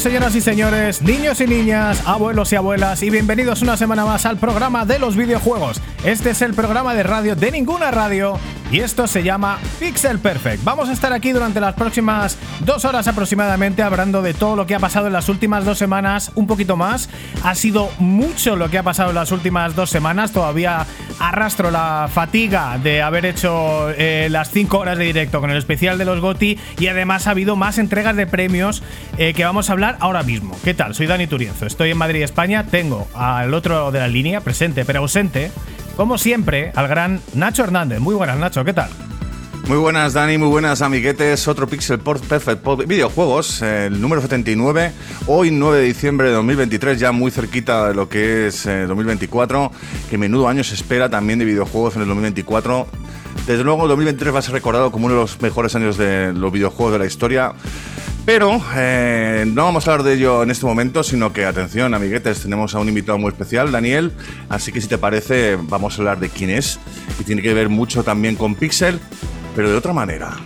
señoras y señores, niños y niñas, abuelos y abuelas, y bienvenidos una semana más al programa de los videojuegos. Este es el programa de radio de ninguna radio y esto se llama Pixel Perfect. Vamos a estar aquí durante las próximas dos horas aproximadamente hablando de todo lo que ha pasado en las últimas dos semanas, un poquito más. Ha sido mucho lo que ha pasado en las últimas dos semanas, todavía arrastro la fatiga de haber hecho eh, las cinco horas de directo con el especial de los GOTI y además ha habido más entregas de premios eh, que vamos a hablar ahora mismo. ¿Qué tal? Soy Dani Turienzo, estoy en Madrid, España, tengo al otro de la línea, presente pero ausente, como siempre, al gran Nacho Hernández. Muy buenas, Nacho, ¿qué tal? Muy buenas, Dani, muy buenas, amiguetes. Otro Pixel Perfect Videojuegos, el número 79. Hoy, 9 de diciembre de 2023, ya muy cerquita de lo que es 2024. Eh, que menudo año se espera también de videojuegos en el 2024. Desde luego, el 2023 va a ser recordado como uno de los mejores años de los videojuegos de la historia. Pero eh, no vamos a hablar de ello en este momento, sino que, atención, amiguetes, tenemos a un invitado muy especial, Daniel. Así que, si te parece, vamos a hablar de quién es. Y tiene que ver mucho también con Pixel, pero de otra manera.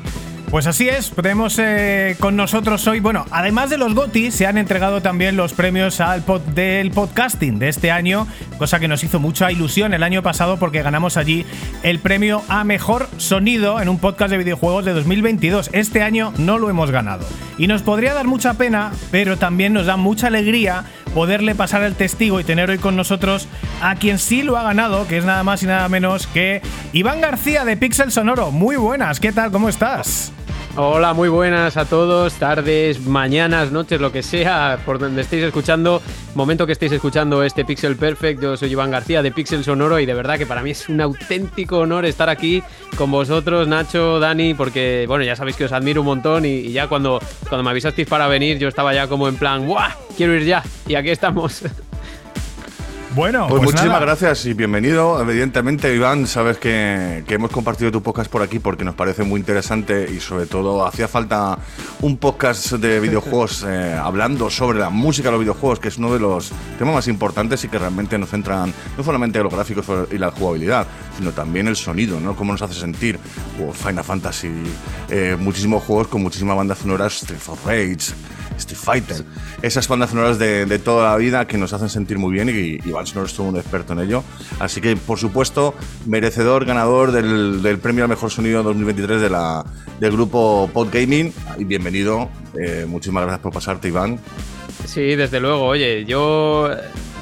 Pues así es, tenemos eh, con nosotros hoy, bueno, además de los GOTI, se han entregado también los premios al del podcasting de este año, cosa que nos hizo mucha ilusión el año pasado porque ganamos allí el premio a mejor sonido en un podcast de videojuegos de 2022. Este año no lo hemos ganado. Y nos podría dar mucha pena, pero también nos da mucha alegría poderle pasar el testigo y tener hoy con nosotros a quien sí lo ha ganado, que es nada más y nada menos que Iván García de Pixel Sonoro. Muy buenas, ¿qué tal? ¿Cómo estás? Hola, muy buenas a todos, tardes, mañanas, noches, lo que sea, por donde estéis escuchando, momento que estéis escuchando este Pixel Perfect, yo soy Iván García de Pixel Sonoro y de verdad que para mí es un auténtico honor estar aquí con vosotros, Nacho, Dani, porque bueno, ya sabéis que os admiro un montón y, ya cuando, cuando me avisasteis para venir yo estaba ya como en plan, ¡guau! Quiero ir ya y aquí estamos. Bueno, pues, pues muchísimas gracias y bienvenido. Evidentemente, Iván, sabes que, hemos compartido tu podcast por aquí porque nos parece muy interesante y sobre todo hacía falta un podcast de videojuegos eh, hablando sobre la música de los videojuegos, que es uno de los temas más importantes y que realmente nos centran no solamente en los gráficos y la jugabilidad, sino también el sonido, ¿no? Cómo nos hace sentir. Final Fantasy, eh, muchísimos juegos con muchísimas bandas sonoras, Street of Rage, Street Fighter. Esas bandas sonoras de, toda la vida que nos hacen sentir muy bien y, Iván Sonoro es todo un experto en ello. Así que, por supuesto, merecedor, ganador del, premio al mejor sonido 2023 de la, del grupo Podgaming. Y bienvenido. Eh, muchísimas gracias por pasarte, Iván. Sí, desde luego. Oye, yo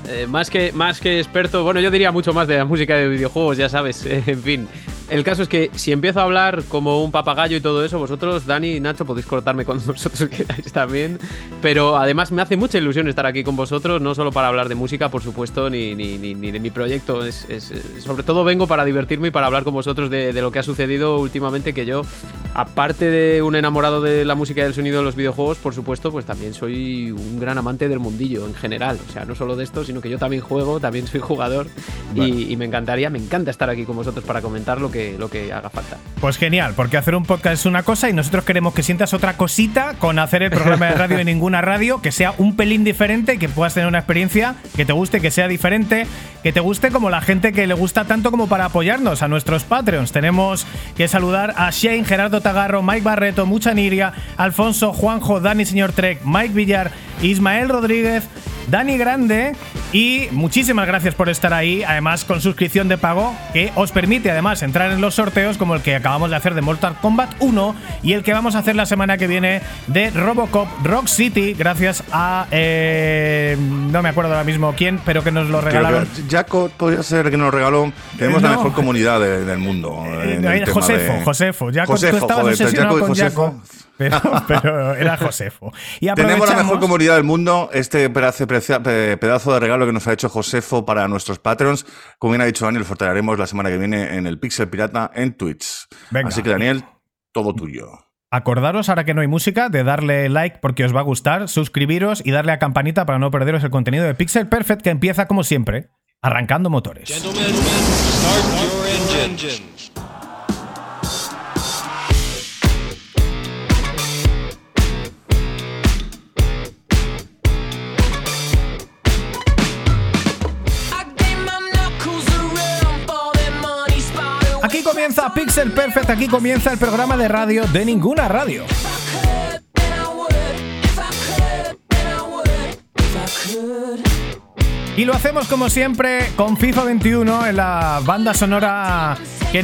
eh, más, que, más que experto, bueno, yo diría mucho más de la música de videojuegos, ya sabes, en fin. El caso es que si empiezo a hablar como un papagayo y todo eso, vosotros, Dani y Nacho, podéis cortarme cuando vosotros queráis también. Pero además me hace mucha ilusión estar aquí con vosotros, no solo para hablar de música, por supuesto, ni, ni, ni, de mi proyecto. Es, sobre todo vengo para divertirme y para hablar con vosotros de, lo que ha sucedido últimamente, que yo, aparte de un enamorado de la música y del sonido de los videojuegos, por supuesto, pues también soy un gran amante del mundillo en general. O sea, no solo de esto, sino que yo también juego, también soy jugador y, y me encantaría, me encanta estar aquí con vosotros para comentar lo que lo que haga falta. Pues genial, porque hacer un podcast es una cosa y nosotros queremos que sientas otra cosita con hacer el programa de radio de ninguna radio, que sea un pelín diferente, que puedas tener una experiencia que te guste, que sea diferente, que te guste como la gente que le gusta tanto como para apoyarnos a nuestros Patreons. Tenemos que saludar a Shane, Gerardo Tagarro, Mike Barreto, Mucha Niria, Alfonso, Juanjo, Dani Señor Trek, Mike Villar, Ismael Rodríguez, Dani Grande y muchísimas gracias por estar ahí, además con suscripción de pago que os permite además entrar en los sorteos como el que acabamos de hacer de Mortal Kombat 1 y el que vamos a hacer la semana que viene de Robocop Rock City gracias a eh, no me acuerdo ahora mismo quién, pero que nos lo regalaron. Jaco podría ser que nos lo regaló. Tenemos la mejor comunidad del mundo. Eh, Josefo, Josefo, Jaco, tú estabas obsesionado con Jaco. Pero, era Josefo. Y Tenemos la mejor comunidad del mundo. Este pedazo, de regalo que nos ha hecho Josefo para nuestros Patreons. Como bien ha dicho Daniel, lo la semana que viene en el Pixel Pirata en Twitch. Así que, Daniel, todo tuyo. Acordaros, ahora que no hay música, de darle like porque os va a gustar, suscribiros y darle a campanita para no perderos el contenido de Pixel Perfect que empieza como siempre, arrancando motores. Comienza Pixel Perfect, aquí comienza el programa de radio de ninguna radio. Y lo hacemos como siempre con FIFA 21 en la banda sonora que,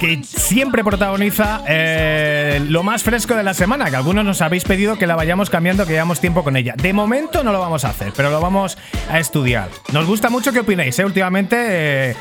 que siempre protagoniza eh, lo más fresco de la semana, que algunos nos habéis pedido que la vayamos cambiando, que llevamos tiempo con ella. De momento no lo vamos a hacer, pero lo vamos a estudiar. Nos gusta mucho que opinéis, ¿eh? últimamente... Eh,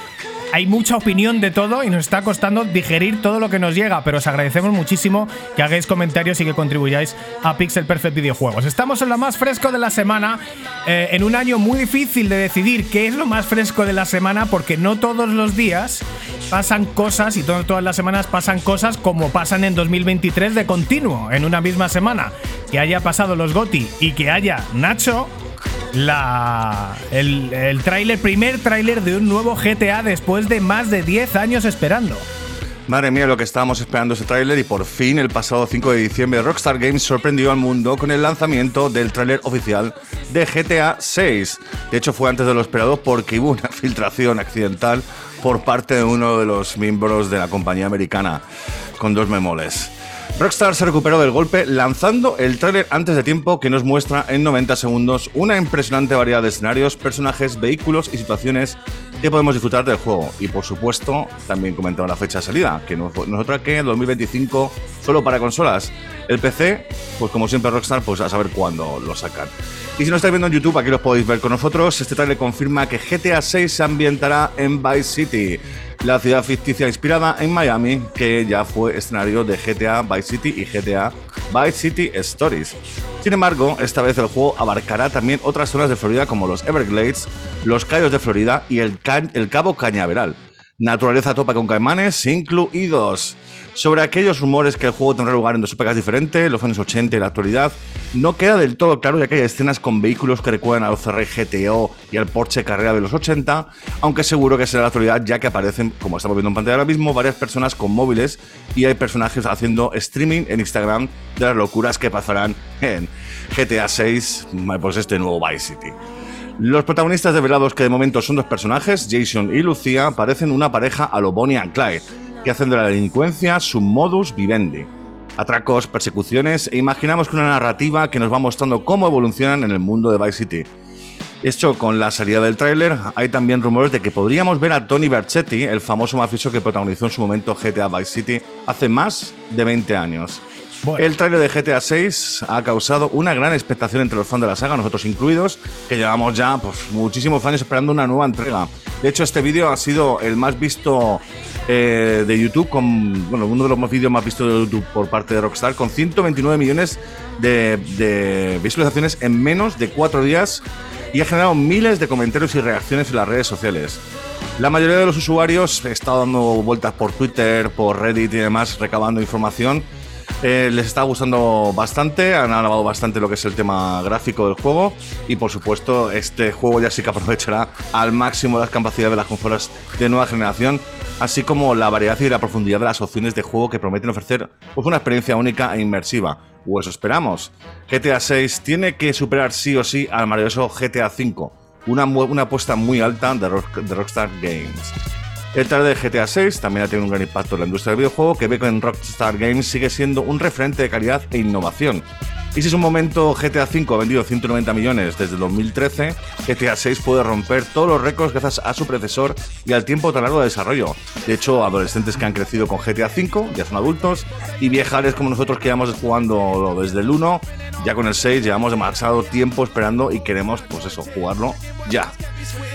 hay mucha opinión de todo y nos está costando digerir todo lo que nos llega, pero os agradecemos muchísimo que hagáis comentarios y que contribuyáis a Pixel Perfect Videojuegos. Estamos en lo más fresco de la semana, eh, en un año muy difícil de decidir qué es lo más fresco de la semana, porque no todos los días pasan cosas y todas las semanas pasan cosas como pasan en 2023 de continuo, en una misma semana. Que haya pasado los GOTI y que haya Nacho la, el, el tráiler, primer tráiler de un nuevo GTA después de más de 10 años esperando. Madre mía, lo que estábamos esperando ese tráiler y por fin el pasado 5 de diciembre Rockstar Games sorprendió al mundo con el lanzamiento del tráiler oficial de GTA 6. De hecho fue antes de lo esperado porque hubo una filtración accidental por parte de uno de los miembros de la compañía americana con dos memoles. Rockstar se recuperó del golpe lanzando el tráiler antes de tiempo que nos muestra en 90 segundos una impresionante variedad de escenarios, personajes, vehículos y situaciones que podemos disfrutar del juego. Y por supuesto, también comentaba la fecha de salida, que no, es otra que el 2025 solo para consolas. El PC, pues como siempre Rockstar, pues a saber cuándo lo sacan. Y si no estáis viendo en YouTube, aquí lo podéis ver con nosotros. Este trailer confirma que GTA 6 se ambientará en Vice City la ciudad ficticia inspirada en Miami, que ya fue escenario de GTA Vice City y GTA Vice City Stories. Sin embargo, esta vez el juego abarcará también otras zonas de Florida como los Everglades, los Cayos de Florida y el, el Cabo Cañaveral. Naturaleza topa con caimanes incluidos sobre aquellos rumores que el juego tendrá lugar en dos épocas diferentes, los años 80 y la actualidad, no queda del todo claro ya que hay escenas con vehículos que recuerdan al Ferrari GTO y al Porsche Carrera de los 80, aunque seguro que será la actualidad ya que aparecen, como estamos viendo en pantalla ahora mismo, varias personas con móviles y hay personajes haciendo streaming en Instagram de las locuras que pasarán en GTA 6, pues este nuevo Vice City. Los protagonistas develados, que de momento son dos personajes, Jason y Lucía, parecen una pareja a lo Bonnie and Clyde, que hacen de la delincuencia su modus vivendi. Atracos, persecuciones e imaginamos que una narrativa que nos va mostrando cómo evolucionan en el mundo de Vice City. Esto con la salida del tráiler, hay también rumores de que podríamos ver a Tony Vercetti, el famoso mafioso que protagonizó en su momento GTA Vice City hace más de 20 años. El tráiler de GTA 6 ha causado una gran expectación entre los fans de la saga, nosotros incluidos, que llevamos ya pues, muchísimos años esperando una nueva entrega. De hecho, este vídeo ha sido el más visto eh, de YouTube, con, bueno, uno de los vídeos más vistos de YouTube por parte de Rockstar, con 129 millones de, de visualizaciones en menos de cuatro días y ha generado miles de comentarios y reacciones en las redes sociales. La mayoría de los usuarios está dando vueltas por Twitter, por Reddit y demás, recabando información eh, les está gustando bastante, han alabado bastante lo que es el tema gráfico del juego y por supuesto este juego ya sí que aprovechará al máximo las capacidades de las consolas de nueva generación, así como la variedad y la profundidad de las opciones de juego que prometen ofrecer pues, una experiencia única e inmersiva. O eso esperamos. GTA 6 tiene que superar sí o sí al maravilloso GTA 5, una, una apuesta muy alta de Rockstar Games. El trailer de GTA 6 también ha tenido un gran impacto en la industria del videojuego, que ve en Rockstar Games sigue siendo un referente de calidad e innovación. Y si es un momento GTA 5 ha vendido 190 millones desde 2013, GTA 6 puede romper todos los récords gracias a su predecesor y al tiempo tan largo de desarrollo. De hecho, adolescentes que han crecido con GTA 5 ya son adultos y viejales como nosotros que llevamos jugando desde el 1, ya con el 6 llevamos demasiado tiempo esperando y queremos, pues eso, jugarlo ya.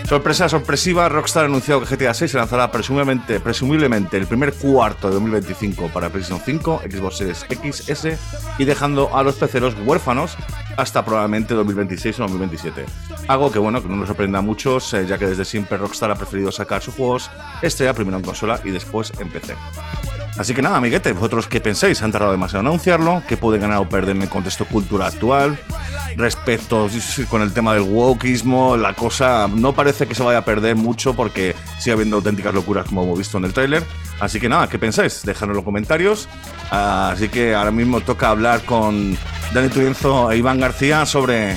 Sorpresa sorpresiva, Rockstar ha anunciado que GTA 6 se lanzará presumiblemente, el primer cuarto de 2025 para PlayStation 5, Xbox Series X, S y dejando a los peceros huérfanos hasta probablemente 2026 o 2027. Algo que bueno, que no nos sorprenda a muchos, eh, ya que desde siempre Rockstar ha preferido sacar sus juegos estrella primero en consola y después en PC. Así que nada, amiguete, ¿vosotros qué pensáis? ¿Han tardado demasiado en anunciarlo? ¿Qué puede ganar o perder en el contexto cultural actual? Respecto con el tema del wokeismo, la cosa no parece que se vaya a perder mucho porque sigue habiendo auténticas locuras como hemos visto en el tráiler. Así que nada, ¿qué pensáis? Dejadlo en los comentarios. Así que ahora mismo toca hablar con Dani Turienzo e Iván García sobre,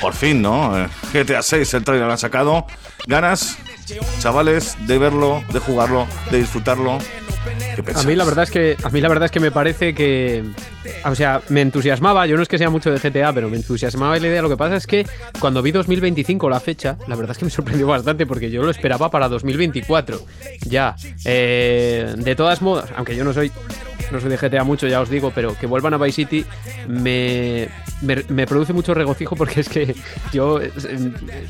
por fin, ¿no? Eh, GTA 6, el tráiler lo han sacado. ¿Ganas, chavales, de verlo, de jugarlo, de disfrutarlo? A mí la verdad es que a mí la verdad es que me parece que o sea, me entusiasmaba, yo no es que sea mucho de GTA, pero me entusiasmaba la idea. Lo que pasa es que cuando vi 2025 la fecha, la verdad es que me sorprendió bastante porque yo lo esperaba para 2024. Ya. Eh, de todas modas, aunque yo no soy no soy de GTA mucho, ya os digo, pero que vuelvan a Vice City me, me, produce mucho regocijo porque es que yo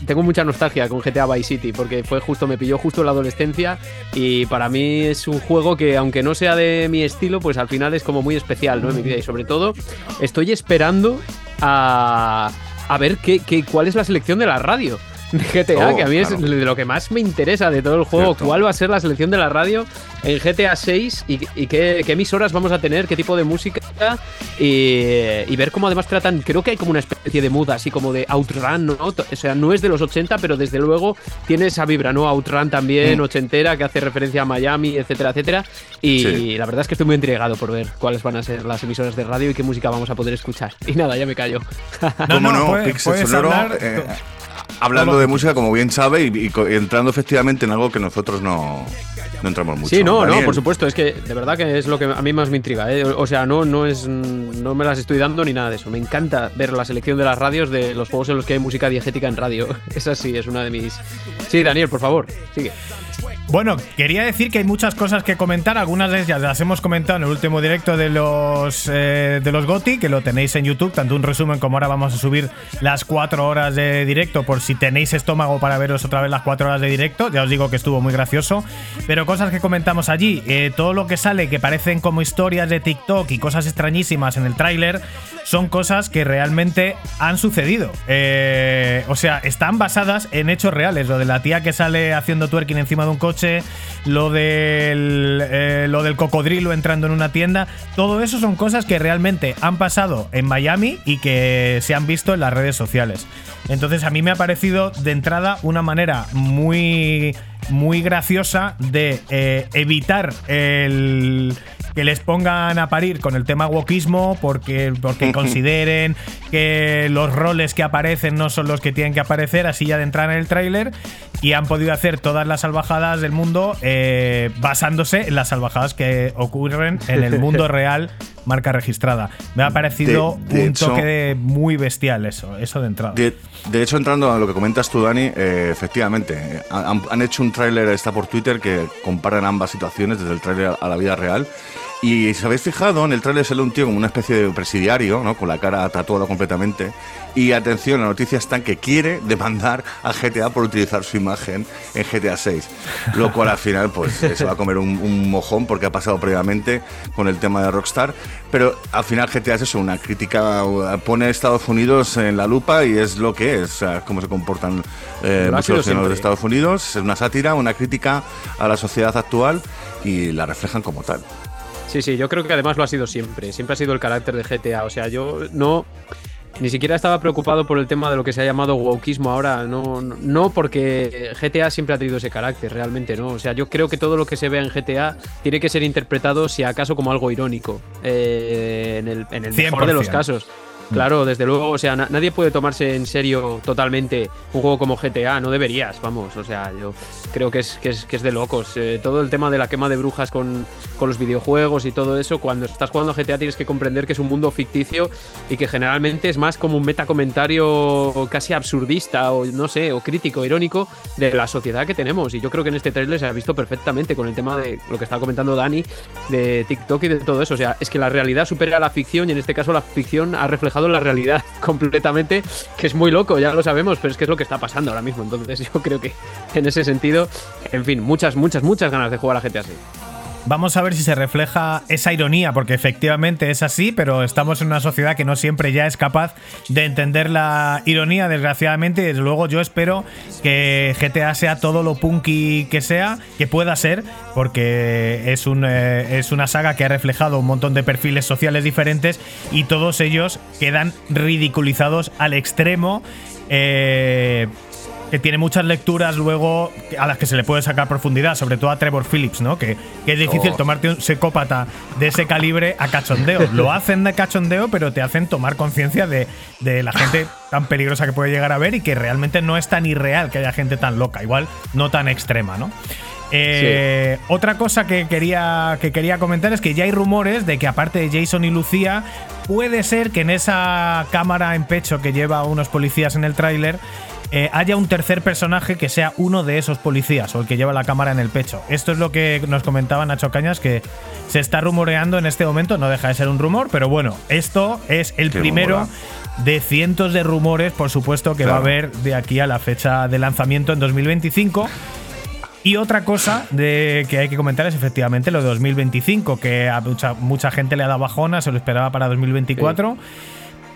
tengo mucha nostalgia con GTA Vice City porque fue justo, me pilló justo la adolescencia y para mí es un juego que aunque no sea de mi estilo, pues al final es como muy especial, ¿no? Sobre todo estoy esperando a, a ver qué, qué, cuál es la selección de la radio de GTA, que a mí es de lo que más me interesa de todo el juego. ¿Cuál va a ser la selección de la radio en GTA 6 y, qué, emisoras vamos a tener, qué tipo de música y, ver cómo además tratan, creo que hay como una especie de muda, así como de Outrun, ¿no? O sea, no es de los 80, pero desde luego tiene esa vibra, ¿no? Outrun también, mm. ochentera, que hace referencia a Miami, etcétera, etcétera. Y la verdad es que estoy muy intrigado por ver cuáles van a ser las emisoras de radio y qué música vamos a poder escuchar. Y nada, ya me callo. no, no, no, puedes, hablar, eh, hablando de música, como bien sabe, y, entrando efectivamente en algo que nosotros no, no entramos mucho. Sí, no, no, por supuesto. Es que de verdad que es lo que a mí más me intriga. ¿eh? O sea, no, no, es, no me las estoy dando ni nada de eso. Me encanta ver la selección de las radios de los juegos en los que hay música diegética en radio. Esa sí es una de mis. Sí, Daniel, por favor, sigue. Bueno, quería decir que hay muchas cosas que comentar. Algunas de ellas las hemos comentado en el último directo de los eh, de los GOTI, que lo tenéis en YouTube, tanto un resumen como ahora vamos a subir las cuatro horas de directo, por si tenéis estómago para veros otra vez las cuatro horas de directo. Ya os digo que estuvo muy gracioso. Pero cosas que comentamos allí, eh, todo lo que sale que parecen como historias de TikTok y cosas extrañísimas en el tráiler, son cosas que realmente han sucedido. Eh, o sea, están basadas en hechos reales. Lo de la tía que sale haciendo twerking encima de un coche lo del, eh, lo del cocodrilo entrando en una tienda, todo eso son cosas que realmente han pasado en Miami y que se han visto en las redes sociales. Entonces a mí me ha parecido de entrada una manera muy, muy graciosa de eh, evitar el que les pongan a parir con el tema wokismo porque, porque consideren que los roles que aparecen no son los que tienen que aparecer, así ya de entrar en el tráiler, y han podido hacer todas las salvajadas del mundo eh, basándose en las salvajadas que ocurren en el mundo real, marca registrada. Me ha parecido un toque muy bestial eso, eso de entrada. De, hecho, entrando a lo que comentas tú, Dani, eh, efectivamente, han, han, hecho un tráiler, está por Twitter, que comparan ambas situaciones, desde el tráiler a la vida real. Y si habéis fijado, en el trailer sale un tío como una especie de presidiario, ¿no? Con la cara tatuada completamente. Y atención, la noticia está en que quiere demandar a GTA por utilizar su imagen en GTA 6. Lo cual al final, pues, se va a comer un, mojón porque ha pasado previamente con el tema de Rockstar. Pero al final GTA es eso, una crítica, pone a Estados Unidos en la lupa y es lo que es, o sea, cómo se comportan eh, muchos de Estados Unidos. Es una sátira, una crítica a la sociedad actual y la reflejan como tal. Sí, sí, yo creo que además lo ha sido siempre. Siempre ha sido el carácter de GTA. O sea, yo no. Ni siquiera estaba preocupado por el tema de lo que se ha llamado wokismo ahora. No, no, porque GTA siempre ha tenido ese carácter, realmente, ¿no? O sea, yo creo que todo lo que se ve en GTA tiene que ser interpretado, si acaso, como algo irónico. Eh, en el, en el mejor de los casos. Claro, desde luego, o sea, nadie puede tomarse en serio totalmente un juego como GTA, no deberías, vamos, o sea, yo creo que es, que es, que es de locos. Eh, todo el tema de la quema de brujas con, con, los videojuegos y todo eso, cuando estás jugando a GTA tienes que comprender que es un mundo ficticio y que generalmente es más como un metacomentario casi absurdista o no sé, o crítico, irónico de la sociedad que tenemos. Y yo creo que en este trailer se ha visto perfectamente con el tema de lo que estaba comentando Dani, de TikTok y de todo eso. O sea, es que la realidad supera la ficción y en este caso la ficción ha reflejado la realidad completamente, que es muy loco, ya lo sabemos, pero es que es lo que está pasando ahora mismo. Entonces yo creo que en ese sentido, en fin, muchas, muchas, muchas ganas de jugar a GTA 6. Vamos a ver si se refleja esa ironía, porque efectivamente es así, pero estamos en una sociedad que no siempre ya es capaz de entender la ironía, desgraciadamente, y desde luego yo espero que GTA sea todo lo punky que sea, que pueda ser, porque es, un, eh, es una saga que ha reflejado un montón de perfiles sociales diferentes y todos ellos quedan ridiculizados al extremo. Eh, que tiene muchas lecturas luego a las que se le puede sacar profundidad, sobre todo a Trevor Phillips, ¿no? Que, es difícil oh. tomarte un psicópata de ese calibre a cachondeo. Lo hacen de cachondeo, pero te hacen tomar conciencia de, de, la gente tan peligrosa que puede llegar a ver y que realmente no es tan irreal que haya gente tan loca, igual no tan extrema, ¿no? Eh, otra cosa que quería, que quería comentar es que ya hay rumores de que aparte de Jason y Lucía, puede ser que en esa cámara en pecho que lleva unos policías en el tráiler eh, haya un tercer personaje que sea uno de esos policías o el que lleva la cámara en el pecho. Esto es lo que nos comentaba Nacho Cañas, que se está rumoreando en este momento, no deja de ser un rumor, pero bueno, esto es el primero de cientos de rumores, por supuesto, que va a haber de aquí a la fecha de lanzamiento en 2025. Y otra cosa de, que hay que comentar es efectivamente lo de 2025, que a mucha, mucha gente le ha dado bajona, se lo esperaba para 2024.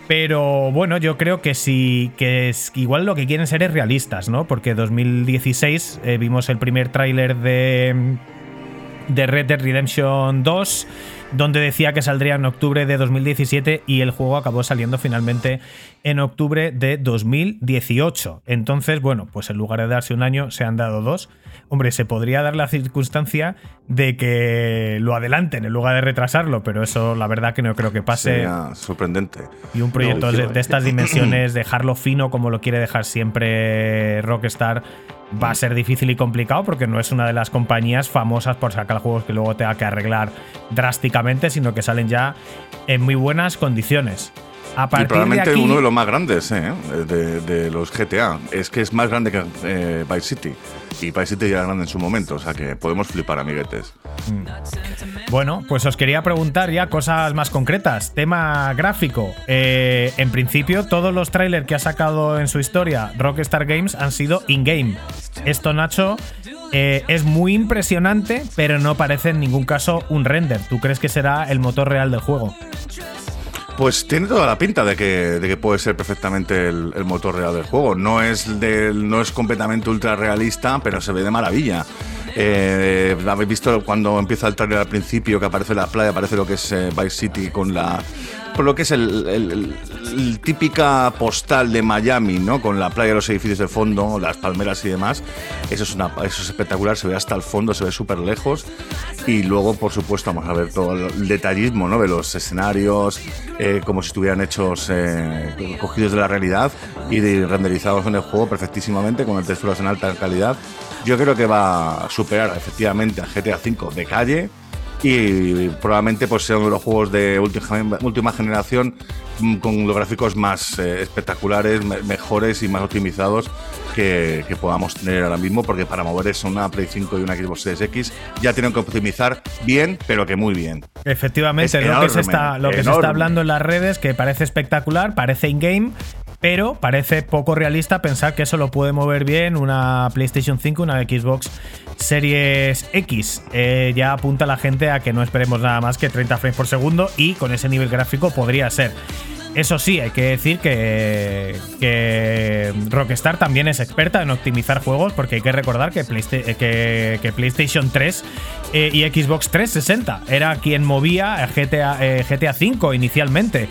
Pero bueno, yo creo que sí, que es igual lo que quieren ser es realistas, ¿no? Porque 2016 eh, vimos el primer tráiler de, de Red Dead Redemption 2 donde decía que saldría en octubre de 2017 y el juego acabó saliendo finalmente en octubre de 2018. Entonces, bueno, pues en lugar de darse un año, se han dado dos. Hombre, se podría dar la circunstancia de que lo adelanten en lugar de retrasarlo, pero eso la verdad que no creo que pase. Sería sorprendente. Y un proyecto de, estas dimensiones, dejarlo fino como lo quiere dejar siempre Rockstar, va a ser difícil y complicado porque no es una de las compañías famosas por sacar juegos que luego tenga que arreglar drásticamente, sino que salen ya en muy buenas condiciones. A y probablemente uno de los más grandes ¿eh? de, los GTA. Es que es más grande que eh, Vice City. Y Vice City ya era grande en su momento, o sea que podemos flipar, amiguetes. Mm. Bueno, pues os quería preguntar ya cosas más concretas. Tema gráfico. Eh, en principio, todos los trailers que ha sacado en su historia Rockstar Games han sido in-game. Esto, Nacho, es muy impresionante, pero no parece en ningún caso un render. ¿Tú crees que será el motor real del juego? Pues tiene toda la pinta de que, de que puede ser perfectamente el, motor real del juego. No es, no es completamente ultra realista, pero se ve de maravilla. Eh, Habéis visto cuando empieza el trailer al principio que aparece la playa, aparece lo que es eh, Vice City con la, por lo que es el, típica postal de Miami, ¿no? Con la playa, los edificios de fondo, las palmeras y demás. Eso es, una, eso es espectacular, se ve hasta el fondo, se ve súper lejos. Y luego, por supuesto, vamos a ver todo el detallismo, ¿no? De los escenarios, eh, como si estuvieran hechos, eh, cogidos de la realidad y renderizados en el juego perfectísimamente, con texturas en alta calidad. Yo creo que va a superar efectivamente a GTA V de calle y probablemente pues sea uno de los juegos de última, generación mm, con los gráficos más eh, espectaculares, mejores y más optimizados que, podamos tener ahora mismo, porque para mover eso una Play 5 y una Xbox Series X ya tienen que optimizar bien, pero que muy bien. Efectivamente, lo que, se está, lo que se está hablando en las redes, que parece espectacular, parece in-game, pero parece poco realista pensar que eso lo puede mover bien una PlayStation 5, una Xbox Series X. Eh, ya apunta la gente a que no esperemos nada más que 30 frames por segundo y con ese nivel gráfico podría ser. Eso sí, hay que decir que, Rockstar también es experta en optimizar juegos, porque hay que recordar que, eh, Playstation 3 eh, y Xbox 360 era quien movía GTA, GTA 5 inicialmente.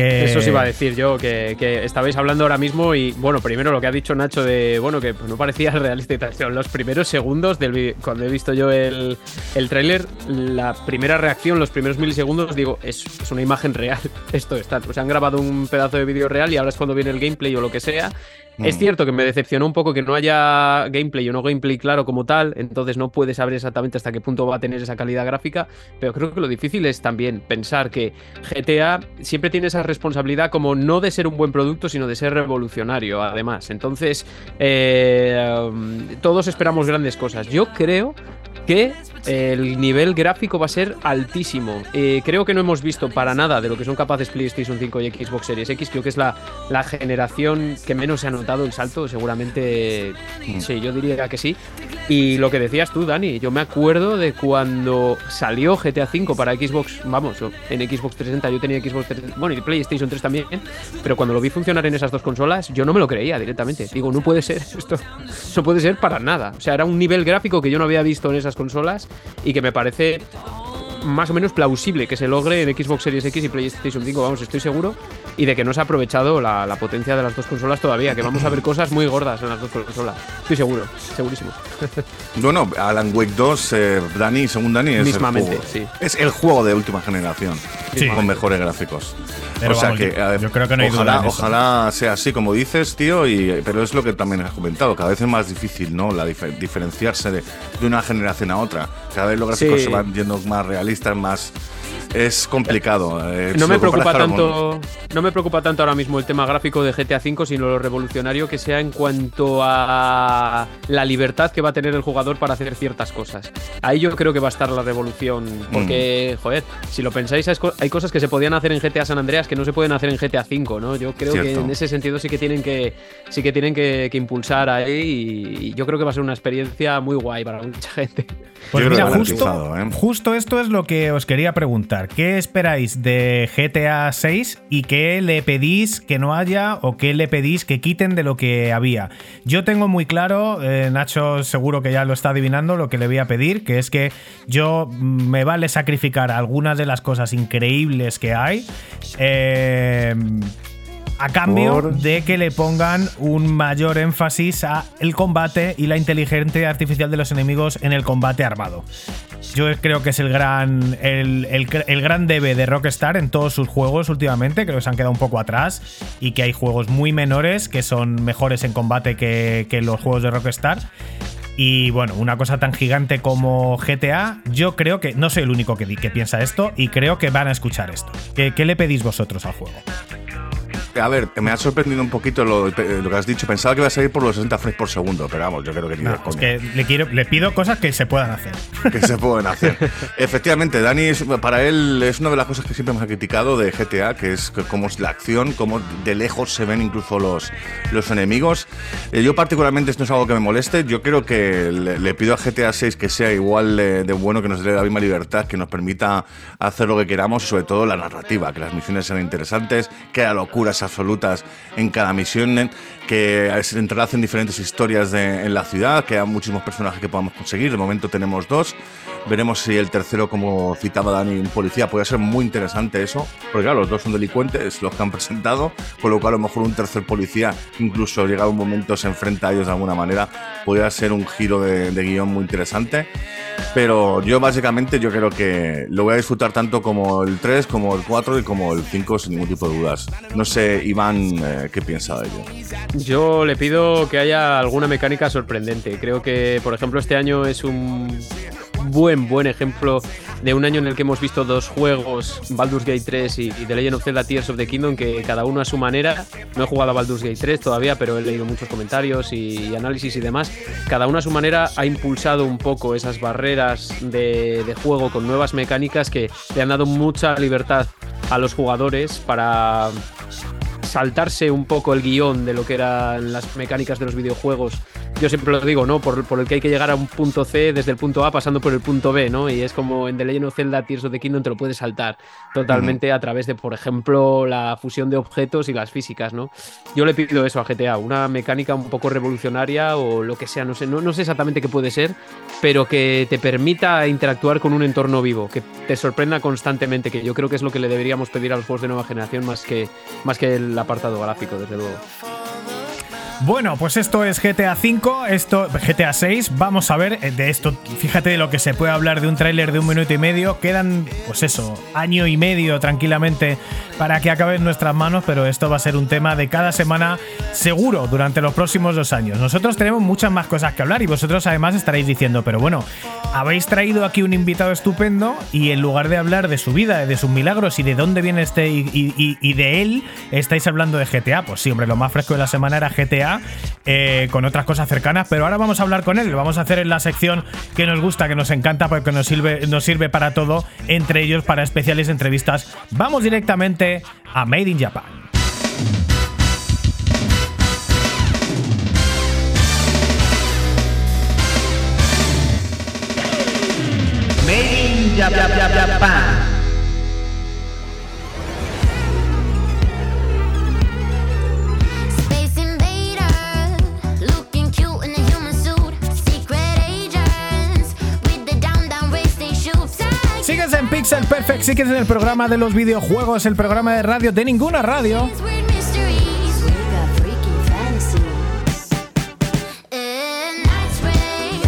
Eso sí iba a decir yo, que, estabais hablando ahora mismo y, bueno, primero lo que ha dicho Nacho de, bueno, que no parecía realista y tal. Los primeros segundos, del, cuando he visto yo el, el tráiler, la primera reacción, los primeros milisegundos, digo, es, una imagen real. Esto está. O sea, han grabado un pedazo de vídeo real y ahora es cuando viene el gameplay o lo que sea. Es mm. cierto que me decepcionó un poco que no haya gameplay o no gameplay claro como tal, entonces no puedes saber exactamente hasta qué punto va a tener esa calidad gráfica, pero creo que lo difícil es también pensar que GTA siempre tiene esa responsabilidad como no de ser un buen producto, sino de ser revolucionario además. Entonces, eh, todos esperamos grandes cosas. Yo creo que el nivel gráfico va a ser altísimo. Eh, creo que no hemos visto para nada de lo que son capaces PlayStation 5 y Xbox Series X. Creo que es la, la generación que menos se ha notado el salto. Seguramente, mm. sí, yo diría que sí. Y lo que decías tú, Dani, yo me acuerdo de cuando salió GTA 5 para Xbox, vamos, en Xbox 360 yo tenía Xbox 360, bueno, y PlayStation 3 también, pero cuando lo vi funcionar en esas dos consolas, yo no me lo creía directamente. Digo, no puede ser esto, no puede ser para nada. O sea, era un nivel gráfico que yo no había visto en esas consolas y que me parece más o menos plausible que se logre en Xbox Series X y PlayStation 5, vamos, estoy seguro, y de que no se ha aprovechado la, potencia de las dos consolas todavía, que vamos a ver cosas muy gordas en las dos consolas. Estoy seguro, segurísimo. Bueno, Alan Wake 2, eh, Dani, según Dani, es Mismamente, el juego, sí. es el juego de última generación. con mejores gráficos. Pero o sea que, yo, creo que no hay ojalá, duda ojalá sea así como dices, tío, y, pero es lo que también has comentado, cada vez es más difícil, ¿no? La diferenciarse de, de, una generación a otra. Cada vez los gráficos se van yendo más realistas, más es complicado. Eh, no me preocupa tanto, no me preocupa tanto ahora mismo el tema gráfico de GTA V, sino lo revolucionario que sea en cuanto a la libertad que va a tener el jugador para hacer ciertas cosas. Ahí yo creo que va a estar la revolución, porque, mm. joder, si lo pensáis, hay cosas que se podían hacer en GTA San Andreas que no se pueden hacer en GTA V, ¿no? Yo creo que en ese sentido sí que tienen que, sí que tienen que, impulsar ahí y, yo creo que va a ser una experiencia muy guay para mucha gente. Pues mira, justo, ¿eh? justo esto es lo que os quería preguntar. ¿Qué esperáis de GTA 6 y qué le pedís que no haya o qué le pedís que quiten de lo que había? Yo tengo muy claro, eh, Nacho seguro que ya lo está adivinando, lo que le voy a pedir, que es que yo mm, me vale sacrificar algunas de las cosas increíbles que hay. Eh, a cambio de que le pongan un mayor énfasis a el combate y la inteligencia artificial de los enemigos en el combate armado. Yo creo que es el gran, el, gran debe de Rockstar en todos sus juegos últimamente. Creo que se han quedado un poco atrás y que hay juegos muy menores que son mejores en combate que, los juegos de Rockstar. Y bueno, una cosa tan gigante como GTA, yo creo que no soy el único que, que piensa esto y creo que van a escuchar esto. ¿Qué le pedís vosotros al juego? A ver, me ha sorprendido un poquito lo, que has dicho. Pensaba que iba a salir por los 60 frames por segundo, pero vamos, yo creo que ni no, Es que le, quiero, le pido cosas que se puedan hacer. Que se pueden hacer. Efectivamente, Dani, para él es una de las cosas que siempre hemos criticado de GTA, que es cómo es la acción, cómo de lejos se ven incluso los, los enemigos. Eh, yo particularmente esto es algo que me moleste. Yo creo que le, pido a GTA 6 que sea igual de, bueno, que nos dé la misma libertad, que nos permita hacer lo que queramos sobre todo la narrativa, que las misiones sean interesantes, que la locura sea absolutas en cada misión, que se entrelacen diferentes historias en la ciudad, que hay muchísimos personajes que podamos conseguir. De momento tenemos dos. Veremos si el tercero, como citaba Dani, un policía, puede ser muy interesante eso, porque claro, los dos son delincuentes, los que han presentado, con lo cual a lo mejor un tercer policía, incluso llegado un momento, se enfrenta a ellos de alguna manera, podría ser un giro de, de guion muy interesante. Pero yo básicamente yo creo que lo voy a disfrutar tanto como el 3, como el 4 y como el 5 sin ningún tipo de dudas. No sé, Iván, eh, ¿qué piensa de ello? Yo le pido que haya alguna mecánica sorprendente. Creo que, por ejemplo, este año es un buen, buen ejemplo de un año en el que hemos visto dos juegos, Baldur's Gate 3 y, The Legend of Zelda Tears of the Kingdom, que cada uno a su manera, no he jugado a Baldur's Gate 3 todavía, pero he leído muchos comentarios y, análisis y demás, cada uno a su manera ha impulsado un poco esas barreras de, de juego con nuevas mecánicas que le han dado mucha libertad a los jugadores para saltarse un poco el guion de lo que eran las mecánicas de los videojuegos yo siempre lo digo, ¿no? Por, por, el que hay que llegar a un punto C desde el punto A pasando por el punto B, ¿no? Y es como en The Legend of Zelda Tears of the Kingdom te lo puedes saltar totalmente a través de, por ejemplo, la fusión de objetos y las físicas, ¿no? Yo le pido eso a GTA, una mecánica un poco revolucionaria o lo que sea, no sé, no, no sé exactamente qué puede ser, pero que te permita interactuar con un entorno vivo, que te sorprenda constantemente, que yo creo que es lo que le deberíamos pedir a los juegos de nueva generación más que, más que el apartado gráfico, desde luego. Bueno, pues esto es GTA V, esto GTA 6. Vamos a ver eh, de esto. Fíjate de lo que se puede hablar de un tráiler de un minuto y medio. Quedan, pues eso, año y medio tranquilamente para que acabe en nuestras manos, pero esto va a ser un tema de cada semana seguro durante los próximos dos años. Nosotros tenemos muchas más cosas que hablar y vosotros además estaréis diciendo, pero bueno, habéis traído aquí un invitado estupendo y en lugar de hablar de su vida, de sus milagros y de dónde viene este y de él, estáis hablando de GTA. Pues sí, hombre, lo más fresco de la semana era GTA eh, con otras cosas cercanas, pero ahora vamos a hablar con él, lo vamos a hacer en la sección que nos gusta, que nos encanta, porque nos sirve, nos sirve para todo, entre ellos para especiales entrevistas. Vamos directamente a Made in Japan. Made in Japan. Pixel Perfect, en el programa de los videojuegos, el programa de radio de ninguna radio.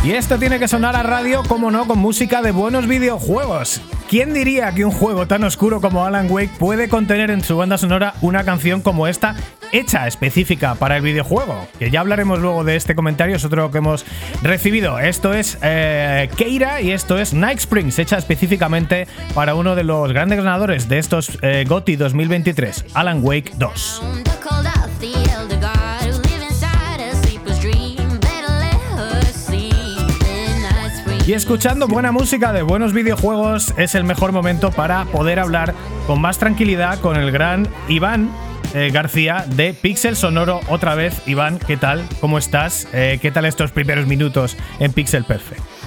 Y esto tiene que sonar a radio, como no, con música de buenos videojuegos. ¿Quién diría que un juego tan oscuro como Alan Wake puede contener en su banda sonora una canción como esta, hecha específica para el videojuego? Que ya hablaremos luego de este comentario, es otro que hemos recibido. Esto es eh, Keira y esto es Night Springs, hecha específicamente para uno de los grandes ganadores de estos eh, GOTY 2023, Alan Wake 2. Y escuchando buena música de buenos videojuegos es el mejor momento para poder hablar con más tranquilidad con el gran Iván eh, García de Pixel Sonoro. Otra vez, Iván, ¿qué tal? ¿Cómo estás? Eh, ¿Qué tal estos primeros minutos en Pixel Perfect?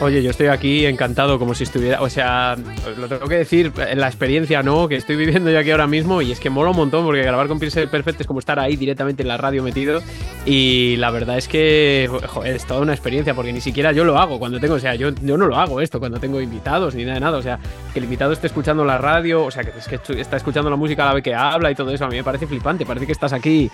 Oye, yo estoy aquí encantado, como si estuviera. O sea, lo tengo que decir, la experiencia, ¿no? Que estoy viviendo yo aquí ahora mismo. Y es que mola un montón, porque grabar con Pixel Perfect es como estar ahí directamente en la radio metido. Y la verdad es que, joder, es toda una experiencia, porque ni siquiera yo lo hago cuando tengo. O sea, yo, yo no lo hago esto cuando tengo invitados ni nada de nada. O sea, que el invitado esté escuchando la radio, o sea, que, es que está escuchando la música a la vez que habla y todo eso. A mí me parece flipante. Parece que estás aquí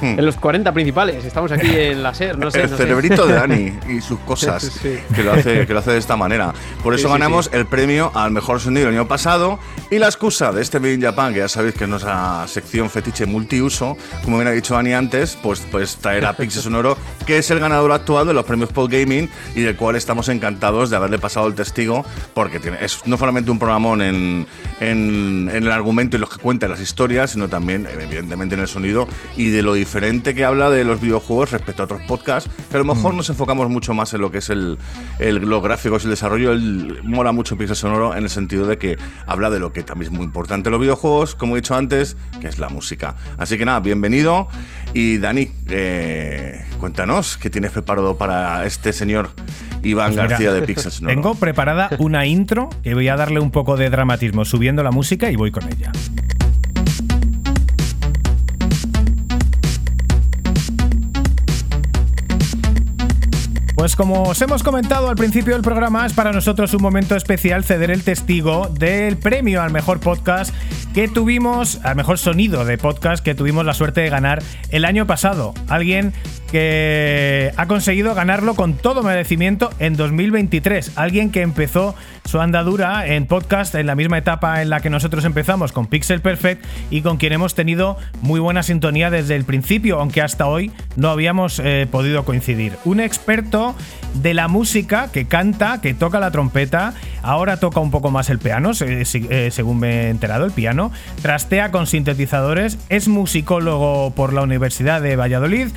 hmm. en los 40 principales. Estamos aquí en la SER, no sé. El cerebrito de Dani y sus cosas. Que lo hace que lo hace de esta manera. Por eso ganamos el premio al mejor sonido el año pasado y la excusa de este Made in Japan, que ya sabéis que es nuestra sección fetiche multiuso, como bien ha dicho Dani antes, pues, pues traer a Pixel Sonoro, que es el ganador actual de los premios Pod Gaming y del cual estamos encantados de haberle pasado el testigo, porque tiene, es no solamente un programón en, en, el argumento y los que cuenta las historias, sino también, evidentemente, en el sonido y de lo diferente que habla de los videojuegos respecto a otros podcasts, que a lo mejor mm. nos enfocamos mucho más en lo que es el, el, lo gráfico el desarrollo, él mola mucho Pixel Sonoro en el sentido de que habla de lo que también es muy importante en los videojuegos, como he dicho antes, que es la música. Así que nada, bienvenido. Y Dani, eh, cuéntanos qué tienes preparado para este señor Iván pues García de Pixel Sonoro. Tengo preparada una intro que voy a darle un poco de dramatismo subiendo la música y voy con ella. Pues como os hemos comentado al principio del programa, es para nosotros un momento especial ceder el testigo del premio al mejor podcast que tuvimos, al mejor sonido de podcast que tuvimos la suerte de ganar el año pasado. Alguien que ha conseguido ganarlo con todo merecimiento en 2023. Alguien que empezó su andadura en podcast en la misma etapa en la que nosotros empezamos con Pixel Perfect y con quien hemos tenido muy buena sintonía desde el principio, aunque hasta hoy no habíamos eh, podido coincidir. Un experto de la música que canta, que toca la trompeta, ahora toca un poco más el piano, eh, según me he enterado, el piano, trastea con sintetizadores, es musicólogo por la Universidad de Valladolid,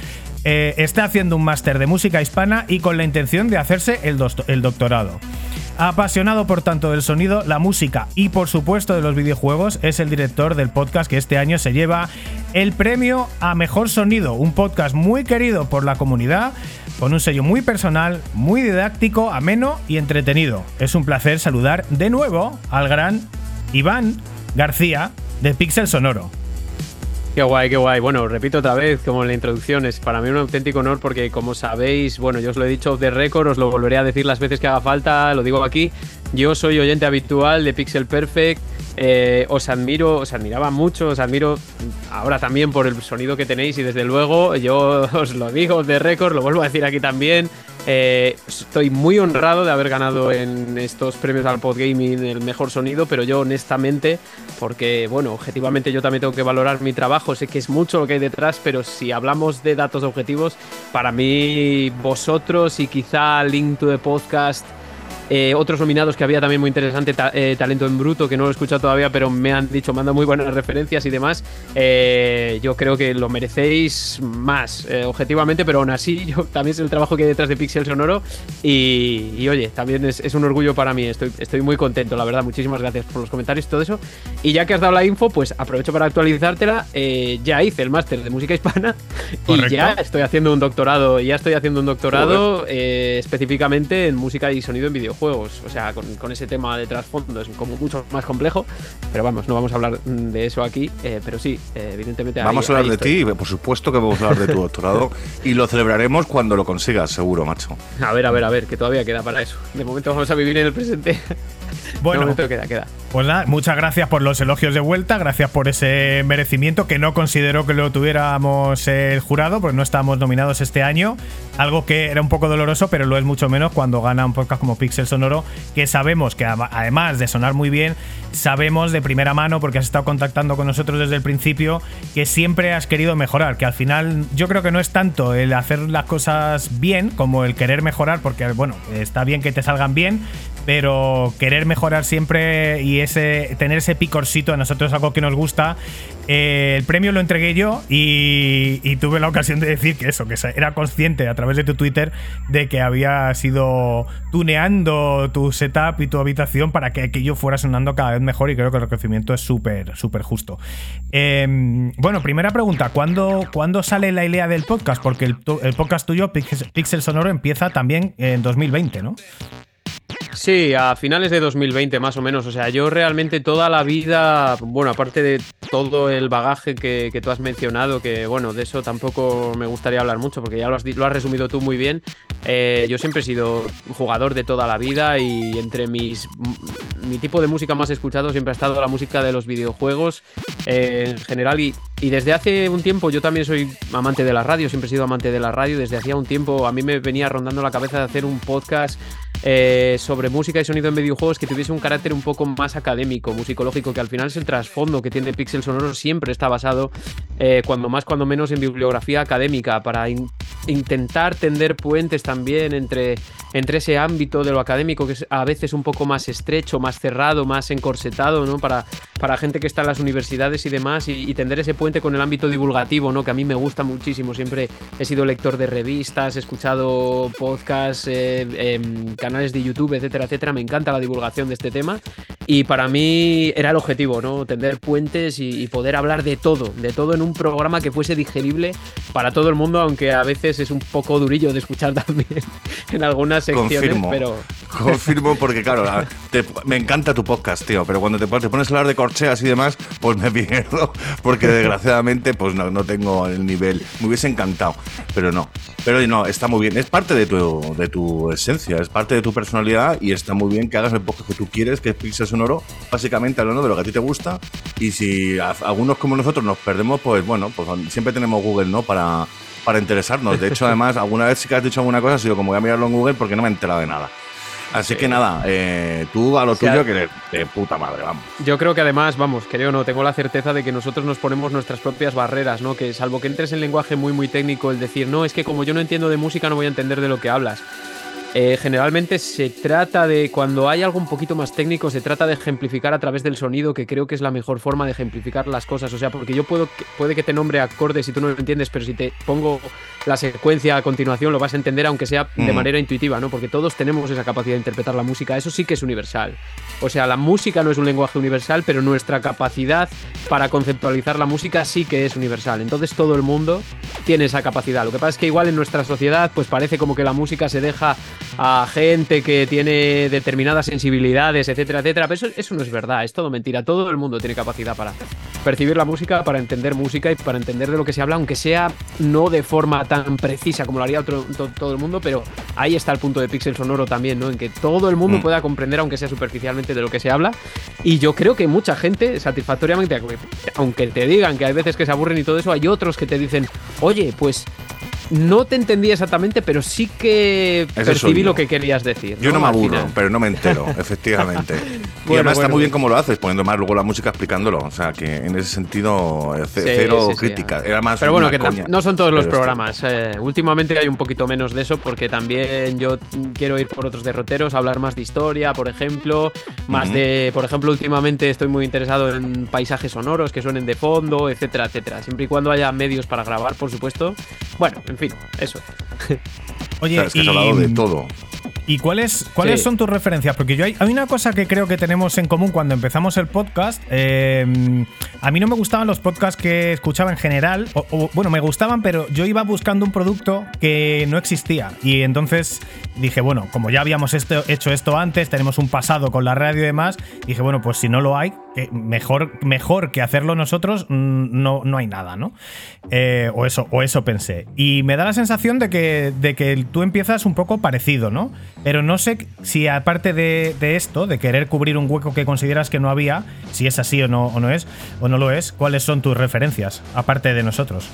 eh, está haciendo un máster de música hispana y con la intención de hacerse el, el doctorado. Apasionado por tanto del sonido, la música y por supuesto de los videojuegos, es el director del podcast que este año se lleva el premio a Mejor Sonido, un podcast muy querido por la comunidad, con un sello muy personal, muy didáctico, ameno y entretenido. Es un placer saludar de nuevo al gran Iván García de Pixel Sonoro. Qué guay, qué guay. Bueno, repito otra vez, como en la introducción, es para mí un auténtico honor porque, como sabéis, bueno, yo os lo he dicho de récord, os lo volveré a decir las veces que haga falta, lo digo aquí. Yo soy oyente habitual de Pixel Perfect, eh, os admiro, os admiraba mucho, os admiro ahora también por el sonido que tenéis y desde luego yo os lo digo de récord, lo vuelvo a decir aquí también. Eh, estoy muy honrado de haber ganado en estos premios al Podgaming el mejor sonido, pero yo honestamente, porque bueno, objetivamente yo también tengo que valorar mi trabajo, sé que es mucho lo que hay detrás, pero si hablamos de datos objetivos, para mí vosotros y quizá Link to the Podcast eh, otros nominados que había también muy interesante, eh, Talento en Bruto, que no lo he escuchado todavía, pero me han dicho, dado muy buenas referencias y demás. Eh, yo creo que lo merecéis más, objetivamente, pero aún así, yo también es el trabajo que hay detrás de Pixel Sonoro. Y, oye, también es, un orgullo para mí. Estoy, estoy muy contento, la verdad. Muchísimas gracias por los comentarios y todo eso. Y ya que has dado la info, pues aprovecho para actualizártela. ya hice el máster de música hispana y ya estoy haciendo un doctorado. Ya estoy haciendo un doctorado específicamente en música y sonido en videojuegos juegos, o sea, con, ese tema de trasfondo es como mucho más complejo, pero vamos, no vamos a hablar de eso aquí, eh, pero sí, eh, evidentemente... Vamos a hablar de ti, por supuesto que vamos a hablar de tu doctorado y lo celebraremos cuando lo consigas, seguro, macho. A ver, a ver, a ver, que todavía queda para eso. De momento vamos a vivir en el presente. Bueno, queda, queda. Pues nada, muchas gracias por los elogios de vuelta, gracias por ese merecimiento que no considero que lo tuviéramos el jurado, porque no estábamos nominados este año. Algo que era un poco doloroso, pero lo es mucho menos cuando gana un podcast como Pixel Sonoro, que sabemos que además de sonar muy bien, sabemos de primera mano, porque has estado contactando con nosotros desde el principio, que siempre has querido mejorar, que al final yo creo que no es tanto el hacer las cosas bien como el querer mejorar, porque bueno, está bien que te salgan bien, pero querer mejorar siempre y ese tener ese picorcito a nosotros algo que nos gusta. Eh, el premio lo entregué yo y, tuve la ocasión de decir que eso, que era consciente a través de tu Twitter de que había sido tuneando tu setup y tu habitación para que aquello fuera sonando cada vez mejor y creo que el reconocimiento es súper, súper justo. Em, bueno, primera pregunta, ¿cuándo, ¿cuándo, sale la idea del podcast? Porque el podcast tuyo, Pixel Sonoro, empieza también en 2020, ¿no? Sí, a finales de 2020 más o menos. O sea, yo realmente toda la vida, bueno, aparte de todo el bagaje que, tú has mencionado, que bueno, de eso tampoco me gustaría hablar mucho porque ya lo has, lo has resumido tú muy bien. Eh, yo siempre he sido jugador de toda la vida y entre mis mi tipo de música más escuchado siempre ha estado la música de los videojuegos eh, en general y, y desde hace un tiempo yo también soy amante de la radio, siempre he sido amante de la radio. Desde hacía un tiempo a mí me venía rondando la cabeza de hacer un podcast eh, sobre música y sonido en videojuegos que tuviese un carácter un poco más académico, musicológico, que al final es el trasfondo que tiene Pixel Sonoro, siempre está basado, eh, cuando más, cuando menos, en bibliografía académica, para intentar tender puentes también entre, entre ese ámbito de lo académico, que es a veces un poco más estrecho, más cerrado, más encorsetado, ¿no? Para, para gente que está en las universidades y demás, y, tender ese puente con el ámbito divulgativo, ¿no? Que a mí me gusta muchísimo, siempre he sido lector de revistas, he escuchado podcasts, eh, em, canales de YouTube, etcétera, etcétera. Me encanta la divulgación de este tema y para mí era el objetivo, ¿no? Tender puentes y, poder hablar de todo, de todo en un programa que fuese digerible para todo el mundo, aunque a veces es un poco durillo de escuchar también en algunas secciones, Confirmo. pero... Confirmo porque, claro, me encanta tu podcast, tío, pero cuando te, pones a hablar de corcheas y demás, pues me pierdo, porque desgraciadamente pues no, no tengo el nivel. Me hubiese encantado, pero no. Pero no, está muy bien. Es parte de tu, de tu esencia, es parte de tu personalidad y está muy bien que hagas el podcast que tú quieres, que es Pixel Sonoro, básicamente hablando de lo que a ti te gusta. Y si algunos como nosotros nos perdemos, pues bueno, pues siempre tenemos Google, ¿no? Para, para interesarnos. De hecho, además, alguna vez sí que has dicho alguna cosa, ha sido como voy a mirarlo en Google porque no me he enterado de nada. Así que nada, eh, tú a lo tuyo que de, puta madre, vamos. Yo creo que además, vamos, creo no, tengo la certeza de que nosotros nos ponemos nuestras propias barreras, ¿no? Que salvo que entres en lenguaje muy, muy técnico, el decir, no, es que como yo no entiendo de música no voy a entender de lo que hablas. Eh, generalmente se trata de, cuando hay algo un poquito más técnico, se trata de ejemplificar a través del sonido, que creo que es la mejor forma de ejemplificar las cosas. O sea, porque yo puedo, puede que te nombre acordes si tú no lo entiendes, pero si te pongo la secuencia a continuación lo vas a entender, aunque sea de manera intuitiva, ¿no? Porque todos tenemos esa capacidad de interpretar la música. Eso sí que es universal. O sea, la música no es un lenguaje universal, pero nuestra capacidad para conceptualizar la música sí que es universal. Entonces todo el mundo tiene esa capacidad. Lo que pasa es que igual en nuestra sociedad, pues parece como que la música se deja a gente que tiene determinadas sensibilidades, etcétera, etcétera. Pero eso, no es verdad, es todo mentira. Todo el mundo tiene capacidad para percibir la música, para entender música y para entender de lo que se habla, aunque sea no de forma tan precisa como lo haría todo el mundo, pero ahí está el punto de Pixel Sonoro también, ¿no? En que todo el mundo mm. pueda comprender, aunque sea superficialmente, de lo que se habla. Y yo creo que mucha gente, satisfactoriamente, aunque te digan que hay veces que se aburren y todo eso, hay otros que te dicen, oye, pues no te entendí exactamente, pero sí que percibí lo que querías decir. Yo no, me aburro, pero no me entero, efectivamente. y además está muy bien como lo haces, poniendo más luego la música explicándolo. O sea, que en ese sentido, eh, cero crítica. Era más pero bueno, que no son todos los programas. Eh, últimamente hay un poquito menos de eso, porque también yo quiero ir por otros derroteros, hablar más de historia, por ejemplo. Más de, por ejemplo, últimamente estoy muy interesado en paisajes sonoros que suenen de fondo, etcétera, etcétera. Siempre y cuando haya medios para grabar, por supuesto. Bueno, en fin, eso. Oye, es que has hablado de todo. ¿Y cuáles, cuáles son tus referencias? Porque yo hay, una cosa que creo que tenemos en común cuando empezamos el podcast. Em, a mí no me gustaban los podcasts que escuchaba en general. O, bueno, me gustaban, pero yo iba buscando un producto que no existía. Y entonces dije, bueno, como ya habíamos hecho esto antes, tenemos un pasado con la radio y demás, dije, bueno, pues si no lo hay, mejor, mejor que hacerlo nosotros, mm, no, no hay nada, ¿no? Eh, o, eso, o eso pensé. Y me da la sensación de que, de que tú empiezas un poco parecido, ¿no? pero no sé si aparte de, de esto, de querer cubrir un hueco que consideras que no había, si es así o no, o no es, o no lo es, ¿cuáles son tus referencias, aparte de nosotros?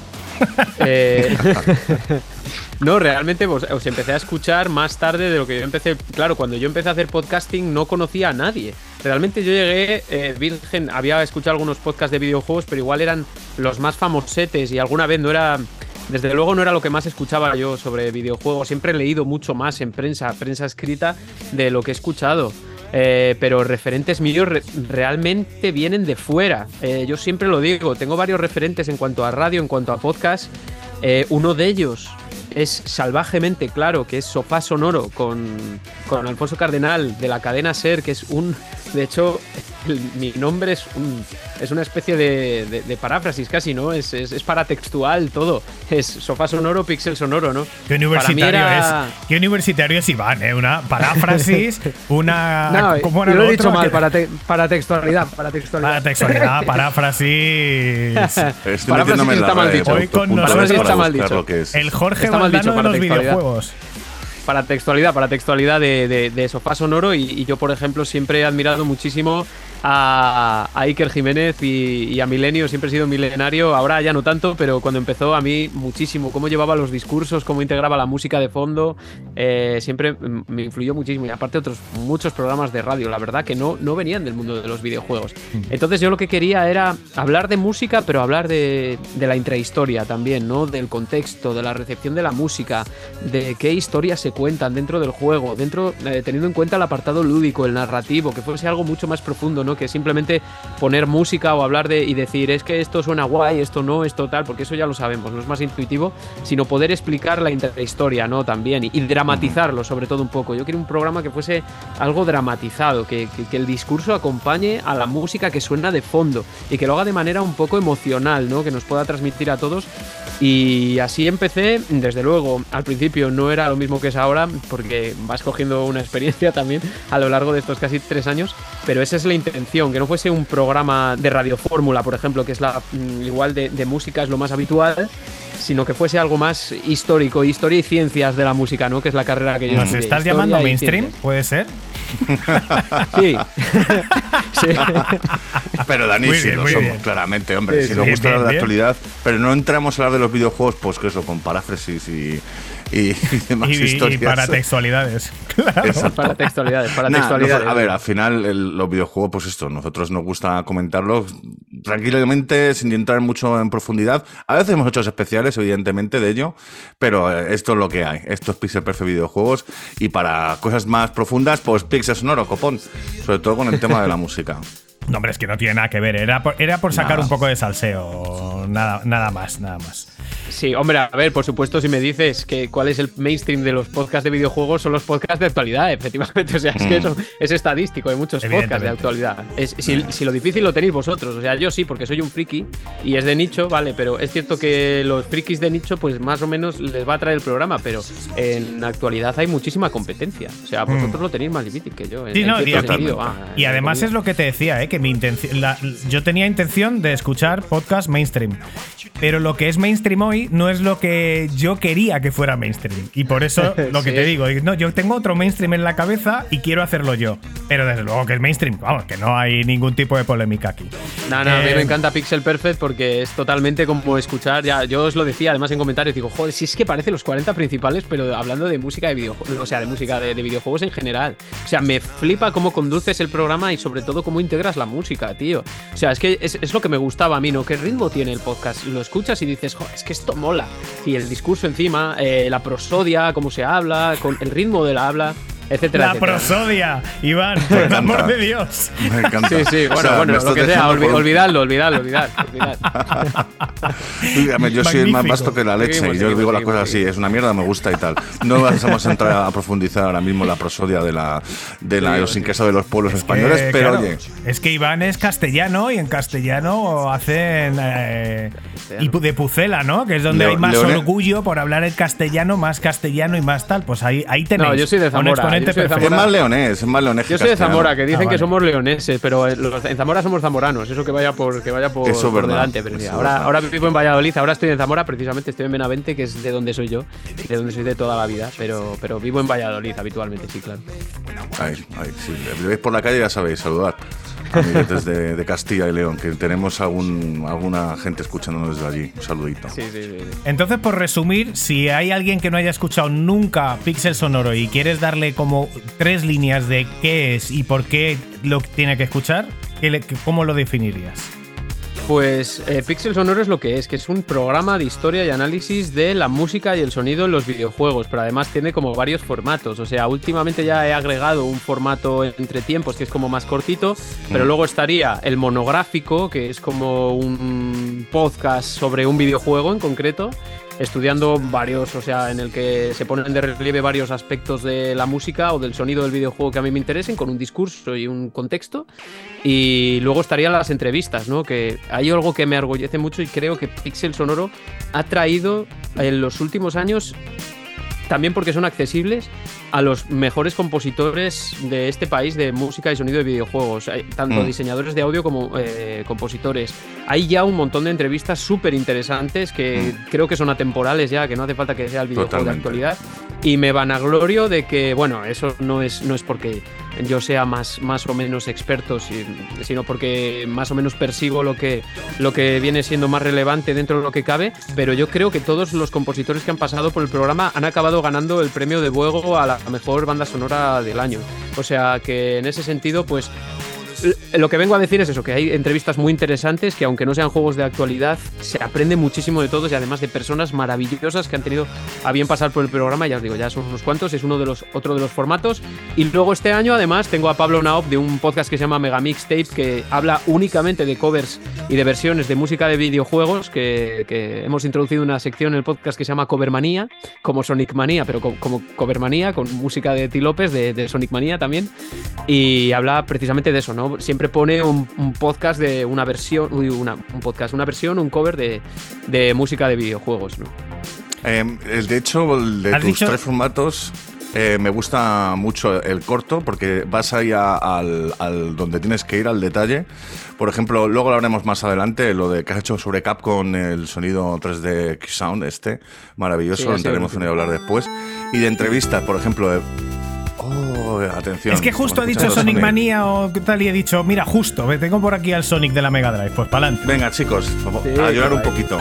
Eh, no, realmente os, os empecé a escuchar más tarde de lo que yo empecé. Claro, cuando yo empecé a hacer podcasting no conocía a nadie. Realmente yo llegué eh, virgen, había escuchado algunos podcasts de videojuegos, pero igual eran los más famosetes y alguna vez no era. Desde luego no era lo que más escuchaba yo sobre videojuegos. Siempre he leído mucho más en prensa, prensa escrita, de lo que he escuchado. Eh, pero referentes míos re- realmente vienen de fuera. Eh, yo siempre lo digo, tengo varios referentes en cuanto a radio, en cuanto a podcast. Uno de ellos es salvajemente claro, que es Sofá Sonoro con, con Alfonso Cardenal de la cadena Ser, que es un. De hecho, el- mi nombre es, un, es una especie de, de- de paráfrasis casi, ¿no? Es, es, es paratextual todo. Es Sofá Sonoro, Pixel Sonoro, ¿no? ¿Qué universitario era- es? ¿Qué universitario es Iván? eh? Una paráfrasis, una. No, ¿cómo era lo he otro? dicho mal, Que- para, te- para textualidad, para textualidad. Paratextualidad, paráfrasis. Estoy Paráfrasis está mal dicho. Hoy con nosotros está mal dicho. El Jorge Está mal dicho, de los paratextualidad. videojuegos. para textualidad, para textualidad de, de- de sofá sonoro y, y yo, por ejemplo, siempre he admirado muchísimo a, a Iker Jiménez y, y a Milenio, siempre he sido milenario, ahora ya no tanto, pero cuando empezó a mí muchísimo, cómo llevaba los discursos, cómo integraba la música de fondo, eh, siempre me influyó muchísimo y aparte otros muchos programas de radio, la verdad que no, no venían del mundo de los videojuegos. Entonces yo lo que quería era hablar de música, pero hablar de, de la intrahistoria también, ¿no? Del contexto, de la recepción de la música, de qué historias se cuentan dentro del juego, dentro, eh, teniendo en cuenta el apartado lúdico, el narrativo, que fuese algo mucho más profundo, ¿no? Que simplemente poner música o hablar de y decir, es que esto suena guay, esto no, esto tal, porque eso ya lo sabemos, no es más intuitivo, sino poder explicar la intrahistoria, ¿no? También, y, y dramatizarlo sobre todo un poco. Yo quiero un programa que fuese algo dramatizado, que, que- que el discurso acompañe a la música que suena de fondo y que lo haga de manera un poco emocional, ¿no? Que nos pueda transmitir a todos. Y así empecé, desde luego, al principio no era lo mismo que es ahora, porque vas cogiendo una experiencia también a lo largo de estos casi tres años, pero esa es la intención, que no fuese un programa de radiofórmula, por ejemplo, que es la mm, igual de, de música es lo más habitual, sino que fuese algo más histórico, historia y ciencias de la música, ¿no? Que es la carrera que yo ¿Nos estás historia llamando mainstream? ¿Puede ser? Sí. sí. Pero Dani, Muy sí bien, lo somos, bien. claramente, hombre. Sí, si nos Bien, gusta hablar de bien, actualidad, pero no entramos a hablar de los videojuegos, pues que eso, con paráfrasis y, y, y demás Y, y historias. para textualidades. Claro. Exacto. Para textualidades, para Nah, textualidades. a ver, al final el- los videojuegos, pues esto, nosotros nos gusta comentarlos tranquilamente, sin entrar mucho en profundidad. A veces hemos hecho especiales, evidentemente, de ello, pero eh, esto es lo que hay. Esto es Pixel Perfect Videojuegos y para cosas más profundas, pues Pixel Sonoro, copón. Sobre todo con el tema de la música. No, hombre, es que no tiene nada que ver. Era por, era por sacar Nada. un poco de salseo. Nada, nada más, nada más. Sí, hombre, a ver, por supuesto, si me dices que cuál es el mainstream de los podcasts de videojuegos, son los podcasts de actualidad, efectivamente. O sea, es que eso es estadístico, hay muchos podcasts de actualidad. Es- si, si lo difícil lo tenéis vosotros, o sea, yo sí, porque soy un friki y es de nicho, vale, pero es cierto que los frikis de nicho, pues más o menos les va a traer el programa, pero en actualidad hay muchísima competencia. O sea, vosotros lo tenéis más difícil que yo. en- Mm. Sí, en no, y, sentido, ah, además es lo que te decía, ¿eh? que mi intención, la- yo tenía intención de escuchar podcast mainstream, pero lo que es mainstream hoy no es lo que yo quería que fuera mainstream. Y por eso lo que Sí. te digo, no, yo tengo otro mainstream en la cabeza y quiero hacerlo yo. Pero desde luego que es mainstream, vamos, que no hay ningún tipo de polémica aquí. No, no, a mí Eh, me encanta Pixel Perfect porque es totalmente como escuchar, ya yo os lo decía además en comentarios, digo, joder, si es que parece los 40 principales, pero hablando de música de videojuegos, o sea, de música de, de videojuegos en general. O sea, me flipa cómo conduces el programa y sobre todo cómo integras la música, tío. O sea, es que es, es lo que me gustaba a mí, ¿no? ¿Qué ritmo tiene el podcast? Lo escuchas y dices, joder, es que esto mola. Y el discurso encima, eh, la prosodia, cómo se habla, con el ritmo del habla, etcétera, La etcétera. prosodia, Iván, por el amor de Dios. Me encanta. Sí, sí, bueno, O sea, bueno, lo que sea, olvi- por olvidadlo, olvidadlo, olvidad, olvidad. Dígame, yo soy el más Magnífico. vasto que la leche Seguimos, y yo seguimos, digo las cosas así, es una mierda, me gusta y tal. No vamos a entrar a profundizar ahora mismo la prosodia de la, de la idiosincrasia de los pueblos españoles, Eh, pero claro, oye, Es que Iván es castellano y en castellano hacen. eh, y de Pucela, ¿no? Que es donde Leo- hay más Leone- orgullo por hablar el castellano, más castellano y más tal. Pues ahí, ahí tenéis No, yo soy de Zamora. Exponente yo soy de perfecto. Es más leonés, es más leonés. Yo soy de. Zamora, que dicen Ah, vale. que somos leoneses, pero en los- en Zamora somos zamoranos, eso que vaya por, que vaya por, Eso es por verdad, delante. Pero eso sí, es ahora, verdad. ahora vivo en Valladolid, ahora estoy en Zamora, precisamente estoy en Benavente, que es de donde soy yo, de donde soy de toda la vida, pero, pero vivo en Valladolid habitualmente, sí, claro. Ay, ay, si le veis por la calle ya sabéis, saludar. Amiguetes de, de Castilla y León, que tenemos algún, alguna gente escuchándonos desde allí. Un saludito. Sí, sí, sí. sí. Entonces, por resumir, si hay alguien que no haya escuchado nunca Pixel Sonoro y quieres darle como tres líneas de qué es y por qué lo tiene que escuchar, ¿qué le- ¿cómo lo definirías? Pues eh, Pixel Sonoro es lo que es, que es un programa de historia y análisis de la música y el sonido en los videojuegos, pero además tiene como varios formatos. O sea, últimamente ya he agregado un formato entre tiempos que es como más cortito, pero luego estaría el monográfico, que es como un podcast sobre un videojuego en concreto estudiando varios, o sea, en el que se ponen de relieve varios aspectos de la música o del sonido del videojuego que a mí me interesen, con un discurso y un contexto. Y luego estarían las entrevistas, ¿no? Que hay algo que me orgullece mucho y creo que Pixel Sonoro ha traído en los últimos años, también porque son accesibles, a los mejores compositores de este país de música y sonido de videojuegos, Hay tanto Mm. diseñadores de audio como eh, compositores. Hay ya un montón de entrevistas súper interesantes que creo que son atemporales ya, que no hace falta que sea el videojuego Totalmente. de actualidad. Y me vanaglorio de que, bueno, eso no es, no es porque yo sea más, más o menos experto, si- sino porque más o menos persigo lo que, lo que viene siendo más relevante dentro de lo que cabe. Pero yo creo que todos los compositores que han pasado por el programa han acabado ganando el premio de Buego a la mejor banda sonora del año. O sea que en ese sentido, pues lo que vengo a decir es eso, que hay entrevistas muy interesantes que aunque no sean juegos de actualidad, se aprende muchísimo de todos y además de personas maravillosas que han tenido a bien pasar por el programa, ya os digo, ya son unos cuantos, es uno de los otro de los formatos. Y luego este año además tengo a Pablo Naop de un podcast que se llama Mega Mixtape que habla únicamente de covers y de versiones de música de videojuegos que, que hemos introducido una sección en el podcast que se llama Covermanía, como Sonic Manía, pero co- como Covermanía con música de Ti López de, de Sonic Manía también. Y habla precisamente de eso, ¿no? Siempre pone un, un podcast de una versión, uy, una, un podcast, una versión, un cover de, de música de videojuegos, ¿no? Eh, el- de hecho, el de ¿Has tus dicho? tres formatos eh, me gusta mucho el corto porque vas ahí a- al, al donde tienes que ir, al detalle. Por ejemplo, luego lo haremos más adelante, lo de que has hecho sobre Capcom, el sonido 3D Sound este, maravilloso, Sí, lo en buenísimo. hablar después. Y de entrevistas, por ejemplo, de... Oh, atención. Es que justo ha dicho escuchando Sonic Manía o qué tal y he dicho, mira, justo, tengo por aquí al Sonic de la Mega Drive, pues para adelante. Venga, chicos, Sí, a llorar un poquito.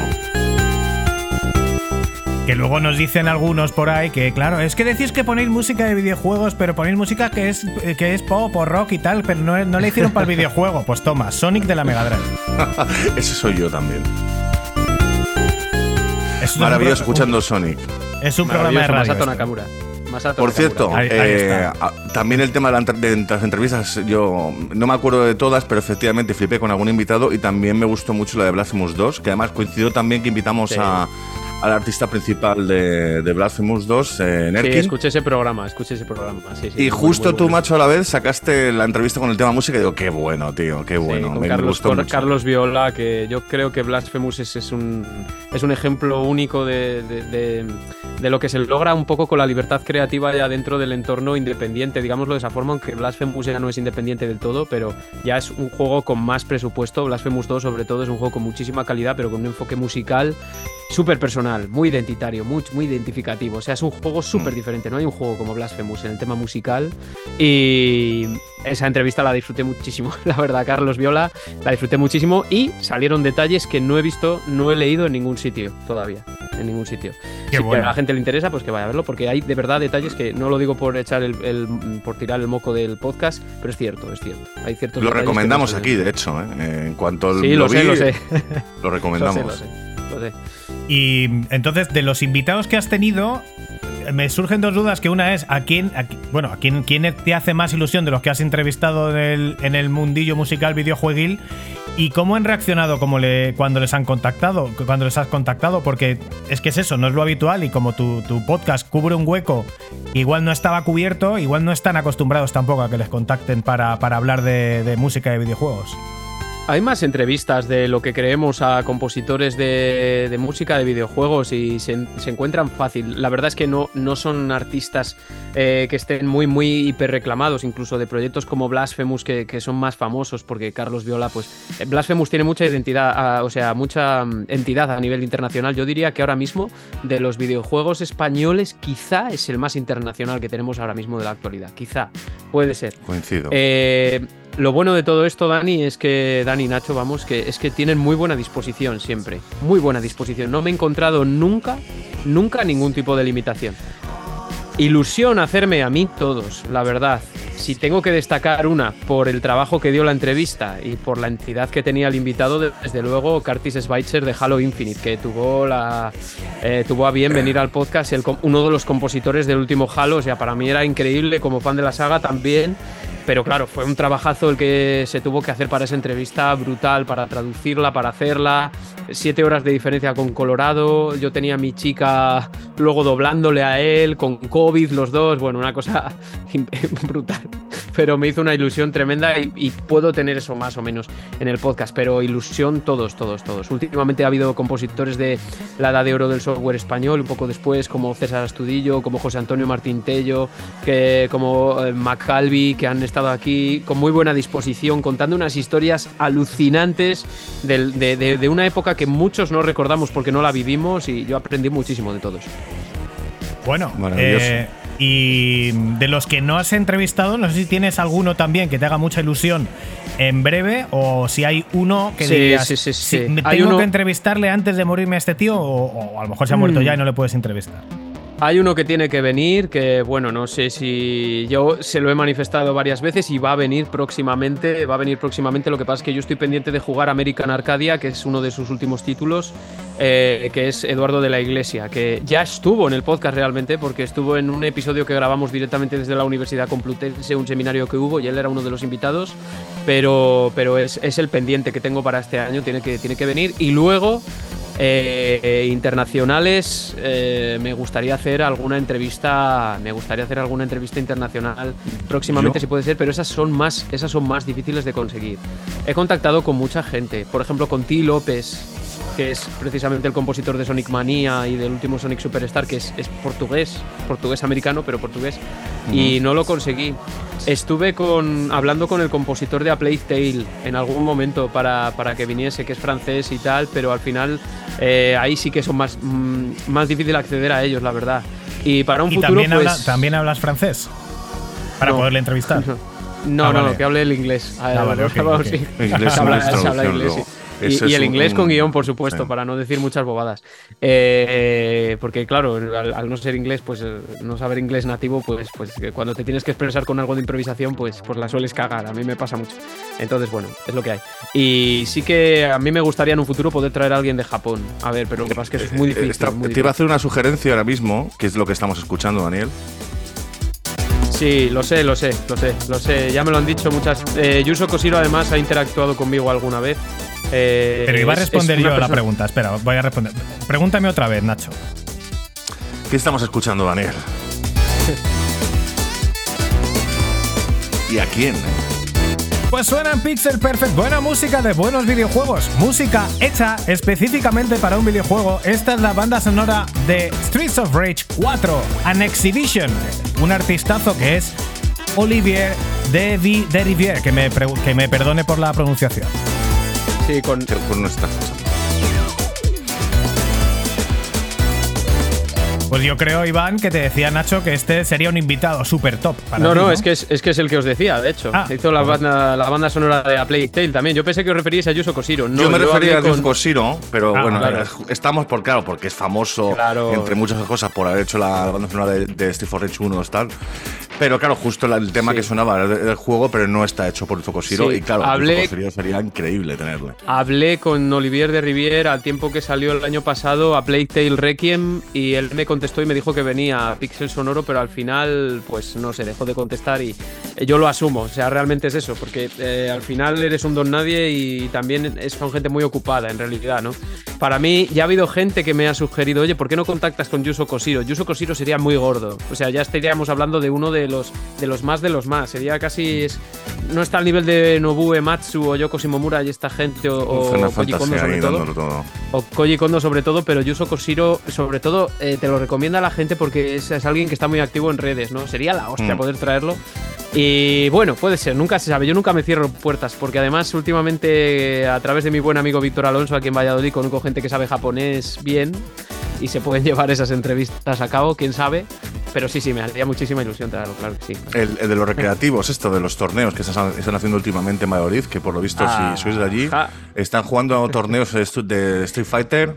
Que luego nos dicen algunos por ahí que, claro, es que decís que ponéis música de videojuegos, pero ponéis música que es, que es pop o rock y tal, pero no, no le hicieron para el videojuego. Pues toma, Sonic de la Mega Drive. Ese soy yo también. Es Maravilloso escuchando Sonic. Es un programa de radio. Masato esto. Por cierto, Ahí- ahí eh, también el tema de, la entre- de las entrevistas, yo no me acuerdo de todas, pero efectivamente flipé con algún invitado y también me gustó mucho la de Blasphemous 2, que además coincidió también que invitamos Sí. a, al artista principal de, de Blasphemous 2, eh, Sí, Nerkin. escuché ese programa, escuché ese programa. sí, sí, y justo muy tú, bueno. macho, a la vez sacaste la entrevista con el tema música y digo, qué bueno, tío, qué bueno. con me, me Carlos, gustó con mucho. Carlos Viola, que yo creo que Blasphemous es, es un, es un ejemplo único de, de- de- de lo que se logra un poco con la libertad creativa ya dentro del entorno independiente, digámoslo de esa forma, aunque Blasphemous ya no es independiente del todo, pero ya es un juego con más presupuesto. Blasphemous 2 sobre todo es un juego con muchísima calidad, pero con un enfoque musical súper personal, muy identitario, muy, muy identificativo. O sea, es un juego súper Mm. diferente. No hay un juego como Blasphemous en el tema musical. Y esa entrevista la disfruté muchísimo, la verdad, Carlos Viola, la disfruté muchísimo y salieron detalles que no he visto, no he leído en ningún sitio todavía. En ningún sitio. Qué si bueno. a la gente le interesa, pues que vaya a verlo, porque hay de verdad detalles que no lo digo por echar el, el- por tirar el moco del podcast, pero es cierto, es cierto. Hay ciertos Lo recomendamos no aquí, de hecho. ¿eh? En cuanto Sí, lo, vi, lo sé. lo recomendamos. sé, lo sé, Y entonces, de los invitados que has tenido, me surgen dos dudas, que una es, ¿a quién, bueno, a quién, quién te hace más ilusión de los que has entrevistado en el, en el mundillo musical videojueguil? ¿Y cómo han reaccionado como le, cuando les han contactado, cuando les has contactado? Porque es que es eso, no es lo habitual y como tu, tu podcast cubre un hueco, igual no estaba cubierto, igual no están acostumbrados tampoco a que les contacten para, para hablar de música de videojuegos. Hay más entrevistas de lo que creemos a compositores de, música de videojuegos y se, encuentran fácil. La verdad es que no, no son artistas eh, que estén muy, muy hiper reclamados, incluso de proyectos como Blasphemous que, son más famosos, porque Carlos Viola, pues eh, Blasphemous tiene mucha identidad, o sea, mucha mm, entidad a nivel internacional. Yo diría que ahora mismo de los videojuegos españoles quizá es el más internacional que tenemos ahora mismo de la actualidad. Quizá, puede ser. Coincido. Eh, lo bueno de todo esto, Dani, es que Dani y Nacho, vamos, que es que tienen muy buena disposición siempre. Muy buena disposición. No me he encontrado nunca, nunca ningún tipo de limitación. Ilusión hacerme a mí todos, la verdad. Si tengo que destacar una por el trabajo que dio la entrevista y por la entidad que tenía el invitado, desde luego Curtis Schweitzer de Halo Infinite, que tuvo la eh, tuvo a bien venir al podcast, uno de los compositores del último Halo, o sea, para mí era increíble como fan de la saga también pero claro, fue un trabajazo el que se tuvo que hacer para esa entrevista, brutal, para traducirla, para hacerla. Siete horas de diferencia con Colorado. Yo tenía a mi chica luego doblándole a él, con COVID los dos. Bueno, una cosa brutal. Pero me hizo una ilusión tremenda y, puedo tener eso más o menos en el podcast. Pero ilusión todos, todos, todos. Últimamente ha habido compositores de la edad de oro del software español, un poco después, como César Astudillo, como José Antonio Martín Tello, que, como eh, McCalvi, que han estado estado aquí con muy buena disposición, contando unas historias alucinantes de, una época que muchos no recordamos porque no la vivimos y yo aprendí muchísimo de todos. Bueno, eh, y de los que no has entrevistado, no sé si tienes alguno también que te haga mucha ilusión en breve o si hay uno que digas, sí, sí, tengo que entrevistarle antes de morirme a este tío o, a lo mejor se ha muerto mm. ya y no le puedes entrevistar. Hay uno que tiene que venir, que bueno, no sé si yo se lo he manifestado varias veces y va a venir próximamente, va a venir próximamente, lo que pasa es que yo estoy pendiente de jugar American Arcadia, que es uno de sus últimos títulos, eh, que es Eduardo de la Iglesia, que ya estuvo en el podcast realmente, porque estuvo en un episodio que grabamos directamente desde la Universidad Complutense, un seminario que hubo, y él era uno de los invitados, pero, pero es, es el pendiente que tengo para este año, tiene que, tiene que venir, y luego... Eh, internacionales, eh, me gustaría hacer alguna entrevista. Me gustaría hacer alguna entrevista internacional próximamente, si puede ser, pero esas son más, esas son más difíciles de conseguir. He contactado con mucha gente, por ejemplo, con T. López, que es precisamente el compositor de Sonic Mania y del último Sonic Superstar, que es, portugués, portugués americano, pero portugués, y no lo conseguí. Estuve con, hablando con el compositor de A Plague Tale en algún momento para, para, que viniese, que es francés y tal, pero al final eh, ahí sí que son más, mm, más difícil acceder a ellos, la verdad. Y para un futuro. También, pues, ¿también hablas francés? Para poderle entrevistar. No, no, ah, que hable el inglés. Ah, vale, sí. Inglés, habla, inglés, y, el inglés con guion, por supuesto, para no decir muchas bobadas. Eh, porque, claro, al, no ser inglés, pues eh, no saber inglés nativo, pues, pues cuando te tienes que expresar con algo de improvisación, pues, pues la sueles cagar. A mí me pasa mucho. Entonces, bueno, es lo que hay. Y sí que a mí me gustaría en un futuro poder traer a alguien de Japón. A ver, pero lo que pasa es que es muy eh, difícil. te iba a hacer una sugerencia ahora mismo, que es lo que estamos escuchando, Daniel. Sí, lo sé, lo sé, lo sé, lo sé. Ya me lo han dicho muchas. Eh, Yuso Koshiro además ha interactuado conmigo alguna vez eh, Pero iba a responder yo a la pregunta. Espera, voy a responder. Pregúntame otra vez, Nacho. ¿Qué estamos escuchando, Daniel? ¿Y a quién? Pues suena en Pixel Perfect buena música de buenos videojuegos. Música hecha específicamente para un videojuego. Esta es la banda sonora de Streets of Rage 4, An Exhibition. Un artistazo que es Olivier de, Rivière, que me, que me perdone por la pronunciación. Sí, con, con nuestra Pues yo creo, Iván, que te decía Nacho que este sería un invitado súper top. no, no, Es, que es, que es el que os decía, de hecho. Ah, hizo la, banda, la banda sonora de A Plague Tale también. Yo pensé que os referíais a Yuso Koshiro. yo me refería a Yuso Koshiro, pero ah, bueno, estamos por claro, porque es famoso, entre muchas cosas, por haber hecho la banda sonora de, de Steve for 1 y tal. Pero claro, justo el tema que sonaba del juego, pero no está hecho por Focosiro. y claro, hablé, sería increíble tenerle. Hablé con Olivier de Rivière al tiempo que salió el año pasado a Plague Tale Requiem y él me contestó y me dijo que venía a Pixel Sonoro, pero al final, pues no se dejó de contestar y yo lo asumo. O sea, realmente es eso, porque eh, al final eres un don nadie y también es, son gente muy ocupada en realidad, ¿no? Para mí, ya ha habido gente que me ha sugerido, oye, ¿por qué no contactas con Yuso Koshiro? Yuso Koshiro sería muy gordo. O sea, ya estaríamos hablando de uno de de los, de los más de los más. Sería casi. Es, no está al nivel de Nobuo Matsu o Yoko Shimomura y esta gente, o, o Koji Kondo sobre todo, O Koji Kondo sobre todo, pero Yuso Koshiro, sobre todo, eh, te lo recomienda a la gente porque es, es, alguien que está muy activo en redes, ¿no? Sería la hostia mm. poder traerlo. Y bueno, puede ser, nunca se sabe. Yo nunca me cierro puertas, porque además, últimamente, a través de mi buen amigo Víctor Alonso, aquí en Valladolid, conozco gente que sabe japonés bien y se pueden llevar esas entrevistas a cabo, quién sabe. Pero sí, sí, me haría muchísima ilusión traerlo, claro que sí. El, de los recreativos, esto de los torneos que están, haciendo últimamente en Valladolid, que por lo visto, si ah, sois de allí, están jugando torneos de Street Fighter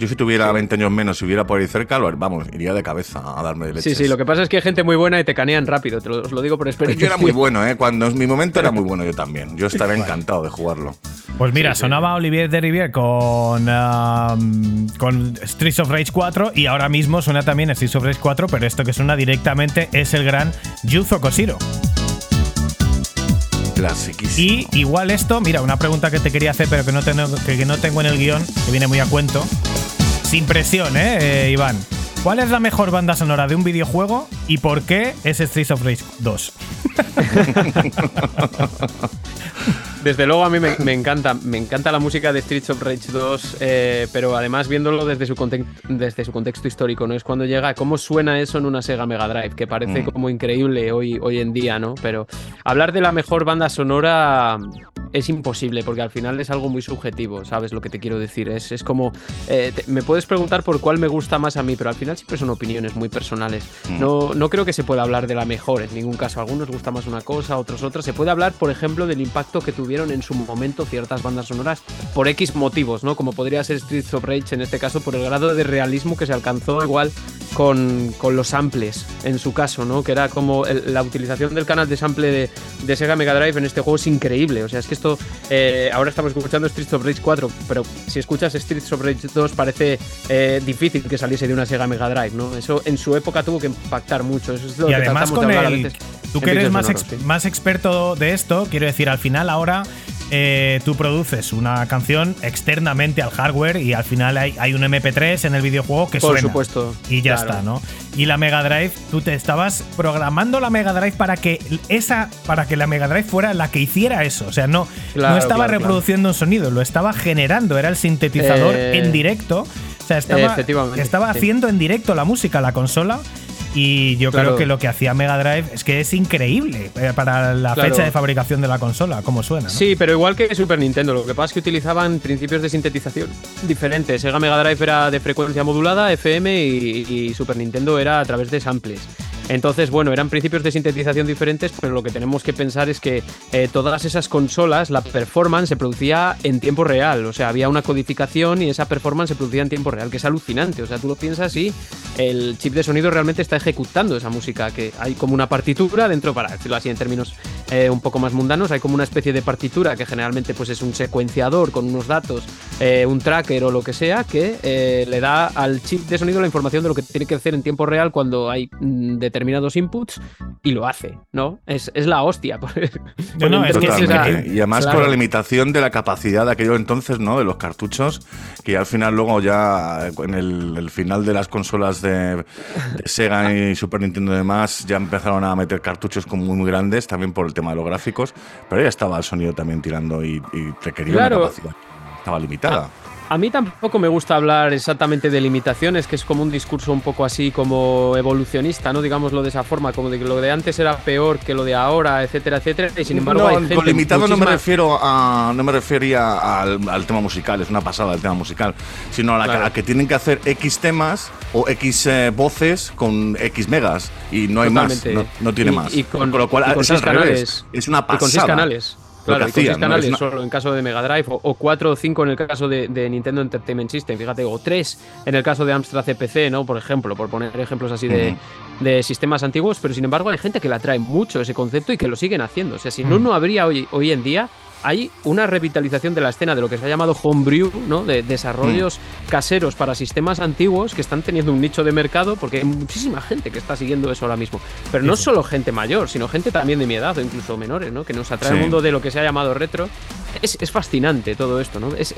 yo si tuviera 20 años menos, si hubiera por ahí cerca, vamos, iría de cabeza a darme de leche. Sí, sí, lo que pasa es que hay gente muy buena y te canean rápido, te lo, os lo digo por experiencia. Yo era muy bueno, ¿eh? Cuando en mi momento era muy bueno yo también. Yo estaría encantado de jugarlo. Pues mira, sonaba Olivier de Rivière con, um, con Streets of Rage 4 y ahora mismo suena también Streets of Rage 4, pero esto que suena directamente es el gran Yuzo Koshiro. Y igual esto, mira, una pregunta que te quería hacer, pero que no, tengo, que no tengo en el guion, que viene muy a cuento. Sin presión, ¿eh, eh, Iván? ¿Cuál es la mejor banda sonora de un videojuego y por qué es Streets of Rage 2? Desde luego a mí me, encanta, me encanta la música de Streets of Rage 2, eh, pero además viéndolo desde su, desde su contexto histórico, ¿no? Es cuando llega, cómo suena eso en una Sega Mega Drive, que parece mm. como increíble hoy, hoy en día, ¿no? Pero hablar de la mejor banda sonora es imposible, porque al final es algo muy subjetivo, ¿sabes lo que te quiero decir? Es, es como, eh, me puedes preguntar por cuál me gusta más a mí, pero al final siempre son opiniones muy personales. Mm. No, no creo que se pueda hablar de la mejor en ningún caso. A algunos gusta más una cosa, a otros otra. Se puede hablar, por ejemplo, del impacto que tuvieron en su momento ciertas bandas sonoras por X motivos, ¿no? Como podría ser Streets of Rage en este caso, por el grado de realismo que se alcanzó igual con, con los samples, en su caso, ¿no? Que era como la utilización del canal de sample de, de, Sega Mega Drive en este juego es increíble. O sea, es que esto, eh, ahora estamos escuchando Streets of Rage 4, pero si escuchas Streets of Rage 2 parece eh, difícil que saliese de una Sega Mega Drive, ¿no? Eso en su época tuvo que impactar mucho. Eso es lo y que además con el, Tú que eres más, más experto de esto, quiero decir, al final ahora eh, tú produces una canción externamente al hardware y al final hay, un MP3 en el videojuego que Por suena. supuesto. Y ya está, ¿no? Y la Mega Drive, tú te estabas programando la Mega Drive para que esa, para que la Mega Drive fuera la que hiciera eso. O sea, no, no estaba reproduciendo un sonido, lo estaba generando, era el sintetizador eh, en directo. O sea, estaba, estaba haciendo en directo la música, la consola, y yo creo que lo que hacía Mega Drive es que es increíble eh, para la fecha de fabricación de la consola, como suena. Sí, pero igual que Super Nintendo, lo que pasa es que utilizaban principios de sintetización diferentes. Sega Mega Drive era de frecuencia modulada, FM, y Super Nintendo era a través de samples. Entonces, bueno, eran principios de sintetización diferentes, pero lo que tenemos que pensar es que eh, todas esas consolas, la performance se producía en tiempo real, o sea, había una codificación y esa performance se producía en tiempo real, que es alucinante, o sea, tú lo piensas y el chip de sonido realmente está ejecutando esa música, que hay como una partitura dentro, para decirlo así en términos eh, un poco más mundanos, hay como una especie de partitura que generalmente pues es un secuenciador con unos datos, eh, un tracker o lo que sea, que le da al chip de sonido la información de lo que tiene que hacer en tiempo real cuando hay determinados determinados inputs y lo hace, ¿no? Es, la hostia. y además con la limitación de la capacidad de aquello entonces, ¿no? De los cartuchos, que al final luego ya en el, final de las consolas de, Sega y Super Nintendo y demás ya empezaron a meter cartuchos como muy, grandes, también por el tema de los gráficos, pero ya estaba el sonido también tirando y, requería una capacidad. Estaba limitada. A mí tampoco me gusta hablar exactamente de limitaciones, que es como un discurso un poco así como evolucionista, ¿no? Digámoslo de esa forma, como de que lo de antes era peor que lo de ahora, etcétera, etcétera. Y sin embargo, no, con limitado no me refiero a, no me refería al, tema musical, es una pasada el tema musical, sino a, que tienen que hacer X temas o X eh, voces con X megas y no hay más, no, tiene más. Y con, lo cual es, canales, es una pasada. con seis canales. Claro, con seis canales solo en caso de Mega Drive, o, cuatro o cinco en el caso de, Nintendo Entertainment System, fíjate, o tres en el caso de Amstrad CPC, ¿no? Por ejemplo, por poner ejemplos así de, de, sistemas antiguos, pero sin embargo hay gente que la trae mucho ese concepto y que lo siguen haciendo. O sea, si no, no habría hoy, hoy en día hay una revitalización de la escena de lo que se ha llamado homebrew, ¿no? De desarrollos mm. caseros para sistemas antiguos que están teniendo un nicho de mercado porque hay muchísima gente que está siguiendo eso ahora mismo. Pero no solo gente mayor, sino gente también de mi edad o incluso menores, ¿no? Que nos atrae el mundo de lo que se ha llamado retro es, fascinante todo esto, ¿no? Es,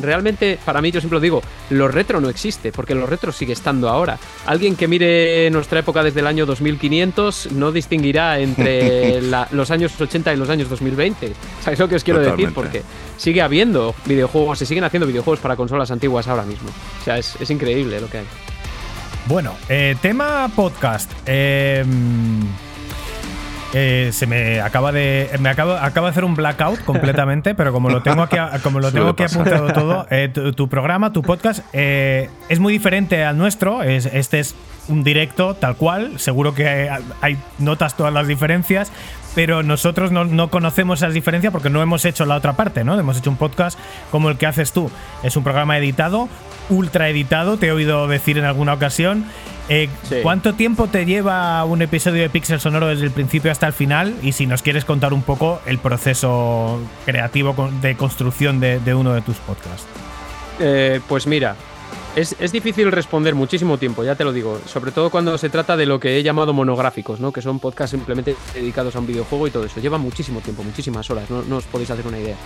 realmente, para mí, yo siempre lo digo, lo retro no existe, porque lo retro sigue estando ahora. Alguien que mire nuestra época desde el año 2500 no distinguirá entre los años 80 y los años 2020. ¿Sabes lo que os quiero decir? Porque sigue habiendo videojuegos, se siguen haciendo videojuegos para consolas antiguas ahora mismo. O sea, es, increíble lo que hay. Bueno, eh, tema podcast. Eh, eh, se me acaba de. Me acaba, acaba de hacer un blackout completamente, pero como lo tengo aquí, como lo tengo aquí apuntado todo, eh, tu, programa, tu podcast, eh, es muy diferente al nuestro. Es, este es un directo tal cual. Seguro que hay, notas todas las diferencias, pero nosotros no, no, conocemos esas diferencias porque no hemos hecho la otra parte, ¿no? Hemos hecho un podcast como el que haces tú. Es un programa editado, ultra editado, te he oído decir en alguna ocasión. Eh, ¿Cuánto tiempo te lleva un episodio de Pixel Sonoro desde el principio hasta el final? Y si nos quieres contar un poco el proceso creativo de construcción de, uno de tus podcasts. Eh, pues mira, es, difícil responder muchísimo tiempo, ya te lo digo. Sobre todo cuando se trata de lo que he llamado monográficos, ¿no? Que son podcasts simplemente dedicados a un videojuego y todo eso. Lleva muchísimo tiempo, muchísimas horas, no, os podéis hacer una idea.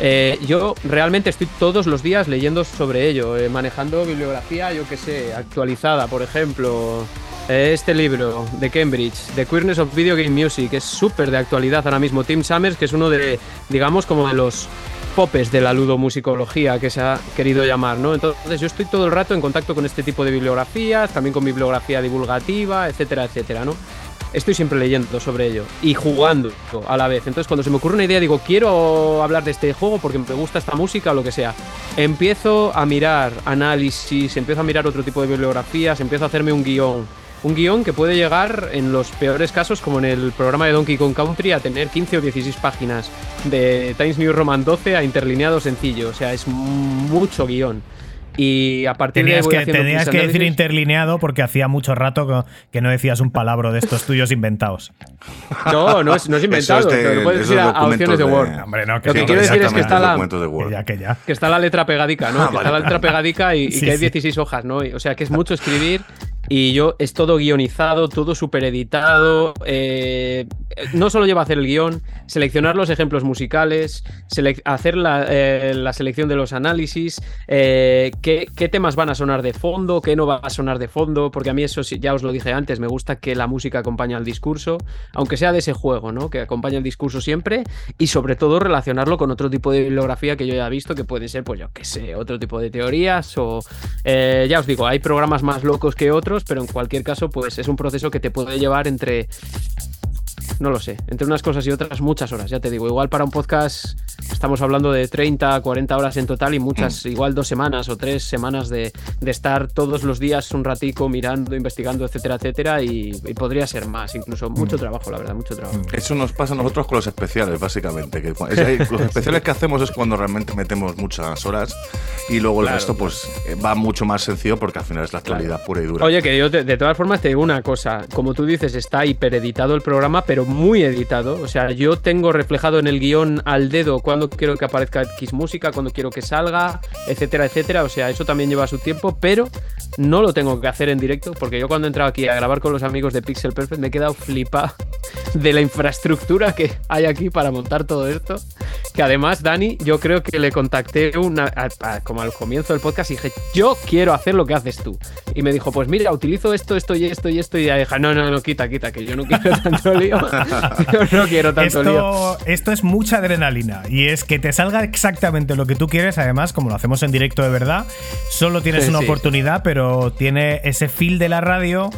Eh, yo realmente estoy todos los días leyendo sobre ello, eh, manejando bibliografía, yo que sé, actualizada, por ejemplo. Eh, este libro de Cambridge, The Queerness of Video Game Music, es súper de actualidad ahora mismo. Tim Summers, que es uno de, digamos, como de los popes de la ludomusicología que se ha querido llamar, ¿no? Entonces yo estoy todo el rato en contacto con este tipo de bibliografías, también con bibliografía divulgativa, etcétera, etcétera, ¿no? Estoy siempre leyendo sobre ello y jugando a la vez. Entonces cuando se me ocurre una idea digo, quiero hablar de este juego porque me gusta esta música o lo que sea. Empiezo a mirar análisis, empiezo a mirar otro tipo de bibliografías, empiezo a hacerme un guion un guion que puede llegar, en los peores casos, como en el programa de Donkey Kong Country, a tener 15 o 16 páginas. De Times New Roman 12 a interlineado sencillo. O sea, es mucho guion. Y a partir tenías de ahí que, Tenías que decir interlineado porque hacía mucho rato que no decías un palabra de estos tuyos inventados. No, no es, no es inventado. pero puedes decir a, opciones de, Word. Hombre, que Lo que quiero decir es que está la, que ya, que está la letra pegadica, ¿no? Ah, que está la letra pegadica y, que hay 16 hojas, ¿no? O sea, que es mucho escribir y yo es todo guionizado, todo super editado. Eh, no solo lleva a hacer el guion, seleccionar los ejemplos musicales, hacer eh, la, selección de los análisis, eh, qué, temas van a sonar de fondo, qué no va a sonar de fondo, porque a mí eso ya os lo dije antes, me gusta que la música acompañe al discurso, aunque sea de ese juego, ¿no? Que acompañe el discurso siempre y sobre todo relacionarlo con otro tipo de bibliografía que yo ya he visto, que puede ser, pues yo qué sé, otro tipo de teorías o... ya os digo, hay programas más locos que otros pero en cualquier caso, pues es un proceso que te puede llevar entre no lo sé, entre unas cosas y otras muchas horas, ya te digo, igual para un podcast estamos hablando de 30, 40 horas en total y muchas, mm. igual dos semanas o tres semanas de, estar todos los días un ratico mirando, investigando, etcétera, etcétera, y, podría ser más, incluso mucho mm. trabajo, la verdad, mucho trabajo. Eso nos pasa a nosotros con los especiales, básicamente, que los especiales que hacemos es cuando realmente metemos muchas horas y luego el resto pues eh, va mucho más sencillo porque al final es la actualidad pura y dura. Oye, que yo de todas formas te digo una cosa, como tú dices, está hipereditado el programa, pero muy editado. O sea, yo tengo reflejado en el guion al dedo cuando quiero que aparezca X música, cuando quiero que salga, etcétera, etcétera. O sea, eso también lleva su tiempo, pero no lo tengo que hacer en directo, porque yo cuando he entrado aquí a grabar con los amigos de Pixel Perfect me he quedado flipado de la infraestructura que hay aquí para montar todo esto. Que además, Dani, yo creo que le contacté una, como al comienzo del podcast y dije, yo quiero hacer lo que haces tú. Y me dijo, pues mira, utilizo esto, esto y esto y esto. Y ya dije, no, no, no, quita, quita, que yo no quiero tanto lío. yo no quiero tanto esto, lío. Esto es mucha adrenalina y es que te salga exactamente lo que tú quieres. Además, como lo hacemos en directo de verdad, solo tienes una oportunidad, pero tiene ese feel de la radio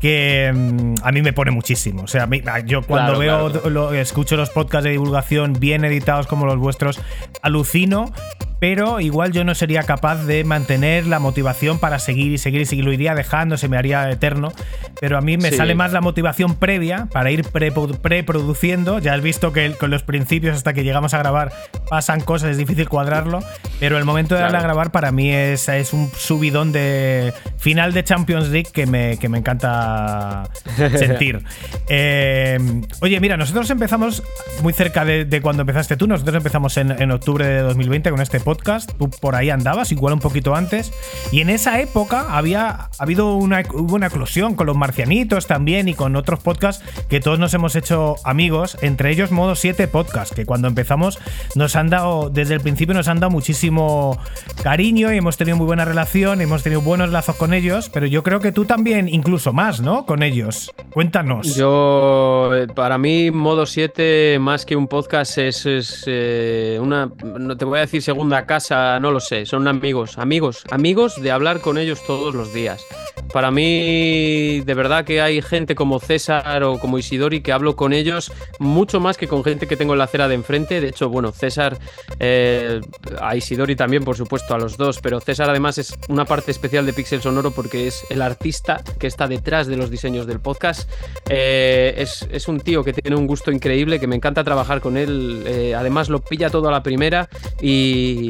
que mm, a mí me pone muchísimo. O sea, yo cuando veo, Lo, escucho los podcasts de divulgación bien editados como los vuestros, alucino, pero igual yo no sería capaz de mantener la motivación para seguir y seguir y seguir. Lo iría dejando, se me haría eterno. Pero a mí me sale más la motivación previa para ir preproduciendo. ya has visto que con los principios hasta que llegamos a grabar pasan cosas, es difícil cuadrarlo. pero el momento de darle a grabar para mí es, es un subidón de final de Champions League que me, que me encanta sentir. Eh, oye, mira, nosotros empezamos muy cerca de, cuando empezaste tú, nosotros empezamos en, en, octubre de 2020 con este podcast, tú por ahí andabas, igual un poquito antes, y en esa época había habido una, hubo una eclosión con los marcianitos también y con otros podcasts que todos nos hemos hecho amigos, entre ellos Modo 7 Podcast, que cuando empezamos nos han dado, desde el principio nos han dado muchísimo cariño y hemos tenido muy buena relación, hemos tenido buenos lazos con ellos, pero yo creo que tú también incluso más, ¿no? Con ellos. Cuéntanos. Yo, eh, para mí, Modo 7, más que un podcast, es, eh, una, no te voy a decir segunda casa, no lo sé, son amigos, amigos, amigos de hablar con ellos todos los días. Para mí, de verdad que hay gente como César o como Isidori que hablo con ellos mucho más que con gente que tengo en la acera de enfrente. De hecho, bueno, César, eh, a Isidori también, por supuesto, a los dos, pero César además es una parte especial de Pixel Sonoro porque es el artista que está detrás de los diseños del podcast. Eh, es, un tío que tiene un gusto increíble, que me encanta trabajar con él. Eh, además, lo pilla todo a la primera y,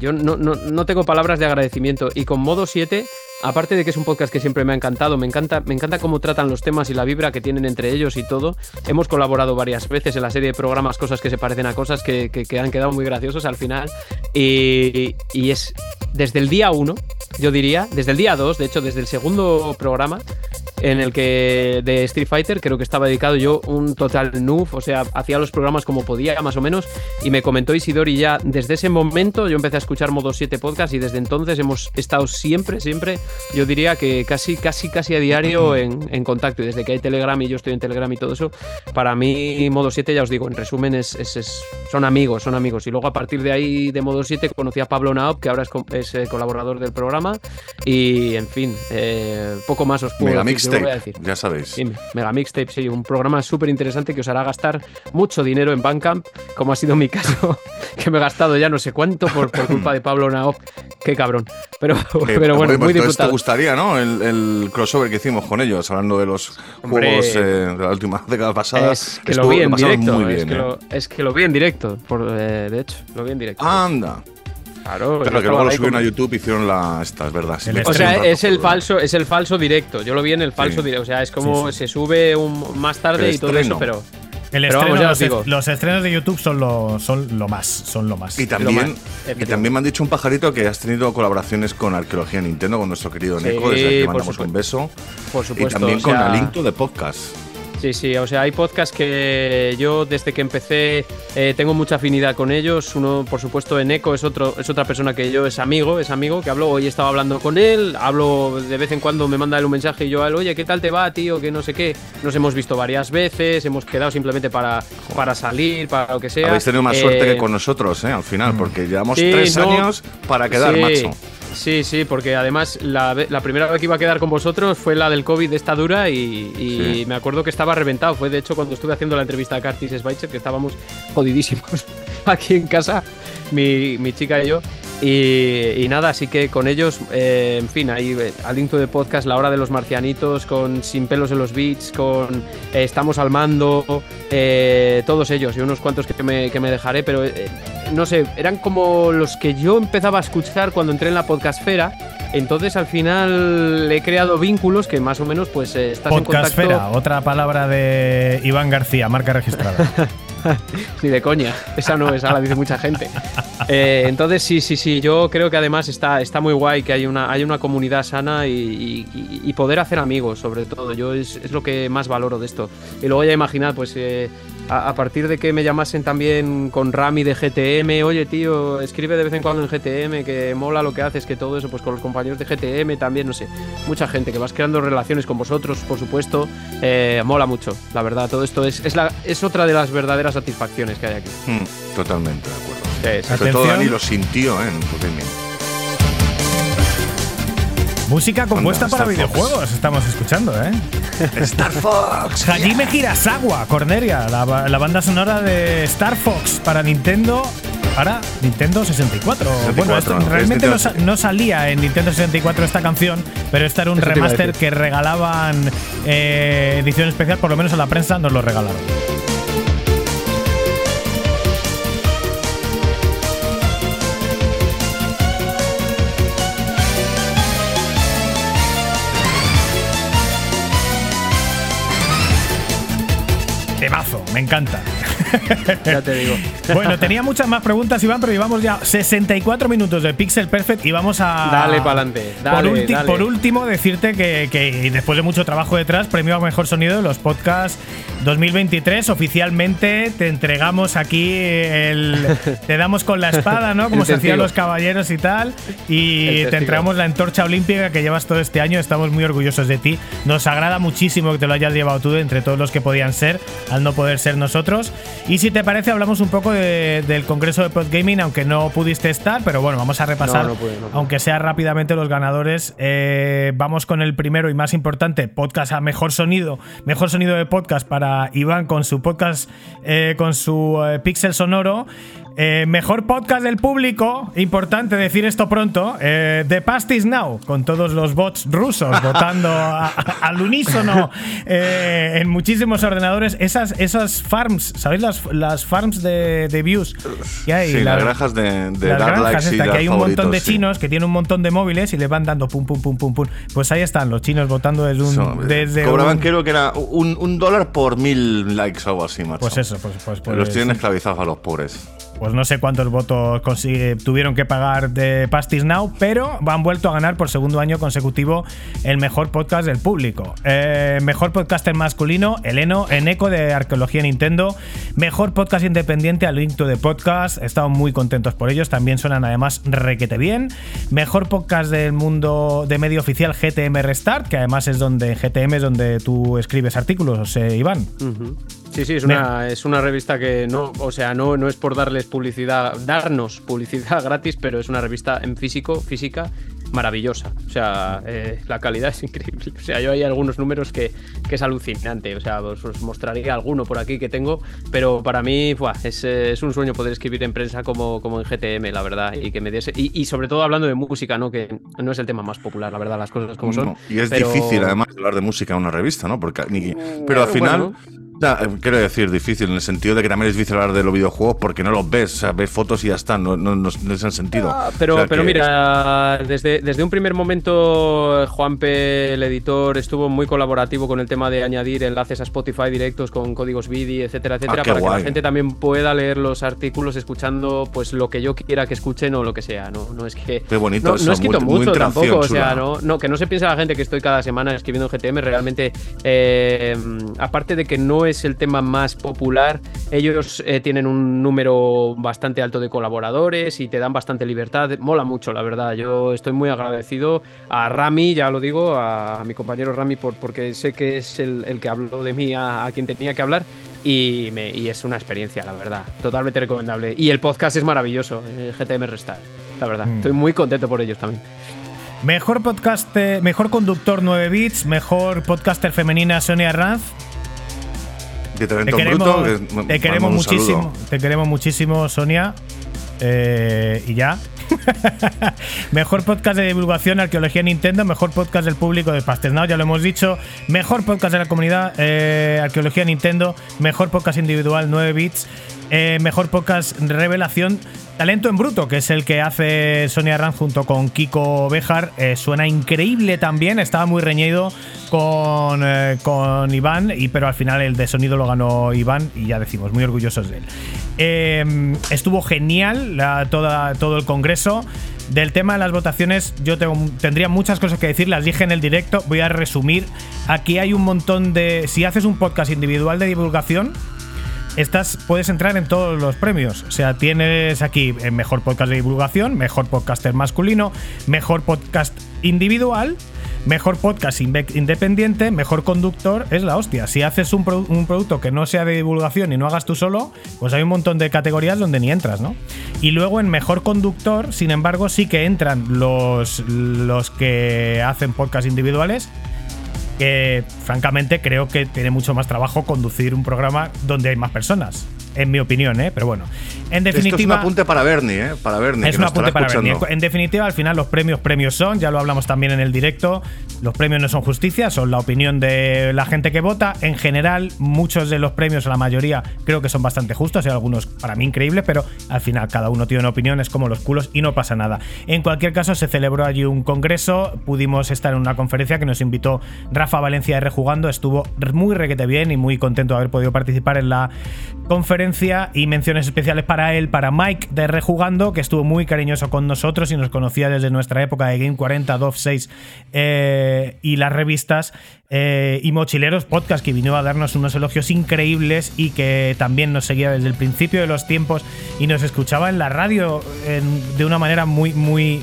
yo no, no tengo palabras de agradecimiento. Y con modo 7 aparte de que es un podcast que siempre me ha encantado, me encanta, me encanta cómo tratan los temas y la vibra que tienen entre ellos y todo. Hemos colaborado varias veces en la serie de programas, cosas que se parecen a cosas que, han quedado muy graciosos al final. Y, y es desde el día 1, yo diría, desde el día 2, de hecho, desde el segundo programa, en el que de Street Fighter creo que estaba dedicado yo un total noob, o sea, hacía los programas como podía más o menos y me comentó Isidori ya desde ese momento yo empecé a escuchar Modo 7 Podcast y desde entonces hemos estado siempre, siempre, yo diría que casi, casi, casi a diario en, contacto. Y desde que hay Telegram y yo estoy en Telegram y todo eso, para mí Modo 7 ya os digo, en resumen es, son amigos, son amigos. Y luego a partir de ahí de Modo 7 conocí a Pablo Naop que ahora es, eh, colaborador del programa y en fin, eh, poco más os puedo decir ya sabéis. Mega Mixtape, sí, un programa súper interesante que os hará gastar mucho dinero en Bandcamp, como ha sido mi caso, que me he gastado ya no sé cuánto por, culpa de Pablo Nao. Qué cabrón. Pero, pero bueno, muy disfrutado. te gustaría, ¿no? El, crossover que hicimos con ellos, hablando de los juegos eh, de la última década pasada. Es que lo vi en directo. es, que lo, es, que lo, vi en directo, por, eh, de hecho, lo vi en directo. Anda. Claro, que luego lo subieron a YouTube hicieron la. Esta, es verdad. o sea, es el falso, es el falso directo. Yo lo vi en el falso directo. O sea, es como se sube un, más tarde y todo eso, pero. El estreno, los, estrenos de YouTube son lo, son lo más, son lo más. Y también, y también me han dicho un pajarito que has tenido colaboraciones con Arqueología Nintendo, con nuestro querido Neko, desde aquí mandamos un beso. Por supuesto. Y también con Alinto de Podcast. Sí, sí, o sea, hay podcasts que yo desde que empecé eh, tengo mucha afinidad con ellos. Uno, por supuesto, Eneco es otro, es otra persona que yo es amigo, es amigo que hablo. Hoy estaba hablando con él, hablo de vez en cuando me manda él un mensaje y yo a él, oye, ¿qué tal te va, tío? Que no sé qué. Nos hemos visto varias veces, hemos quedado simplemente para, para salir, para lo que sea. Habéis tenido más suerte que eh, con nosotros, ¿eh? Al final, porque llevamos tres años para quedar, macho. Sí, sí, porque además la, primera vez que iba a quedar con vosotros fue la del COVID esta dura y, me acuerdo que estaba reventado. Fue de hecho cuando estuve haciendo la entrevista a Curtis Schweitzer que estábamos jodidísimos aquí en casa, mi, mi chica y yo. Y, nada, así que con ellos, eh, en fin, ahí eh, aliento de podcast, La Hora de los Marcianitos, con Sin Pelos en los Beats, con eh, Estamos al Mando, todos ellos y unos cuantos que me, que me dejaré, pero no sé, eran como los que yo empezaba a escuchar cuando entré en la podcastfera. Entonces al final he creado vínculos que más o menos pues estás en contacto. otra palabra de Iván García, marca registrada. Ni de coña, esa no, esa la dice mucha gente. Eh, entonces, sí, sí, sí, yo creo que además está, está muy guay que hay una, hay una comunidad sana y, poder hacer amigos, sobre todo. Yo es, es, lo que más valoro de esto. Y luego ya imaginad, pues eh, a, partir de que me llamasen también con Rami de GTM, oye tío, escribe de vez en cuando en GTM, que mola lo que haces, que todo eso, pues con los compañeros de GTM también, no sé, mucha gente que vas creando relaciones con vosotros, por supuesto, eh, mola mucho, la verdad, todo esto es, es, la, es otra de las verdaderas satisfacciones que hay aquí. Hmm, totalmente de acuerdo. Sobre todo Dani lo sintió ¿eh? en Música compuesta para videojuegos, estamos escuchando, ¿eh? Star Fox. Hajime Hirasawa, Corneria, la, banda sonora de Star Fox para Nintendo. Para Nintendo 64. bueno, esto, realmente no, salía en Nintendo 64 esta canción, pero este era un remaster que regalaban eh, edición especial, por lo menos a la prensa nos lo regalaron. Me encanta. Ya te digo. Bueno, tenía muchas más preguntas, Iván, pero llevamos ya 64 minutos de Pixel Perfect y vamos a. Dale Por, ulti- dale. por último, decirte que, que después de mucho trabajo detrás, premio a mejor sonido de los podcasts 2023. Oficialmente te entregamos aquí el. te damos con la espada, ¿no? Como se hacían los caballeros y tal. Y te entregamos la antorcha olímpica que llevas todo este año. Estamos muy orgullosos de ti. Nos agrada muchísimo que te lo hayas llevado tú entre todos los que podían ser, al no poder ser nosotros. Y si te parece, hablamos un poco de- del Congreso de Podgaming, aunque no pudiste estar, pero bueno, vamos a repasar, No, no pude, no pude. aunque sea rápidamente, los ganadores. Eh, vamos con el primero y más importante, podcast a mejor sonido. Mejor sonido de podcast para Iván con su podcast, eh, con su eh, Pixel Sonoro. Eh, mejor podcast del público, importante decir esto pronto, eh, The Past is Now, con todos los bots rusos votando a- a- al unísono eh, en muchísimos ordenadores. Esas, esas farms, ¿sabéis las, las farms de, de views que hay? Sí, La- las granjas de, de las dar granjas likes y esta, dar que hay un montón de sí. chinos que tienen un montón de móviles y le van dando pum pum pum pum pum. Pues ahí están los chinos votando desde un desde cobraban un- creo que era un, un dólar por mil likes o algo así, macho. pues eso, pues, pues, pues- Los tienen esclavizados a los pobres. Pues no sé cuántos votos tuvieron que pagar de Pastis Now, pero han vuelto a ganar por segundo año consecutivo el mejor podcast del público. Eh, mejor podcaster masculino, Eleno, Eneco de Arqueología Nintendo. Mejor podcast independiente, A Link to the Podcast. Estamos muy contentos por ellos, también suenan además requete bien. Mejor podcast del mundo de medio oficial, GTM Restart, que además es donde GTM es donde tú escribes artículos, eh, Iván. Ujú. Sí, sí, es una, es una revista que no, o sea, no, no es por darles publicidad, darnos publicidad gratis, pero es una revista en físico, física, maravillosa. O sea, eh, la calidad es increíble. O sea, yo hay algunos números que, que es alucinante. O sea, os, os mostraría alguno por aquí que tengo, pero para mí buah, es, eh, es un sueño poder escribir en prensa como, como en GTM, la verdad, y que me diese. Y, y sobre todo hablando de música, ¿no? Que no es el tema más popular, la verdad, las cosas como son. No, Y es pero- difícil, además, hablar de música en una revista, ¿no? Porque, ni- pero al final, bueno. O sea, eh, quiero decir, difícil, en el sentido de que también es difícil hablar de los videojuegos porque no los ves, o sea, ves fotos y ya está, no, no, no, no es el sentido. Ah, pero, O sea, pero que- mira, desde, desde un primer momento, Juanpe, el editor, estuvo muy colaborativo con el tema de añadir enlaces a Spotify directos con códigos BIDI, etcétera, etcétera, Ah, qué para que la gente también pueda leer los artículos escuchando pues lo que yo quiera que escuchen o lo que sea. No, no es que. Qué bonito no, eso, no muy- muy mucho tampoco. O sea, no, no, que no se piense la gente que estoy cada semana escribiendo en GTM. Realmente, eh, aparte de que no es el tema más popular, ellos eh, tienen un número bastante alto de colaboradores y te dan bastante libertad. Mola mucho, la verdad. Yo estoy muy agradecido a Rami, ya lo digo, a, a mi compañero Rami, por, porque sé que es el, el que habló de mí a, a quien tenía que hablar. Y, me- y es una experiencia, la verdad. Totalmente recomendable. Y el podcast es maravilloso, eh, GTM Restart. La verdad, Mm. estoy muy contento por ellos también. Mejor podcast, mejor conductor 9 bits, mejor podcaster femenina Sonia Ranz. De Te queremos, bruto, te muchísimo, saludo. te queremos muchísimo, Sonia. Eh, y ya. mejor podcast de divulgación, arqueología Nintendo, mejor podcast del público de Pasternao, ya lo hemos dicho. Mejor podcast de la comunidad, eh, arqueología Nintendo, mejor podcast individual 9 bits, eh, mejor podcast revelación. Talento en Bruto, que es el que hace Sonia Ranz junto con Kiko Bejar, eh, suena increíble también. Estaba muy reñido con, eh, con Iván, y, pero al final el de sonido lo ganó Iván y ya decimos, muy orgullosos de él. Estuvo genial toda, todo el congreso. Del tema de las votaciones, yo tendría muchas cosas que decir, las dije en el directo, voy a resumir. Aquí hay un montón de... Si haces un podcast individual de divulgación, estás, puedes entrar en todos los premios. O sea, tienes aquí eh, mejor podcast de divulgación, mejor podcaster masculino, mejor podcast individual, mejor podcast independiente, mejor conductor. Es la hostia. Si haces un producto que no sea de divulgación y no hagas tú solo, pues hay un montón de categorías donde ni entras, ¿no? Y luego en mejor conductor, sin embargo, sí que entran los, los que hacen podcast individuales que francamente creo que tiene mucho más trabajo conducir un programa donde hay más personas. en mi opinión, ¿eh? Pero bueno. En definitiva. Esto es un apunte para Bernie, ¿eh? Para Bernie. Es un apunte para Bernie. En definitiva, al final, los premios, premios son, ya lo hablamos también en el directo. Los premios no son justicia, son la opinión de la gente que vota. En general, muchos de los premios, la mayoría, creo que son bastante justos. Hay algunos para mí increíbles, pero al final cada uno tiene una opinión, es como los culos y no pasa nada. En cualquier caso, se celebró allí un congreso. Pudimos estar en una conferencia que nos invitó Rafa Valencia de Rejugando. Estuvo muy requete bien y muy contento de haber podido participar en la conferencia. Y menciones especiales para él, para Mike de Rejugando, que estuvo muy cariñoso con nosotros y nos conocía desde nuestra época de Game 40, Dove 6 eh, y las revistas. Eh, y Mochileros Podcast, que vino a darnos unos elogios increíbles y que también nos seguía desde el principio de los tiempos y nos escuchaba en la radio de una manera muy, muy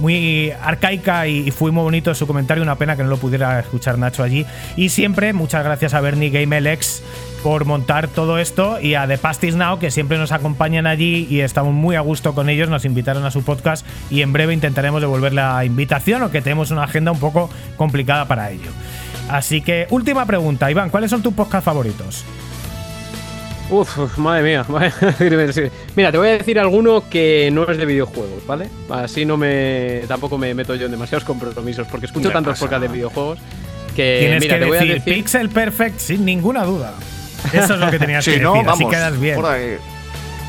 muy arcaica y, fue muy bonito su comentario. Una pena que no lo pudiera escuchar Nacho allí. Y siempre, muchas gracias a Bernie GameLX por montar todo esto y a The Pastis Now que siempre nos acompañan allí y estamos muy a gusto con ellos, nos invitaron a su podcast y en breve intentaremos devolver la invitación o que tenemos una agenda un poco complicada para ello. Así que última pregunta, Iván, ¿cuáles son tus podcasts favoritos? Uf, madre mía. Mira, te voy a decir alguno que no es de videojuegos, ¿vale? Así no me. Tampoco me meto yo en demasiados compromisos, porque escucho tantos podcasts de videojuegos que. Tienes que decir, Pixel Perfect sin ninguna duda. Eso es lo que tenías que decir, así quedas bien.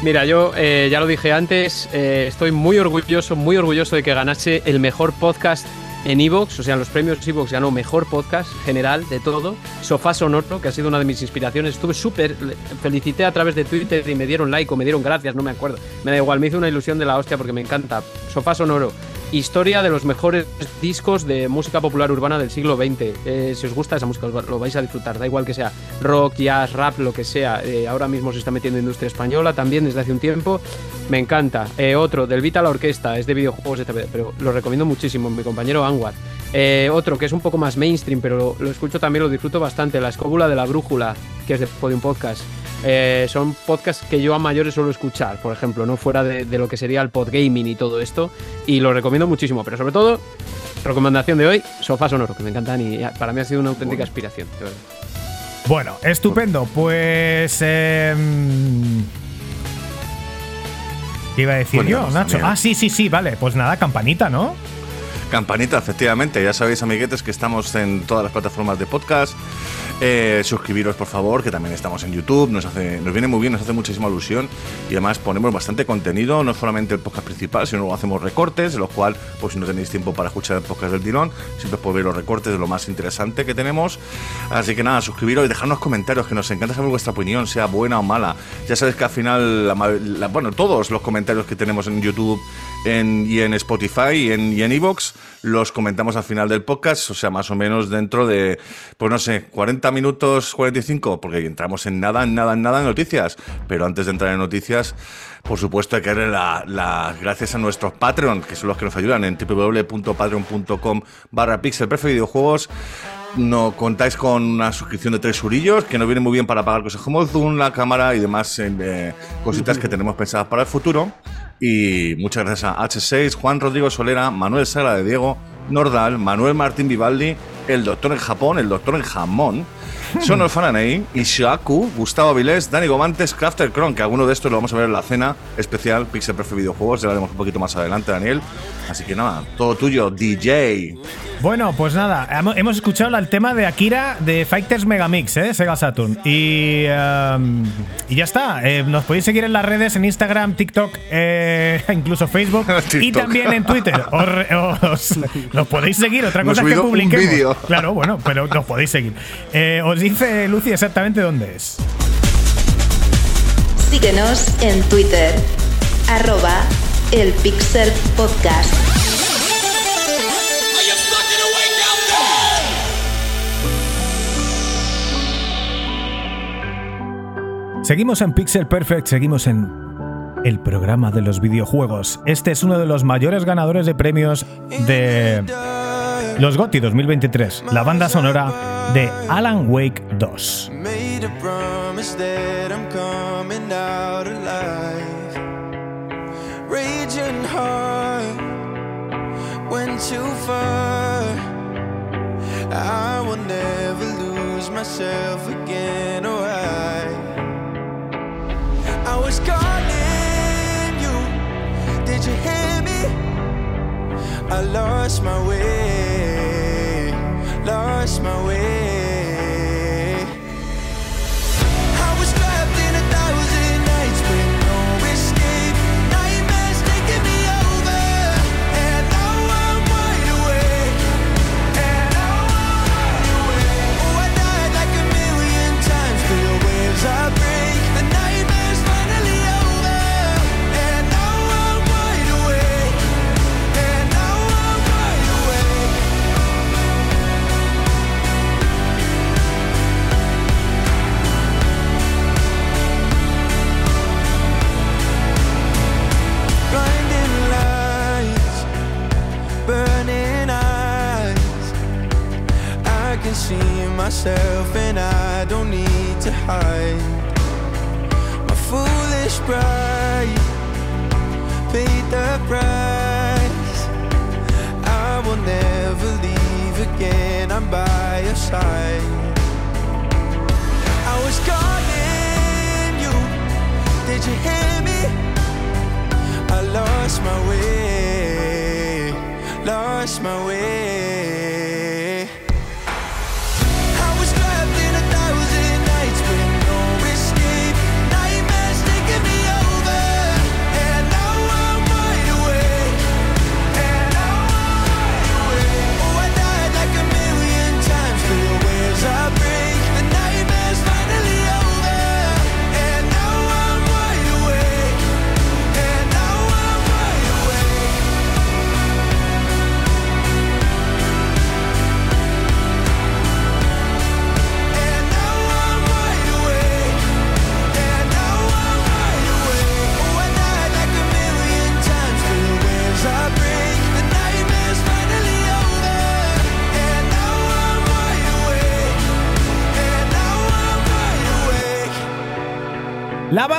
Mira, yo eh, ya lo dije antes, eh, estoy muy orgulloso, muy orgulloso de que ganase el mejor podcast en Evox, o sea, en los premios Evox ganó mejor podcast general de todo. Sofá Sonoro, que ha sido una de mis inspiraciones. Estuve súper, felicité a través de Twitter y me dieron like o me dieron gracias, no me acuerdo. Me da igual, me hizo una ilusión de la hostia porque me encanta. Sofá Sonoro, historia de los mejores discos de música popular urbana del siglo XX. Eh, si os gusta esa música, lo vais a disfrutar, da igual que sea rock, jazz, rap, lo que sea. Eh, ahora mismo se está metiendo industria española también desde hace un tiempo. Me encanta. Eh, otro, del Vita la Orquesta, es de videojuegos, pero lo recomiendo muchísimo, mi compañero Anwar. otro que es un poco más mainstream, pero lo escucho también, lo disfruto bastante, La Escóbula de la Brújula, que es de Podium Podcast. Eh, son podcasts que yo a mayores suelo escuchar, por ejemplo, no fuera de, lo que sería el podgaming y todo esto. Y lo recomiendo muchísimo, pero sobre todo, recomendación de hoy, Sofá Sonoro, que me encantan y para mí ha sido una auténtica inspiración, Bueno, estupendo. Pues. Eh, ¿Qué iba a decir yo, Nacho? Ah, sí, sí, sí, vale. Pues nada, campanita, ¿no? Campanita, efectivamente. Ya sabéis, amiguetes, que estamos en todas las plataformas de podcast. Eh, suscribiros, por favor, que también estamos en YouTube. Nos, hace, nos viene muy bien, nos hace muchísima ilusión. Y además ponemos bastante contenido, no solamente el podcast principal, sino luego hacemos recortes, los cuales, pues si no tenéis tiempo para escuchar el podcast del tirón, siempre podéis ver los recortes de lo más interesante que tenemos. Así que nada, suscribiros y dejadnos comentarios, que nos encanta saber vuestra opinión, sea buena o mala. Ya sabéis que al final, bueno, todos los comentarios que tenemos en YouTube y en Spotify y en Evox los comentamos al final del podcast, o sea, más o menos dentro de, pues no sé, 40 minutos, 45, porque entramos en nada, en nada, en nada en noticias. Pero antes de entrar en noticias, por supuesto, hay que darle las gracias a nuestros Patreon, que son los que nos ayudan en www.patreon.com barra pixel videojuegos. No contáis con una suscripción de tres surillos que nos viene muy bien para pagar cosas como Zoom, la cámara y demás eh, cositas que tenemos pensadas para el futuro. Y muchas gracias a H6, Juan Rodrigo Solera, Manuel Sala de Diego, Nordal, Manuel Martín Vivaldi, el doctor en Japón, el doctor en jamón, Sonor Fananei, Ishaku, Gustavo Vilés, Dani Gomantes, Crafter Cron, que alguno de estos lo vamos a ver en la cena especial Pixel Prefe Videojuegos, ya lo haremos un poquito más adelante, Daniel. Así que nada, todo tuyo, DJ. Bueno, pues nada, hemos escuchado el tema de Akira de Fighters Megamix, ¿eh? Sega Saturn. Y, em, y ya está. Eh, nos podéis seguir en las redes, en Instagram, TikTok, eh, incluso Facebook y también en Twitter. Os, nos podéis seguir, otra cosa que publiquemos. Claro, bueno, pero nos podéis seguir. Eh, os dice Lucy exactamente dónde es. Síguenos en Twitter, arroba el Pixel Podcast. Seguimos en Pixel Perfect, seguimos en el programa de los videojuegos. Este es uno de los mayores ganadores de premios de los GOTY 2023, la banda sonora de Alan Wake 2. was calling you. Did you hear me? I lost my way, lost my way.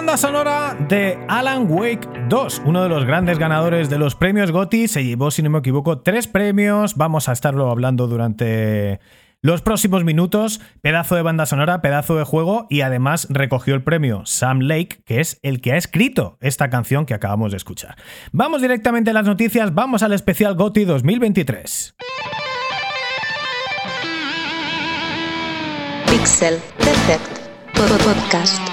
Banda sonora de Alan Wake 2, uno de los grandes ganadores de los premios GOTY, se llevó, si no me equivoco, tres premios. Vamos a estarlo hablando durante los próximos minutos. Pedazo de banda sonora, pedazo de juego y además recogió el premio Sam Lake, que es el que ha escrito esta canción que acabamos de escuchar. Vamos directamente a las noticias, vamos al especial GOTY 2023. Pixel Perfect Pod- Podcast.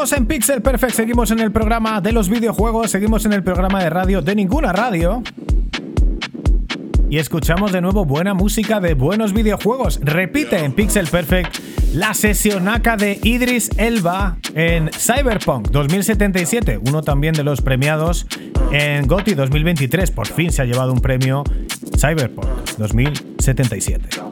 En Pixel Perfect, seguimos en el programa de los videojuegos, seguimos en el programa de radio de ninguna radio. Y escuchamos de nuevo buena música de buenos videojuegos. Repite en Pixel Perfect la sesionaca de Idris Elba en Cyberpunk 2077, uno también de los premiados en GOTY 2023. Por fin se ha llevado un premio Cyberpunk 2077.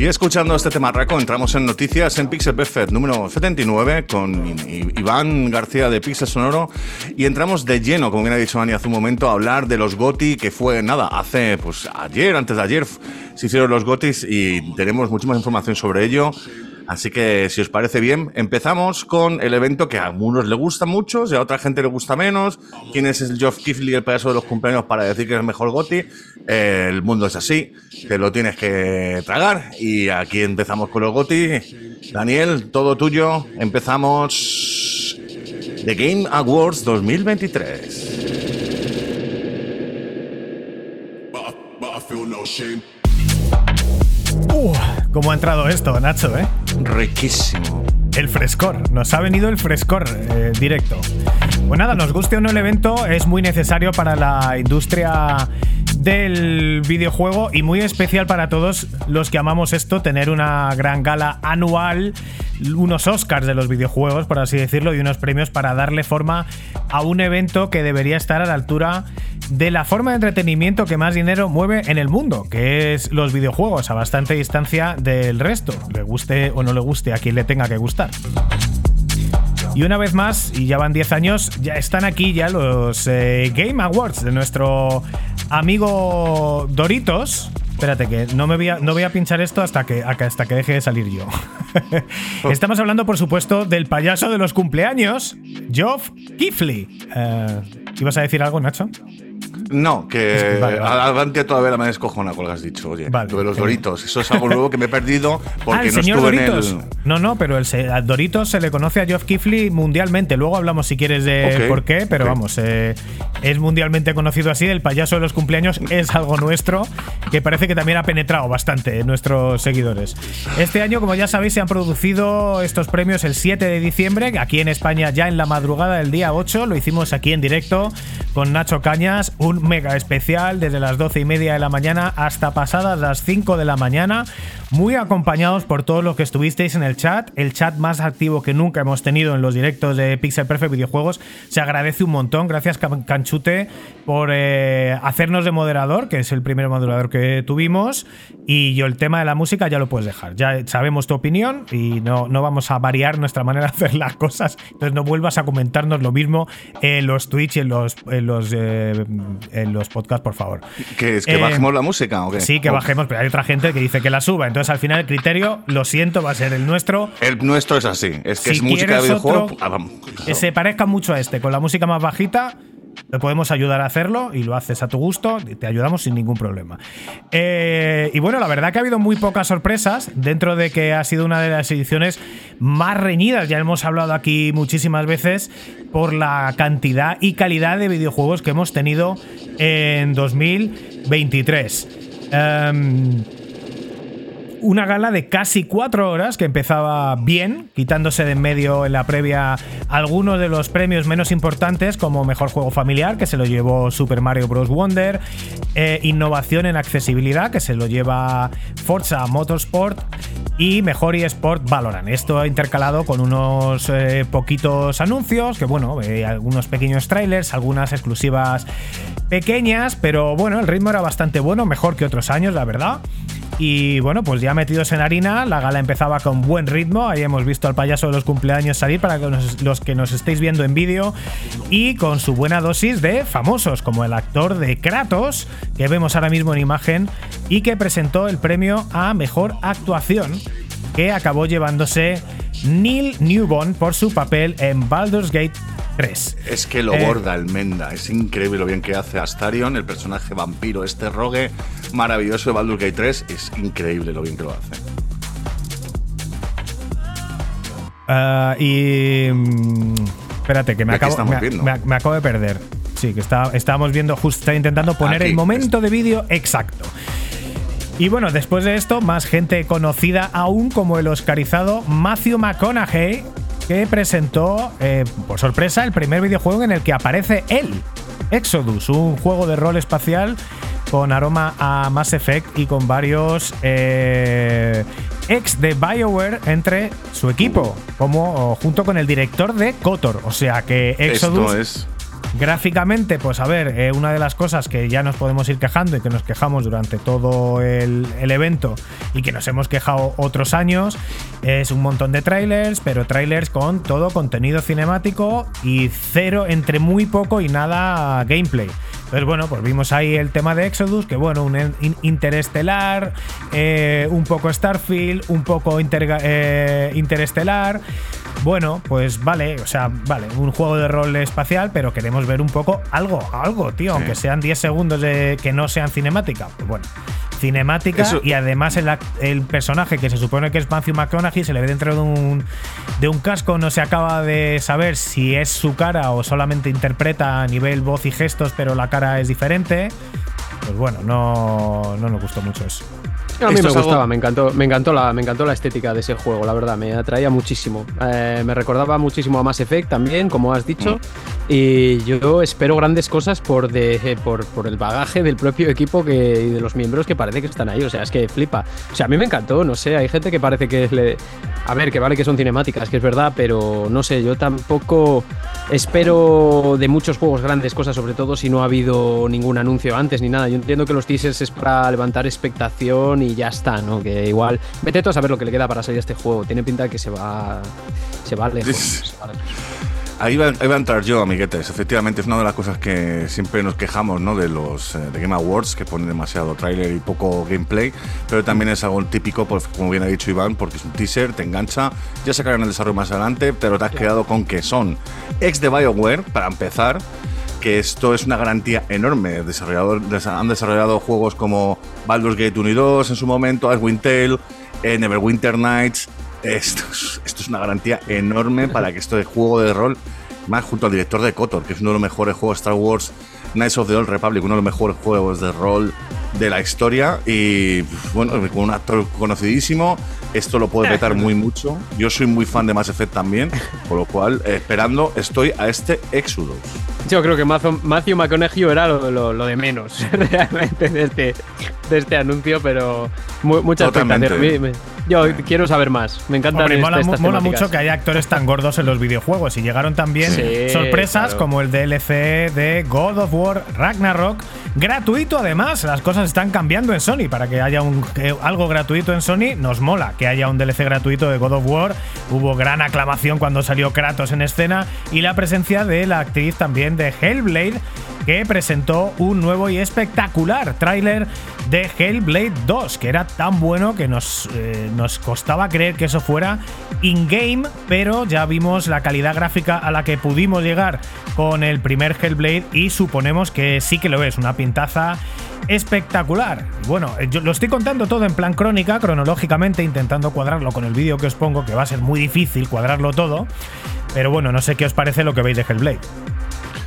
Y escuchando este tema raco, entramos en noticias en Pixel Perfect número 79 con Iván García de Pixel Sonoro y entramos de lleno, como bien ha dicho Dani hace un momento, a hablar de los GOTI que fue nada, hace pues ayer, antes de ayer se hicieron los GOTIs y tenemos mucha más información sobre ello. Así que si os parece bien, empezamos con el evento que a algunos le gusta mucho y a otra gente le gusta menos. ¿Quién es el Geoff Keighley, el payaso de los cumpleaños, para decir que es el mejor GOTI? Eh, el mundo es así, te lo tienes que tragar. Y aquí empezamos con los GOTI. Daniel, todo tuyo. Empezamos The Game Awards 2023. but I, but I feel no shame. Uh, ¿Cómo ha entrado esto, Nacho, eh? Riquísimo. El frescor, nos ha venido el frescor eh, directo. Pues nada, nos guste o no el evento, es muy necesario para la industria del videojuego y muy especial para todos los que amamos esto, tener una gran gala anual, unos Oscars de los videojuegos, por así decirlo, y unos premios para darle forma a un evento que debería estar a la altura de la forma de entretenimiento que más dinero mueve en el mundo, que es los videojuegos, a bastante distancia del resto, le guste o no le guste a quien le tenga que gustar. Y una vez más, y ya van 10 años, ya están aquí ya los eh, Game Awards de nuestro amigo Doritos. Espérate, que no me voy a, no voy a pinchar esto hasta que, hasta que deje de salir yo. Estamos hablando, por supuesto, del payaso de los cumpleaños, Geoff Keighley. Eh, ¿Ibas a decir algo, Nacho? No, que Vale, vale. Avante todavía me descojona con lo que has dicho, oye. Vale, lo de los. Doritos. Eso es algo nuevo que me he perdido porque ah, el no señor estuve Doritos. en el. No, no, pero el se- a Doritos se le conoce a Geoff Keighley mundialmente. Luego hablamos si quieres de por qué, pero vamos, eh, es mundialmente conocido así. El payaso de los cumpleaños es algo nuestro que parece que también ha penetrado bastante en nuestros seguidores. Este año, como ya sabéis, se han producido estos premios el 7 de diciembre, aquí en España ya en la madrugada del día 8. Lo hicimos aquí en directo con Nacho Cañas, un mega especial desde las 12 y media de la mañana hasta pasadas las 5 de la mañana, muy acompañados por todos los que estuvisteis en el chat, el chat más activo que nunca hemos tenido en los directos de Pixel Perfect Videojuegos. Se agradece un montón, gracias Can- Canchute por eh, hacernos de moderador, que es el primer moderador que tuvimos, y yo el tema de la música ya lo puedes dejar, ya sabemos tu opinión y no, no vamos a variar nuestra manera de hacer las cosas, entonces no vuelvas a comentarnos lo mismo en los Twitch y en los, en los, eh, en los podcasts, por favor. ¿Qué es? ¿Que Eh, bajemos la música o qué? Sí, que O- bajemos, pero hay otra gente que dice que la suba. Entonces, al final, el criterio, lo siento, va a ser el nuestro. El nuestro es así. Es que Si es música de videojuego. otro ah. Que se parezca mucho a este, con la música más bajita, te podemos ayudar a hacerlo y lo haces a tu gusto, y te ayudamos sin ningún problema. Eh, y bueno, la verdad que ha habido muy pocas sorpresas dentro de que ha sido una de las ediciones más reñidas, ya hemos hablado aquí muchísimas veces, por la cantidad y calidad de videojuegos que hemos tenido en 2023. Em, una gala de casi cuatro horas que empezaba bien, quitándose de en medio en la previa algunos de los premios menos importantes, como Mejor Juego Familiar, que se lo llevó Super Mario Bros. Wonder, eh, Innovación en Accesibilidad, que se lo lleva Forza Motorsport, y Mejor eSport Valorant. Esto intercalado con unos eh, poquitos anuncios, que bueno, eh, algunos pequeños trailers, algunas exclusivas pequeñas, pero bueno, el ritmo era bastante bueno, mejor que otros años, la verdad. Y bueno, pues ya metidos en harina, la gala empezaba con buen ritmo. Ahí hemos visto al payaso de los cumpleaños salir para los que nos estéis viendo en vídeo. Y con su buena dosis de famosos, como el actor de Kratos, que vemos ahora mismo en imagen, y que presentó el premio a mejor actuación, que acabó llevándose Neil Newborn por su papel en Baldur's Gate 3. Es que lo Eh, borda el Menda. Es increíble lo bien que hace Astarion, el personaje vampiro, este rogue maravilloso de Baldur's Gate 3. Es increíble lo bien que lo hace. Ah, y. mm, espérate, que me ¿De qué acabo, me, me- me acabo de perder. Sí, que está, estábamos viendo, justo intentando poner Aquí, el momento de vídeo exacto. Y bueno, después de esto, más gente conocida aún como el oscarizado Matthew McConaughey, que presentó, eh, por sorpresa, el primer videojuego en el que aparece él, Exodus, un juego de rol espacial con aroma a Mass Effect y con varios eh, ex de BioWare entre su equipo, como junto con el director de KOTOR. O sea que Exodus Esto es. Gráficamente, pues a ver, eh, una de las cosas que ya nos podemos ir quejando y que nos quejamos durante todo el, evento y que nos hemos quejado otros años es un montón de trailers, pero trailers con todo contenido cinemático y cero entre muy poco y nada gameplay. Entonces, bueno, pues vimos ahí el tema de Exodus, que bueno, un in- interestelar, eh, un poco Starfield, un poco eh, interestelar. Bueno, pues vale, o sea, vale, un juego de rol espacial, pero queremos ver un poco algo, algo, tío, aunque sean 10 segundos de que no sean cinemática. Pues bueno, cinemática Eso- y además el, el personaje que se supone que es Matthew McConaughey se le ve dentro de un, de un casco, no se acaba de saber si es su cara o solamente interpreta a nivel voz y gestos, pero la cara es diferente. Pues bueno, no, no nos gustó mucho eso. A mí Esto me algo- gustaba, me encantó, me encantó la, me encantó la estética de ese juego, la verdad, me atraía muchísimo. Eh, me recordaba muchísimo a Mass Effect también, como has dicho, y yo espero grandes cosas por, de, eh, por, por el bagaje del propio equipo que, y de los miembros que parece que están ahí, o sea, es que flipa. O sea, a mí me encantó, no sé, hay gente que parece que le... A ver, que vale que son cinemáticas, que es verdad, pero no sé, yo tampoco espero de muchos juegos grandes cosas, sobre todo si no ha habido ningún anuncio antes ni nada. Yo entiendo que los teasers es para levantar expectación y, y ya está, ¿no? Que igual. Vete tú a saber lo que le queda para salir a este juego. Tiene pinta de que se va. Se va lejos. Se va lejos. Ahí va, ahí va a entrar yo, amiguetes. Efectivamente, es una de las cosas que siempre nos quejamos ¿no? de los eh, de Game Awards, que ponen demasiado tráiler y poco gameplay, pero también es algo típico, pues, como bien ha dicho Iván, porque es un teaser, te engancha, ya sacarán el desarrollo más adelante, pero te has quedado con que son ex de BioWare, para empezar, que esto es una garantía enorme. Desarrollador, des- han desarrollado juegos como Baldur's Gate 1 y 2 en su momento, Icewind Dale, eh, Neverwinter Nights. Esto es, una garantía enorme para que este juego de rol, más junto al director de KOTOR, que es uno de los mejores juegos Star Wars, Knights of the Old Republic, uno de los mejores juegos de rol de la historia. Y bueno, con un actor conocidísimo, esto lo puede petar muy mucho. Yo soy muy fan de Mass Effect también, por lo cual, eh, esperando, estoy a este Exodus. Yo creo que Matthew, McConaughey era lo, lo- lo de menos realmente de este, de este anuncio, pero mu- mucha Totalmente. expectativa. A mí me- Yo quiero saber más. Me este- mola, estas mola temáticas. mucho que haya actores tan gordos en los videojuegos y llegaron también Sí, sorpresas claro. como el DLC de God of War Ragnarok, gratuito además, las cosas están cambiando en Sony, para que haya algo gratuito en Sony nos mola que haya un DLC gratuito de God of War, hubo gran aclamación cuando salió Kratos en escena y la presencia de la actriz también de Hellblade que presentó un nuevo y espectacular tráiler de Hellblade 2, que era tan bueno que nos, eh, nos costaba creer que eso fuera in-game, pero ya vimos la calidad gráfica a la que pudimos llegar con el primer Hellblade y suponemos que sí que lo es, una pintaza espectacular. Bueno, eh, yo lo estoy contando todo en plan crónica, cronológicamente, intentando cuadrarlo con el vídeo que os pongo, que va a ser muy difícil cuadrarlo todo. Pero bueno, no sé qué os parece lo que veis de Hellblade.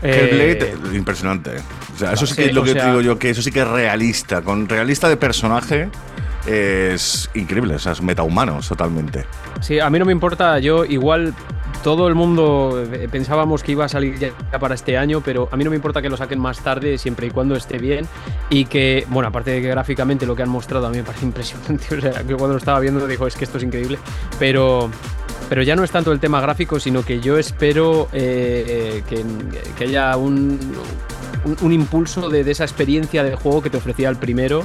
Eh, Hellblade, impresionante. O sea, eso sí que es lo que sea- digo yo, que eso sí que es realista. Con realista de personaje es increíble, o sea, es metahumanos totalmente. Sí, a mí no me importa. Yo igual todo el mundo eh, pensábamos que iba a salir ya para este año, pero a mí no me importa que lo saquen más tarde, siempre y cuando esté bien. Y que, bueno, aparte de que gráficamente lo que han mostrado a mí me parece impresionante. O sea, que cuando lo estaba viendo dijo, es que esto es increíble. Pero, pero ya no es tanto el tema gráfico, sino que yo espero eh, eh, que, que haya un, un, impulso de, de esa experiencia de juego que te ofrecía el primero.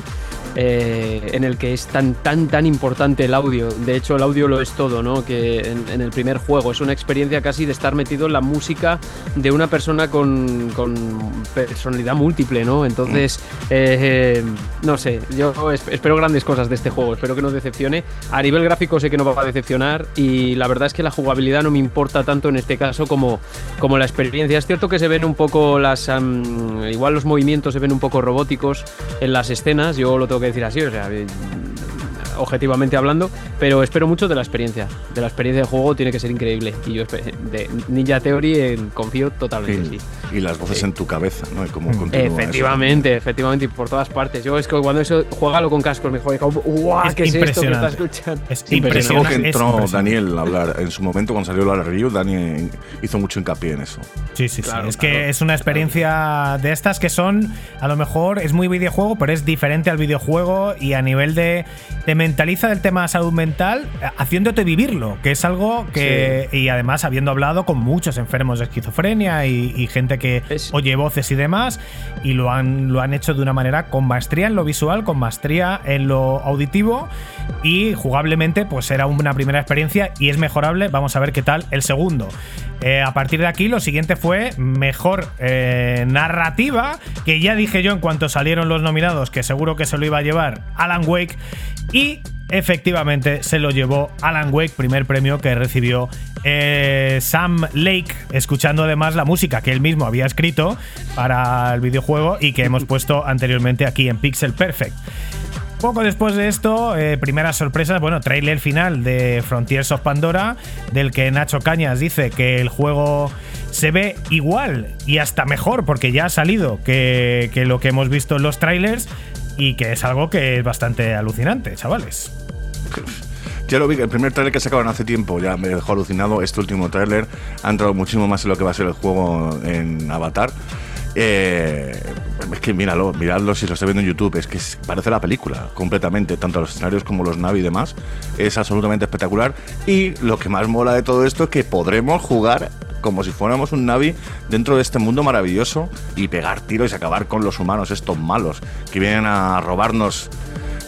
Eh, en el que es tan tan tan importante el audio. De hecho, el audio lo es todo, ¿no? Que en, en el primer juego es una experiencia casi de estar metido en la música de una persona con, con personalidad múltiple, ¿no? Entonces, eh, eh, no sé, yo es- espero grandes cosas de este juego, espero que no decepcione. A nivel gráfico sé que no va a decepcionar y la verdad es que la jugabilidad no me importa tanto en este caso como, como la experiencia. Es cierto que se ven un poco las... am, igual los movimientos se ven un poco robóticos en las escenas, yo lo tengo que decir así, o sea... objetivamente hablando, pero espero mucho de la experiencia. De la experiencia de juego tiene que ser increíble. Y yo de Ninja Theory eh, confío totalmente, Y, sí. y las voces Sí. en tu cabeza, ¿no? Y cómo continúa eso. Efectivamente, efectivamente, y por todas partes. Yo es que cuando eso, juégalo con cascos, me joder, como, ¡guau! Es ¿Qué es esto que impresionante. estás escuchando? Es Es algo impresionante. que entró. Daniel a hablar en su momento cuando salió la review. Dani hizo mucho hincapié en eso. Sí, sí, Claro, sí. Es claro. que es una experiencia de estas que son, a lo mejor es muy videojuego, pero es diferente al videojuego y a nivel de. te mentaliza del tema salud mental, haciéndote vivirlo, que es algo que. Y además, habiendo hablado con muchos enfermos de esquizofrenia y, y gente que Es- oye voces y demás, y lo han, lo han hecho de una manera con maestría en lo visual, con maestría en lo auditivo, y jugablemente, pues era una primera experiencia y es mejorable. Vamos a ver qué tal el segundo. Eh, a partir de aquí, lo siguiente fue mejor eh, narrativa, que ya dije yo en cuanto salieron los nominados que seguro que se lo iba a llevar Alan Wake. Y efectivamente se lo llevó Alan Wake, primer premio que recibió eh, Sam Lake, escuchando además la música que él mismo había escrito para el videojuego y que hemos puesto anteriormente aquí en Pixel Perfect. Poco después de esto, eh, primeras sorpresas, bueno, trailer final de Frontiers of Pandora, del que Nacho Cañas dice que el juego se ve igual y hasta mejor porque ya ha salido que, que lo que hemos visto en los trailers y que es algo que es bastante alucinante, chavales. Ya lo vi, el primer tráiler que sacaron hace tiempo ya me dejó alucinado. Este último tráiler ha entrado muchísimo más en lo que va a ser el juego en Avatar. Eh, es que míralo, miradlo si lo estoy viendo en YouTube, es que parece la película completamente, tanto los escenarios como los Navi y demás. Es absolutamente espectacular. Y lo que más mola de todo esto es que podremos jugar como si fuéramos un Navi dentro de este mundo maravilloso y pegar tiros y acabar con los humanos, estos malos, que vienen a robarnos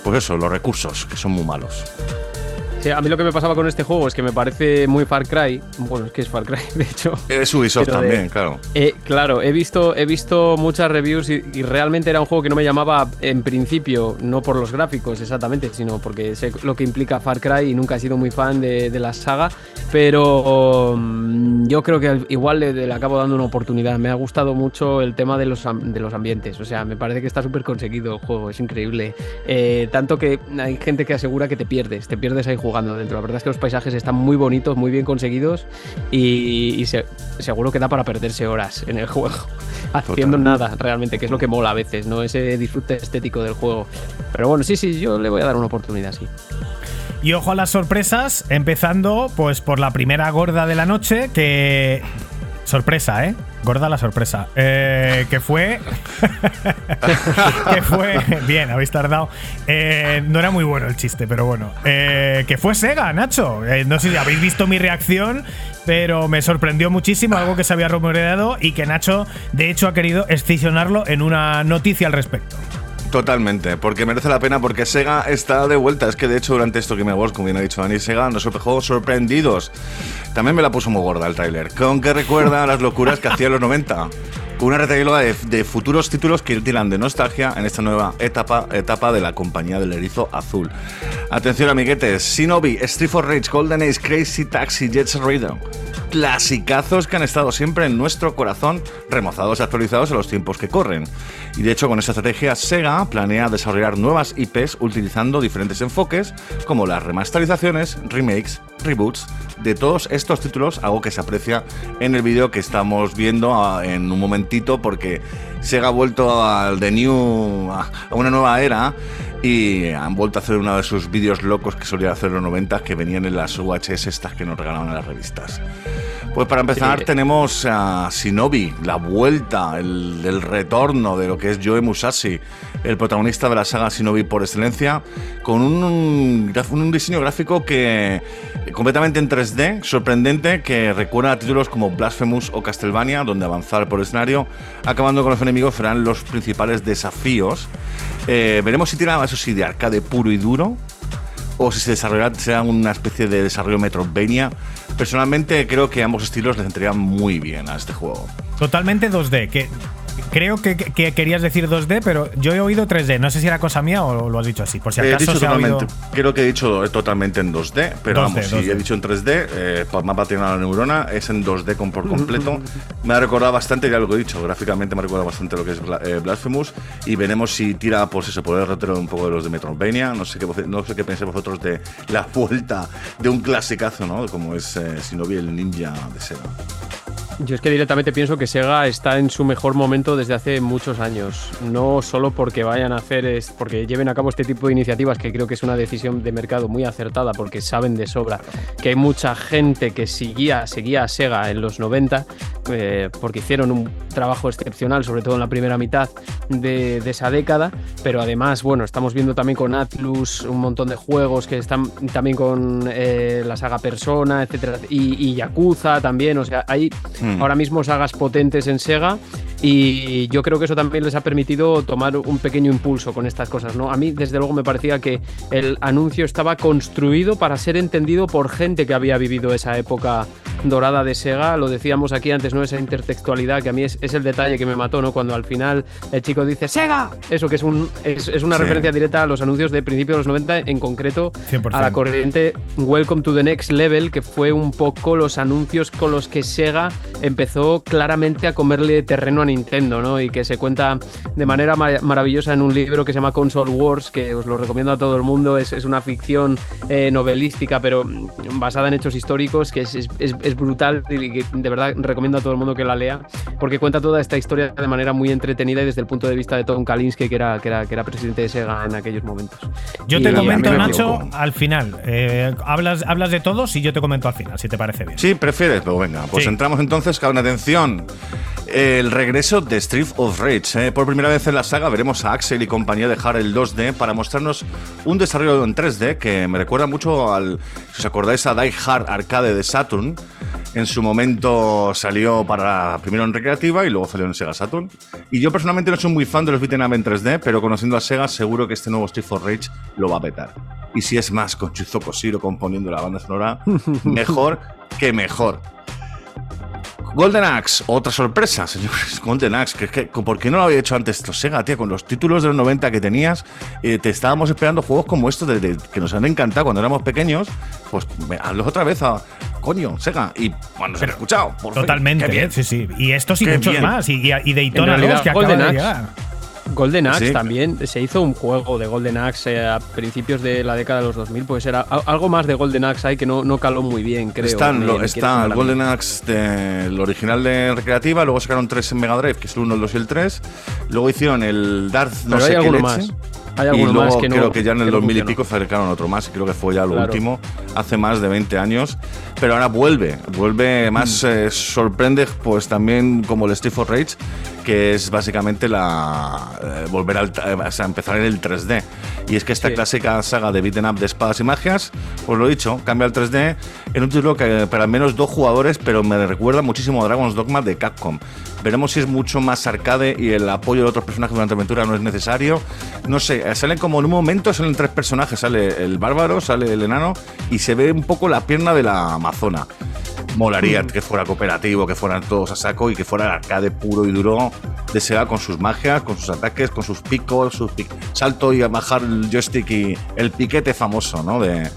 pues eso, los recursos, que son muy malos. Sí, a mí lo que me pasaba con este juego es que me parece muy Far Cry. Bueno, es que es Far Cry, de hecho. Es Ubisoft de- también, claro. Eh, claro, he visto, he visto muchas reviews y, y realmente era un juego que no me llamaba en principio, no por los gráficos exactamente, sino porque sé lo que implica Far Cry y nunca he sido muy fan de, de la saga, pero mm, yo creo que al- igual le, le acabo dando una oportunidad. Me ha gustado mucho el tema de los, de los ambientes, o sea, me parece que está súper conseguido el juego, es increíble. Eh, tanto que hay gente que asegura que te pierdes, te pierdes ahí jugando dentro. La verdad es que los paisajes están muy bonitos, muy bien conseguidos y, y se- seguro que da para perderse horas en el juego, haciendo nada realmente, que es lo que mola a veces, ¿no? Ese disfrute estético del juego. Pero bueno, sí, sí, yo le voy a dar una oportunidad, sí. Y ojo a las sorpresas, empezando pues por la primera gorda de la noche, que... Sorpresa, ¿eh? Gorda la sorpresa. Eh, que fue... que fue... Bien, habéis tardado. Eh, no era muy bueno el chiste, pero bueno. Eh, que fue Sega, Nacho. Eh, no sé si habéis visto mi reacción, pero me sorprendió muchísimo, algo que se había rumoreado y que Nacho, de hecho, ha querido excisionarlo en una noticia al respecto. Totalmente, porque merece la pena, porque Sega está de vuelta. Es que de hecho, durante esto Game Awards, como bien ha dicho Dani, Sega nos dejó sorprendidos. También me la puso muy gorda el tráiler, con que recuerda las locuras que hacía en los 90. Una retahíla de, de futuros títulos que tiran de nostalgia en esta nueva etapa, etapa de la compañía del erizo azul. Atención, amiguetes: Shinobi, Street for Rage, Golden Age, Crazy Taxi, Jets Rhythm. Clasicazos que han estado siempre en nuestro corazón, remozados y actualizados a los tiempos que corren. Y de hecho, con esta estrategia, Sega planea desarrollar nuevas IPs utilizando diferentes enfoques, como las remasterizaciones, remakes, reboots de todos estos títulos, algo que se aprecia en el vídeo que estamos viendo ah, en un porque Sega ha vuelto al The New, a una nueva era. Y han vuelto a hacer uno de sus vídeos locos que solía hacer en los 90 que venían en las UHS estas que nos regalaban en las revistas. Pues para empezar Sí. tenemos a Shinobi, la vuelta, el, el retorno de lo que es Joe Musashi, el protagonista de la saga Shinobi por excelencia, con un, un, diseño gráfico que completamente en 3D, sorprendente, que recuerda a títulos como Blasphemous o Castlevania, donde avanzar por el escenario, acabando con los enemigos, serán los principales desafíos. Eh, veremos si tira eso sí de arcade puro y duro, o si se desarrollará será una especie de desarrollo Metroidvania. Personalmente creo que ambos estilos les entrarían muy bien a este juego. Totalmente 2D, que creo que, que querías decir 2D, pero yo he oído 3D. No sé si era cosa mía o lo has dicho así. Por si He acaso dicho se ha oído. creo que he dicho totalmente en 2D, pero 2D, vamos, si 2D. he dicho en 3D, eh, mapa tiene la neurona, es en 2D con, por completo. me ha recordado bastante, ya lo que he dicho, gráficamente me ha recordado bastante lo que es Bla- eh, Blasphemous y veremos si tira, pues eso, por el retro un poco de los de Metroidvania. No sé qué, no sé qué pensáis vosotros de la vuelta de un clasicazo, ¿no? Como es eh, Shinobi el ninja de Sega. Yo es que directamente pienso que Sega está en su mejor momento desde hace muchos años. No solo porque vayan a hacer, es porque lleven a cabo este tipo de iniciativas, que creo que es una decisión de mercado muy acertada, porque saben de sobra que hay mucha gente que seguía, seguía a Sega en los 90, eh, porque hicieron un trabajo excepcional, sobre todo en la primera mitad de, de esa década. Pero además, bueno, estamos viendo también con Atlus un montón de juegos que están también con eh, la saga Persona, etcétera, y, y Yakuza también. O sea, hay Hmm. ahora mismo sagas potentes en Sega y yo creo que eso también les ha permitido tomar un pequeño impulso con estas cosas, ¿no? A mí, desde luego, me parecía que el anuncio estaba construido para ser entendido por gente que había vivido esa época dorada de Sega. Lo decíamos aquí antes, ¿no? Esa intertextualidad que a mí es, es el detalle que me mató, ¿no? Cuando al final el chico dice ¡Sega! Eso que es, un, es, es una Sí. referencia directa a los anuncios de principios de los 90, en concreto 100%. a la corriente Welcome to the Next Level, que fue un poco los anuncios con los que Sega empezó claramente a comerle terreno a Nintendo, ¿no? Y que se cuenta de manera ma- maravillosa en un libro que se llama Console Wars, que os lo recomiendo a todo el mundo. Es, es una ficción eh, novelística, pero mm, basada en hechos históricos, que es, es- es- brutal y que de verdad recomiendo a todo el mundo que la lea, porque cuenta toda esta historia de manera muy entretenida y desde el punto de vista de Tom Kalinske, que era, que era, que era presidente de Sega en aquellos momentos. Yo Y te comento, me Nacho, al final. Eh, hablas, hablas de todos y yo te comento al final, si te parece bien. Sí, prefieres, pero venga, pues Sí. entramos entonces con atención. El regreso de Street of Rage. ¿eh? Por primera vez en la saga veremos a Axel y compañía dejar el 2D para mostrarnos un desarrollo en 3D que me recuerda mucho al, si os acordáis, a Die Hard Arcade de Saturn. En su momento salió para primero en recreativa y luego salió en Sega Saturn. Y yo personalmente no soy muy fan de los beat'em en 3D, pero conociendo a Sega seguro que este nuevo Street of Rage lo va a petar. Y si es más con Chuzo Koshiro componiendo la banda sonora, mejor que mejor. Golden Axe, otra sorpresa, señores. Golden Axe, que, que, ¿por qué no lo había hecho antes esto Sega, tía? Con los títulos de los 90 que tenías, eh, te estábamos esperando juegos como estos de, de- que nos han encantado cuando éramos pequeños. Pues hazlos otra vez a. Coño, Sega. Y cuando se han escuchado. Por fin, Totalmente, qué bien. ¿eh? sí, sí. Y estos y Qué muchos bien. más. Y, y, y Daytona realidad, 2 que acaba Golden de Axe. Golden Axe Sí. también, se hizo un juego de Golden Axe eh, a principios de la década de los 2000, pues era algo más de Golden Axe hay que no, no caló muy bien, creo. Están, lo- está el. Golden Axe del original de Recreativa, luego sacaron tres en Mega Drive, que es el 1, el 2 y el 3. Luego hicieron el Darth no Pero sé hay qué leche. más. Hay y luego más que no. creo que ya en el que no 2000 y pico fabricaron otro más, creo que fue ya lo Claro. último, hace más de 20 años. Pero ahora vuelve, vuelve más, Mm. eh, sorprende pues también como el Street of Rage, que es básicamente la eh, volver al, eh, o sea, empezar en el 3D. Y es que esta Sí. clásica saga de beat'em up de espadas y magias, pues lo he dicho, cambia al 3D en un título que para al menos dos jugadores, pero me recuerda muchísimo a Dragon's Dogma de Capcom. Veremos si es mucho más arcade y el apoyo de otros personajes durante la aventura no es necesario. No sé, eh, salen como en un momento, salen tres personajes, sale el bárbaro, sale el enano y se ve un poco la pierna de la amazona. Molaría que fuera cooperativo, que fueran todos a saco y que fuera el arcade puro y duro de Sega con sus magias, con sus ataques, con sus picos, sus pic- salto y a bajar el joystick y el piquete famoso, ¿no? De,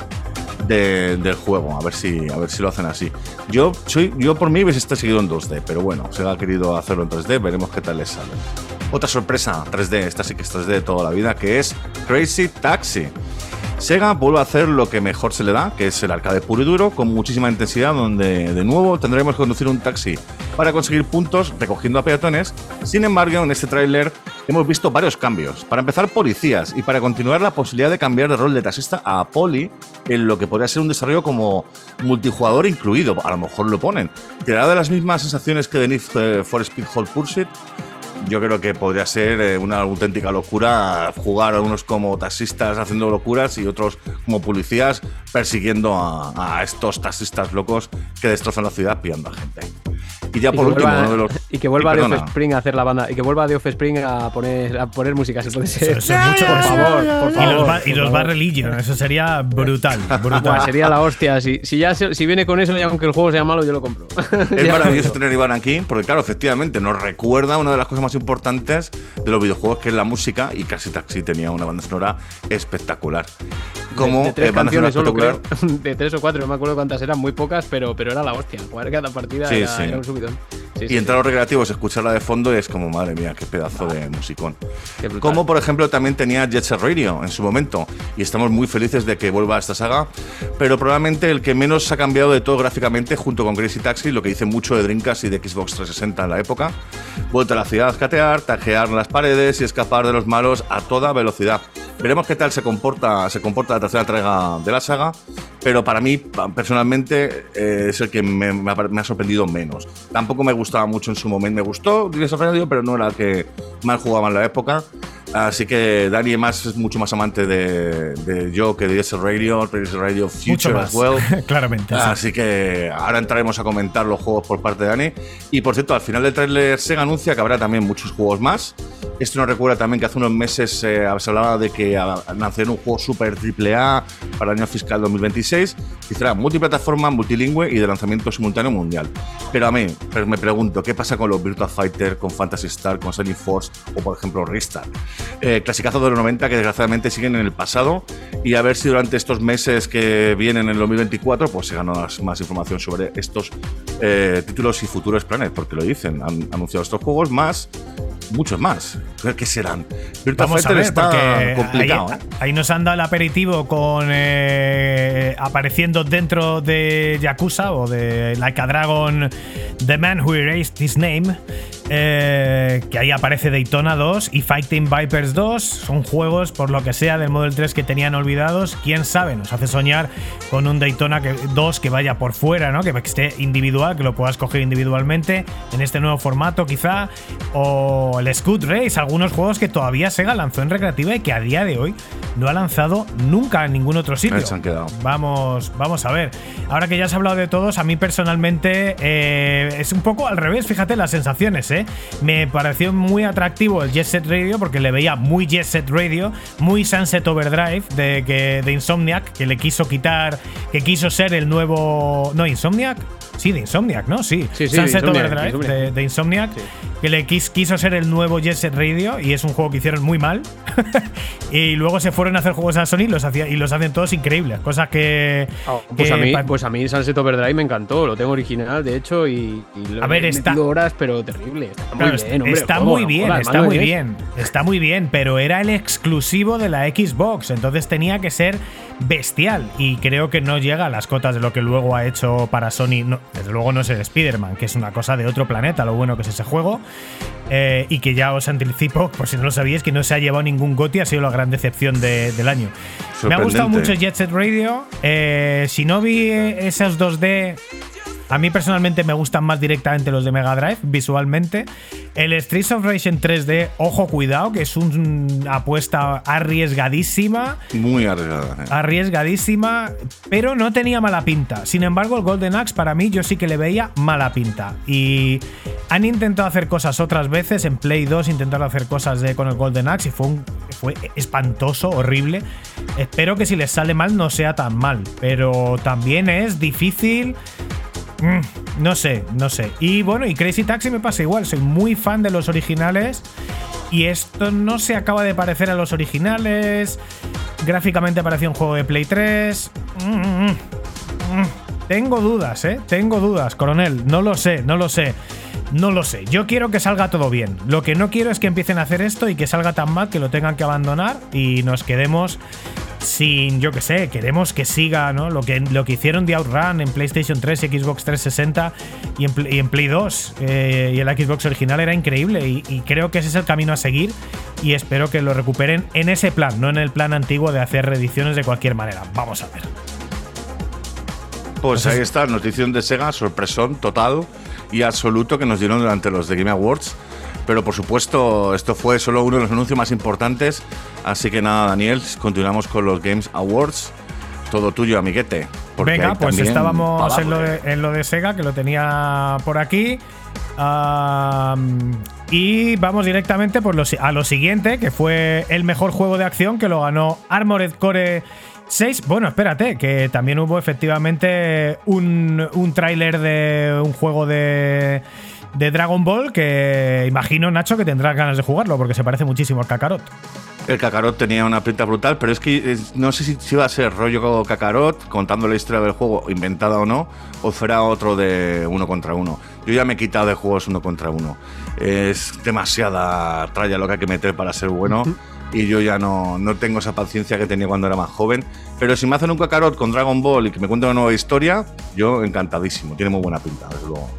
de- del juego. A ver si, a ver si lo hacen así. Yo soy, yo por mí hubiese estado seguido en 2D, pero bueno, Sega ha querido hacerlo en 3D, veremos qué tal les sale. Otra sorpresa 3D, esta sí que es 3D de toda la vida, que es Crazy Taxi. Sega vuelve a hacer lo que mejor se le da, que es el arcade puro y duro, con muchísima intensidad, donde de nuevo tendremos que conducir un taxi para conseguir puntos recogiendo a peatones. Sin embargo, en este tráiler hemos visto varios cambios. Para empezar, policías, y para continuar, la posibilidad de cambiar de rol de taxista a poli, en lo que podría ser un desarrollo como multijugador incluido. A lo mejor lo ponen. ¿Te de las mismas sensaciones que de Need for Speed Hot Pursuit? Yo creo que podría ser eh, una auténtica locura jugar a unos como taxistas haciendo locuras y otros como policías persiguiendo a, a estos taxistas locos que destrozan la ciudad pillando a gente. Y ya por último, uno de los. Y que vuelva y de. Offspring a hacer la banda y que vuelva de Offspring a poner a poner música si puede ser. Eso- eso es mucho por favor, por Y favor. los, y. Bad Religion, eso sería brutal. brutal. Buah, sería la hostia. Si, si ya se- si viene con eso, y aunque el juego sea malo, yo lo compro. Es Ya maravilloso lo tener a Iván aquí, porque claro, efectivamente nos recuerda una de las cosas más importantes de los videojuegos, que es la música, y Casi Taxi tenía una banda sonora espectacular. Como de, de tres eh, banda sonora canciones solo creo, espectacular. de tres o cuatro, no me acuerdo cuántas eran, muy pocas, pero, pero era la hostia. Jugar cada partida Sí, era, sí. era un subidón. Sí, Y entrar a los recreativos, escucharla de fondo, es como, madre mía, qué pedazo de musicón. Como por ejemplo también tenía Jet Set Radio en su momento. Y estamos muy felices de que vuelva a esta saga. Pero probablemente el que menos ha cambiado de todo gráficamente, junto con Crazy Taxi, lo que dice mucho de Dreamcast y de Xbox 360 en la época. Vuelta a la ciudad a catear, tajear las paredes y escapar de los malos a toda velocidad. Veremos qué tal se comporta, se comporta la tercera entrega de la saga. Pero para mí, personalmente, eh, es el que me, ha, sorprendido menos. Tampoco me gustaba mucho en su momento. Me gustó pero no era el que más jugaba en la época. Así que Dani más es mucho más amante de, de yo que de Jet Set Radio, Jet Set Radio mucho Future más. as well. Claramente. sí. Así que ahora entraremos a comentar los juegos por parte de Dani. Y por cierto, al final del tráiler Sega anuncia que habrá también muchos juegos más. Esto nos recuerda también que hace unos meses eh, se hablaba de que lanzarían un juego super triple A para el año fiscal 2026. Y será multiplataforma, multilingüe y de lanzamiento simultáneo mundial. Pero a mí me pregunto, ¿qué pasa con los Virtua Fighter, con Fantasy Star, con Shining Force o por ejemplo Ristar? Eh, clasicazos de los 90 que desgraciadamente siguen en el pasado y a ver si durante estos meses que vienen en el 2024 pues se gana más, más información sobre estos eh, títulos y futuros planes, porque lo dicen, han anunciado estos juegos más, muchos más. ¿Qué serán? Virtua Vamos a Fighter ver, está complicado. ahí, ¿eh? ahí nos han dado el aperitivo con eh, apareciendo dentro de Yakuza o de Like a Dragon, The Man Who Erased His Name, eh, que ahí aparece Daytona 2 y Fighting Vipers 2. Son juegos, por lo que sea, del Model 3 que tenían olvidados. Quién sabe, nos hace soñar con un Daytona que, 2 que vaya por fuera, ¿no? que esté individual, que lo puedas coger individualmente en este nuevo formato, quizá. O el Scoot Race, algunos juegos que todavía Sega lanzó en recreativa y que a día de hoy no ha lanzado nunca en ningún otro sitio. Se han quedado. Vamos, vamos a ver. Ahora que ya has hablado de todos, a mí personalmente eh, es un poco al revés, fíjate las sensaciones, ¿eh? Me pareció muy atractivo el Jet Set Radio porque le veía muy Jet Set Radio, muy Sunset Overdrive de, que, de Insomniac, que le quiso quitar, que quiso ser el nuevo... No, Insomniac. Sí, de Insomniac, ¿no? Sí. Sí, sí, Sunset Overdrive Insomniac. De, de Insomniac, que le quis- quiso ser el nuevo Jet Set Radio y es un juego que hicieron muy mal. y luego se fueron a hacer juegos a Sony y los, hacía, y los hacen todos increíbles. Cosas que. Pues que a, mí, pues a mí Sunset Overdrive me encantó, lo tengo original, de hecho, y, y lo A ver, he está- horas, pero terrible. Está muy bien, hombre, está muy bien, está muy bien, está muy bien, pero era el exclusivo de la Xbox, entonces tenía que ser bestial y creo que no llega a las cotas de lo que luego ha hecho para Sony. No, desde luego no es el Spider-Man, que es una cosa de otro planeta, lo bueno que es ese juego. eh, y que ya os anticipo, por si no lo sabíais, que no se ha llevado ningún GOTY, ha sido la gran decepción de- del año. Me ha gustado mucho Jet Set Radio. Eh, si no vi esos 2D, a mí personalmente me gustan más directamente los de Mega Drive, visualmente. El Streets of Rage en 3D, ojo, cuidado, que es una apuesta arriesgadísima. Muy arriesgada. ¿eh? Arriesgadísima, pero no tenía mala pinta. Sin embargo, el Golden Axe para mí yo sí que le veía mala pinta. Y han intentado hacer cosas otras veces. En Play 2 intentaron hacer cosas de, con el Golden Axe y fue, un- fue espantoso, horrible. Espero que si les sale mal no sea tan mal. Pero también es difícil. Mm, no sé, no sé. Y bueno, y Crazy Taxi me pasa igual. Soy muy fan de los originales. Y esto no se acaba de parecer a los originales. Gráficamente parecía un juego de Play 3. Mm, mm. Tengo dudas, ¿eh? Tengo dudas, coronel. No lo sé, no lo sé. No lo sé. Yo quiero que salga todo bien. Lo que no quiero es que empiecen a hacer esto y que salga tan mal que lo tengan que abandonar y nos quedemos sin, yo qué sé, queremos que siga, ¿no? Lo que, lo que hicieron de Outrun en PlayStation 3 y Xbox 360 y en, Pl- y en Play 2 eh, y el Xbox original era increíble y, y creo que ese es el camino a seguir y espero que lo recuperen en ese plan, no en el plan antiguo de hacer reediciones de cualquier manera. Vamos a ver. Pues ahí está, notición de Sega, sorpresón total y absoluto que nos dieron durante los The Game Awards. Pero por supuesto, esto fue solo uno de los anuncios más importantes. Así que nada, Daniel, continuamos con los Games Awards. Todo tuyo, amiguete. Venga, pues estábamos en lo, de, en lo de Sega, que lo tenía por aquí. Y vamos directamente por lo a lo siguiente, que fue el mejor juego de acción que lo ganó Armored Core 6. Bueno, espérate, que también hubo efectivamente un, un tráiler de un juego de, de Dragon Ball que imagino, Nacho, que tendrás ganas de jugarlo porque se parece muchísimo al Kakarot. El Kakarot tenía una pinta brutal, pero es que eh, no sé si, si iba a ser rollo Kakarot, contando la historia del juego, inventada o no, o será otro de uno contra uno. Yo ya me he quitado de juegos uno contra uno. Es demasiada tralla lo que hay que meter para ser bueno. Y yo ya no, no tengo esa paciencia que tenía cuando era más joven. Pero si me hacen un Kakarot con Dragon Ball y que me cuenten una nueva historia, yo encantadísimo. Tiene muy buena pinta, desde luego.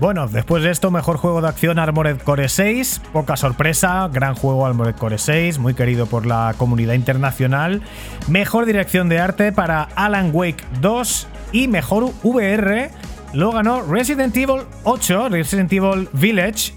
Bueno, después de esto, mejor juego de acción Armored Core 6. Poca sorpresa, gran juego Armored Core 6, muy querido por la comunidad internacional. Mejor dirección de arte para Alan Wake 2 y mejor VR lo ganó Resident Evil 8, Resident Evil Village.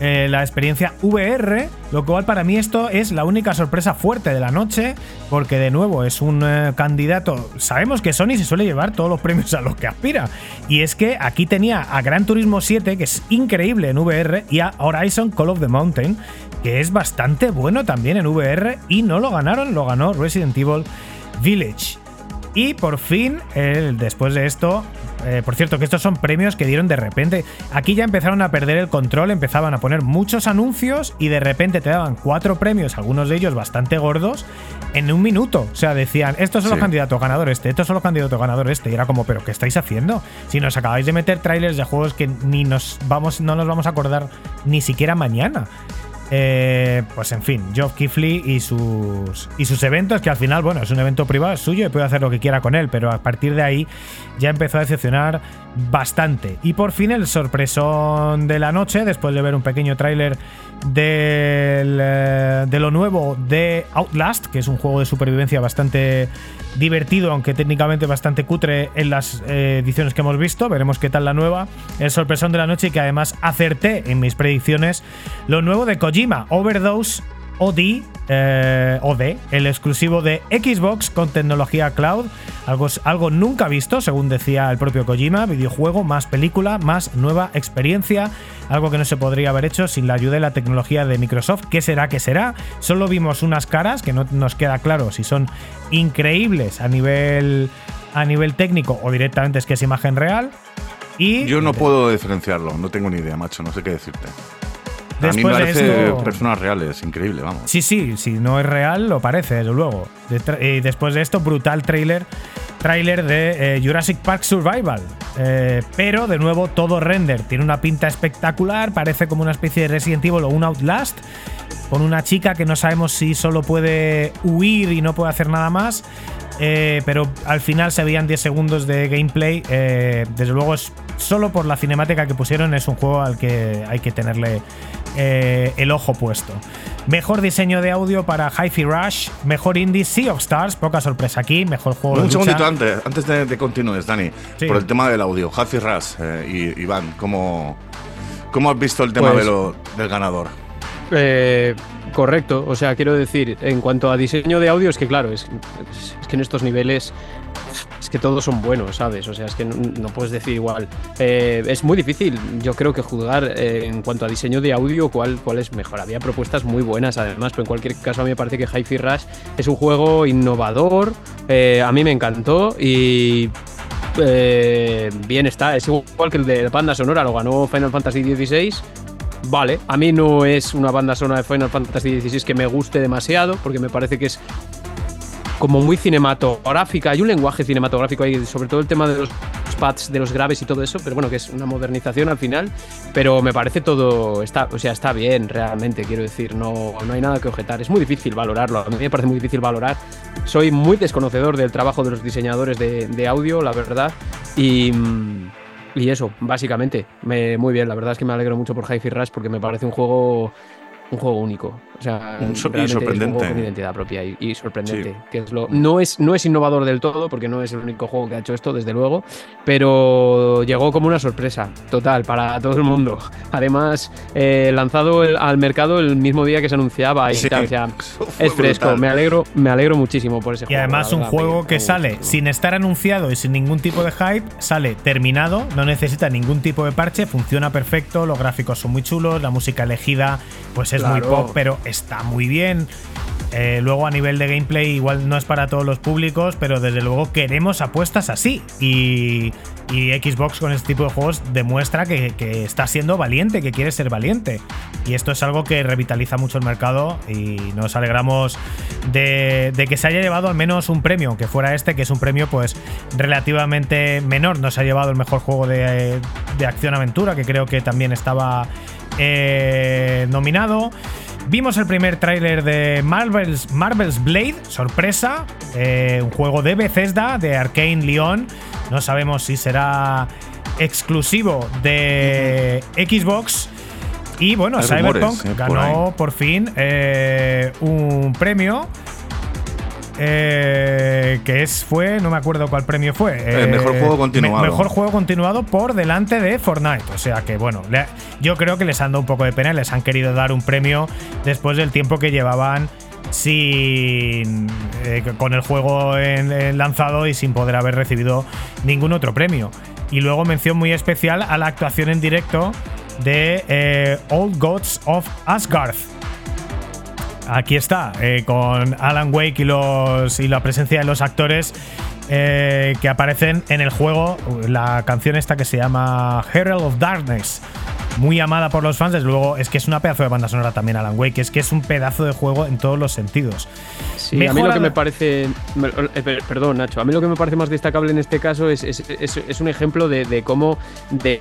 Eh, la experiencia VR, lo cual para mí esto es la única sorpresa fuerte de la noche, porque de nuevo es un eh, candidato. Sabemos que Sony se suele llevar todos los premios a los que aspira, y es que aquí tenía a Gran Turismo 7, que es increíble en VR, y a Horizon Call of the Mountain, que es bastante bueno también en VR, y no lo ganaron, lo ganó Resident Evil Village. Y por fin, después de esto, eh, por cierto, que estos son premios que dieron de repente. Aquí ya empezaron a perder el control, empezaban a poner muchos anuncios y de repente te daban cuatro premios, algunos de ellos bastante gordos, en un minuto. O sea, decían, estos son los Sí. candidatos ganador este, estos son los candidatos ganador este. Y era como, ¿pero qué estáis haciendo? Si nos acabáis de meter trailers de juegos que ni nos vamos, no nos vamos a acordar ni siquiera mañana. Eh, pues en fin, Geoff Keighley y sus, y sus eventos, que al final, bueno, es un evento privado, suyo y puede hacer lo que quiera con él, pero a partir de ahí ya empezó a decepcionar bastante. Y por fin el sorpresón de la noche, después de ver un pequeño tráiler eh, de lo nuevo de Outlast, que es un juego de supervivencia bastante divertido, aunque técnicamente bastante cutre en las eh, ediciones que hemos visto. Veremos qué tal la nueva. El sorpresón de la noche y que además acerté en mis predicciones. Lo nuevo de Kojima, Overdose OD, eh, OD, el exclusivo de Xbox con tecnología cloud, algo, algo nunca visto, según decía el propio Kojima, videojuego más película, más nueva experiencia, algo que no se podría haber hecho sin la ayuda de la tecnología de Microsoft. ¿Qué será? ¿Qué será? Solo vimos unas caras que no nos queda claro si son increíbles a nivel, a nivel técnico o directamente es que es imagen real. Y Yo no puedo diferenciarlo, no tengo ni idea, macho, no sé qué decirte. A mí me Después parece esto- personas reales, increíble, vamos. Sí, sí, si no es real, lo parece, desde luego. Y después de esto, brutal trailer, trailer de eh, Jurassic Park Survival. Eh, pero, de nuevo, todo render. Tiene una pinta espectacular, parece como una especie de Resident Evil o un Outlast. Con una chica que no sabemos si solo puede huir y no puede hacer nada más. Eh, pero al final se veían 10 segundos de gameplay. Eh, desde luego, es solo por la cinemática que pusieron, es un juego al que hay que tenerle eh, el ojo puesto. Mejor diseño de audio para Hi-Fi Rush, mejor indie Sea of Stars, poca sorpresa aquí, mejor juego de Un lucha. segundito antes, antes de, de continúes, Dani, Sí. por el tema del audio. Happy Ras eh, y Iván, ¿cómo, ¿cómo has visto el tema Pues- de lo- del ganador? Eh, correcto, o sea, quiero decir, en cuanto a diseño de audio, es que claro, es, es que en estos niveles es que todos son buenos, ¿sabes? O sea, es que no, no puedes decir igual. Eh, es muy difícil, yo creo que juzgar eh, en cuanto a diseño de audio cuál, cuál es mejor. Había propuestas muy buenas además, pero en cualquier caso a mí me parece que Hi-Fi Rush es un juego innovador, eh, a mí me encantó y bien está, es igual que el de banda sonora, lo ganó Final Fantasy XVI. Vale, a mí no es una banda sonora de Final Fantasy XVI que me guste demasiado, porque me parece que es como muy cinematográfica. Hay un lenguaje cinematográfico ahí, sobre todo el tema de los pads, de los graves y todo eso, pero bueno, que es una modernización al final. Pero me parece todo, está, o sea, está bien realmente, quiero decir, no, no hay nada que objetar. Es muy difícil valorarlo, a mí me parece muy difícil valorar. Soy muy desconocedor del trabajo de los diseñadores de, de audio, la verdad. Y. y eso, básicamente, me, muy bien. La verdad es que me alegro mucho por Hi-Fi Rush porque me parece un juego un juego único. O sea, Un so- y es un sorprendente. juego con identidad propia y, y sorprendente. Sí. Que es lo, no, es, no es innovador del todo, porque no es el único juego que ha hecho esto, desde luego, pero llegó como una sorpresa total para todo el mundo. Además, eh, lanzado el- al mercado el mismo día que se anunciaba y Sí, tal, o sea, es fresco. brutal. Me alegro, me alegro muchísimo por ese Y juego. además la un juego que me sale sin estar anunciado y sin ningún tipo de hype, sale terminado, no necesita ningún tipo de parche, funciona perfecto, los gráficos son muy chulos, la música elegida pues es muy pop, pero está muy bien. Eh, luego a nivel de gameplay igual no es para todos los públicos, pero desde luego queremos apuestas así. Y, Xbox con este tipo de juegos demuestra que, que está siendo valiente, que quiere ser valiente. Y esto es algo que revitaliza mucho el mercado y nos alegramos de, que se haya llevado al menos un premio, aunque fuera este, que es un premio pues relativamente menor. No se ha llevado el mejor juego de, de acción-aventura, que creo que también estaba eh, nominado. Vimos el primer tráiler de Marvel's, Marvel's Blade, sorpresa, eh, un juego de Bethesda, de Arkane Lyon. No sabemos si será exclusivo de Xbox. Y bueno, Hay rumores, Cyberpunk eh, por ganó por fin eh, un premio. Eh, que es fue, no me acuerdo cuál premio fue. El eh, mejor juego me- continuado. mejor juego continuado por delante de Fortnite. O sea que, bueno, le- yo creo que les han dado un poco de pena, les han querido dar un premio después del tiempo que llevaban sin eh, con el juego en- en lanzado y sin poder haber recibido ningún otro premio. Y luego mención muy especial a la actuación en directo de eh, Old Gods of Asgard. Aquí está, eh, con Alan Wake y, los, y la presencia de los actores eh, que aparecen en el juego. La canción esta que se llama Herald of Darkness. Muy amada por los fans. Desde luego, es que es una pedazo de banda sonora también Alan Wake, es que es un pedazo de juego en todos los sentidos. Sí, a mí lo que me parece. eh, per- Perdón, Nacho. A mí lo que me parece más destacable en este caso es, es- es- es un ejemplo de, de cómo de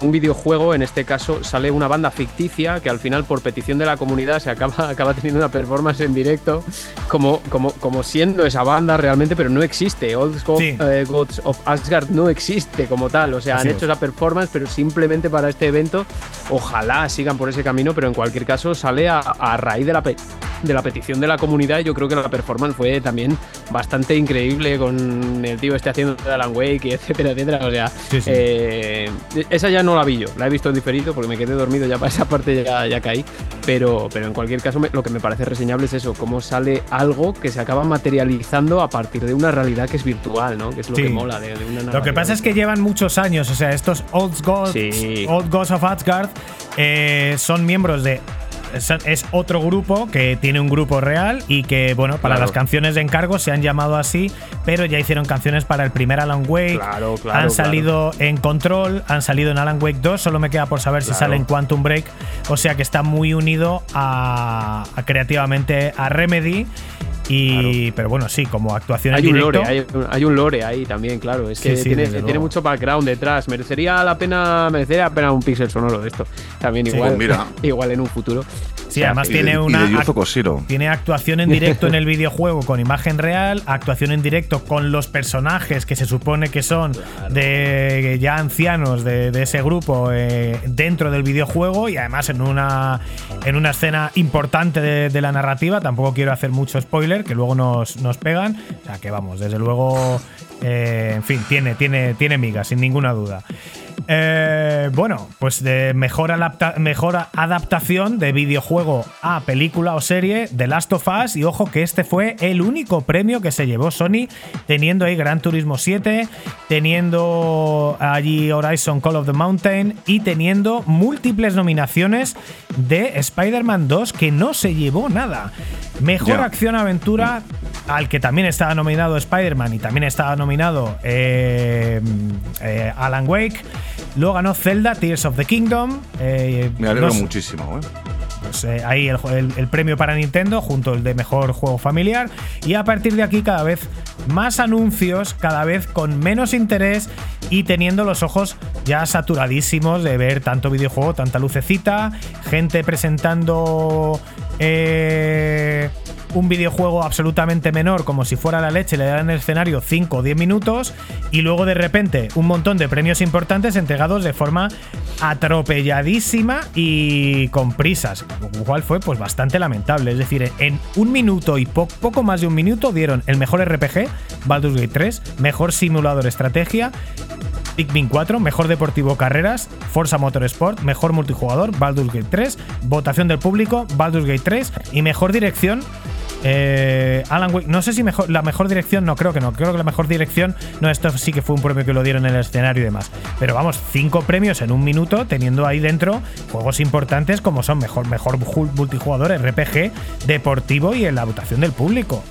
un videojuego, en este caso, sale una banda ficticia que al final, por petición de la comunidad, se acaba, acaba teniendo una performance en directo como, como, como siendo esa banda realmente, pero no existe. Old Sí. eh, Gods of Asgard no existe como tal. O sea, Así han hecho es. esa performance, pero simplemente para este evento. Ojalá sigan por ese camino, pero en cualquier caso sale a, a raíz de la, de la petición de la comunidad. Yo creo que la performance fue también bastante increíble con el tío este haciendo de Alan Wake, etcétera, etcétera. O sea, Sí, sí. eh, esa ya no la vi yo, la he visto en diferido porque me quedé dormido ya para esa parte ya, ya caí. Pero, pero en cualquier caso, me- lo que me parece reseñable es eso, cómo sale algo que se acaba materializando a partir de una realidad que es virtual, ¿no? Que es lo Sí. que mola de, de una Lo que pasa es que llevan muchos años, o sea, estos Old Gods. Old Gods of Asgard eh, son miembros de. Es, otro grupo que tiene un grupo real y que, bueno, para Claro. las canciones de encargo se han llamado así, pero ya hicieron canciones para el primer Alan Wake. Claro, claro, han salido en Control, han salido en Alan Wake 2, solo me queda por saber si sale en Quantum Break. O sea que está muy unido a, a creativamente a Remedy. Y, pero bueno, sí, como actuación Hay en un directo. lore, hay, hay un lore ahí también, claro. Es que sí, tiene, tiene mucho background detrás. Merecería la pena, merecería la pena un pixel sonoro de esto. También Sí. igual, Pues mira. igual en un futuro. Sí, además Y tiene de, una. y de Yuzo ac- Koshiro. Tiene actuación en directo en el videojuego con imagen real, actuación en directo con los personajes que se supone que son de ya ancianos de, de ese grupo eh, dentro del videojuego y además en una, en una escena importante de, de la narrativa. Tampoco quiero hacer mucho spoiler, que luego nos, nos pegan. O sea que vamos, desde luego, eh, en fin, tiene, tiene, tiene migas, sin ninguna duda. Eh, bueno, pues de mejor, adapta- mejor adaptación de videojuego a película o serie de Last of Us. Y ojo que este fue el único premio que se llevó Sony, teniendo ahí Gran Turismo 7, teniendo allí Horizon Call of the Mountain y teniendo múltiples nominaciones de Spider-Man 2 que no se llevó nada. Mejor Ya. acción-aventura, al que también estaba nominado Spider-Man y también estaba nominado eh, eh, Alan Wake. Luego ganó Zelda, Tears of the Kingdom. eh, Me alegro muchísimo, ¿eh? pues, eh, ahí el, el- el premio para Nintendo junto al de mejor juego familiar. Y a partir de aquí cada vez más anuncios, cada vez con menos interés y teniendo los ojos ya saturadísimos de ver tanto videojuego, tanta lucecita, gente presentando eh, un videojuego absolutamente menor como si fuera la leche, le dan el escenario 5 o 10 minutos y luego de repente un montón de premios importantes entregados de forma atropelladísima y con prisas, lo cual fue pues bastante lamentable. Es decir, en un minuto y po- poco más de un minuto dieron el mejor RPG, Baldur's Gate 3, mejor simulador estrategia, Pikmin 4, mejor deportivo carreras, Forza Motorsport, mejor multijugador, Baldur's Gate 3, votación del público, Baldur's Gate 3 y mejor dirección. eh, Alan Wake, no sé si mejor, la mejor dirección, no creo que no, creo que la mejor dirección, no, esto sí que fue un premio que lo dieron en el escenario y demás. Pero vamos, cinco premios en un minuto, teniendo ahí dentro juegos importantes como son mejor, mejor ju- multijugador, RPG, deportivo y en la votación del público.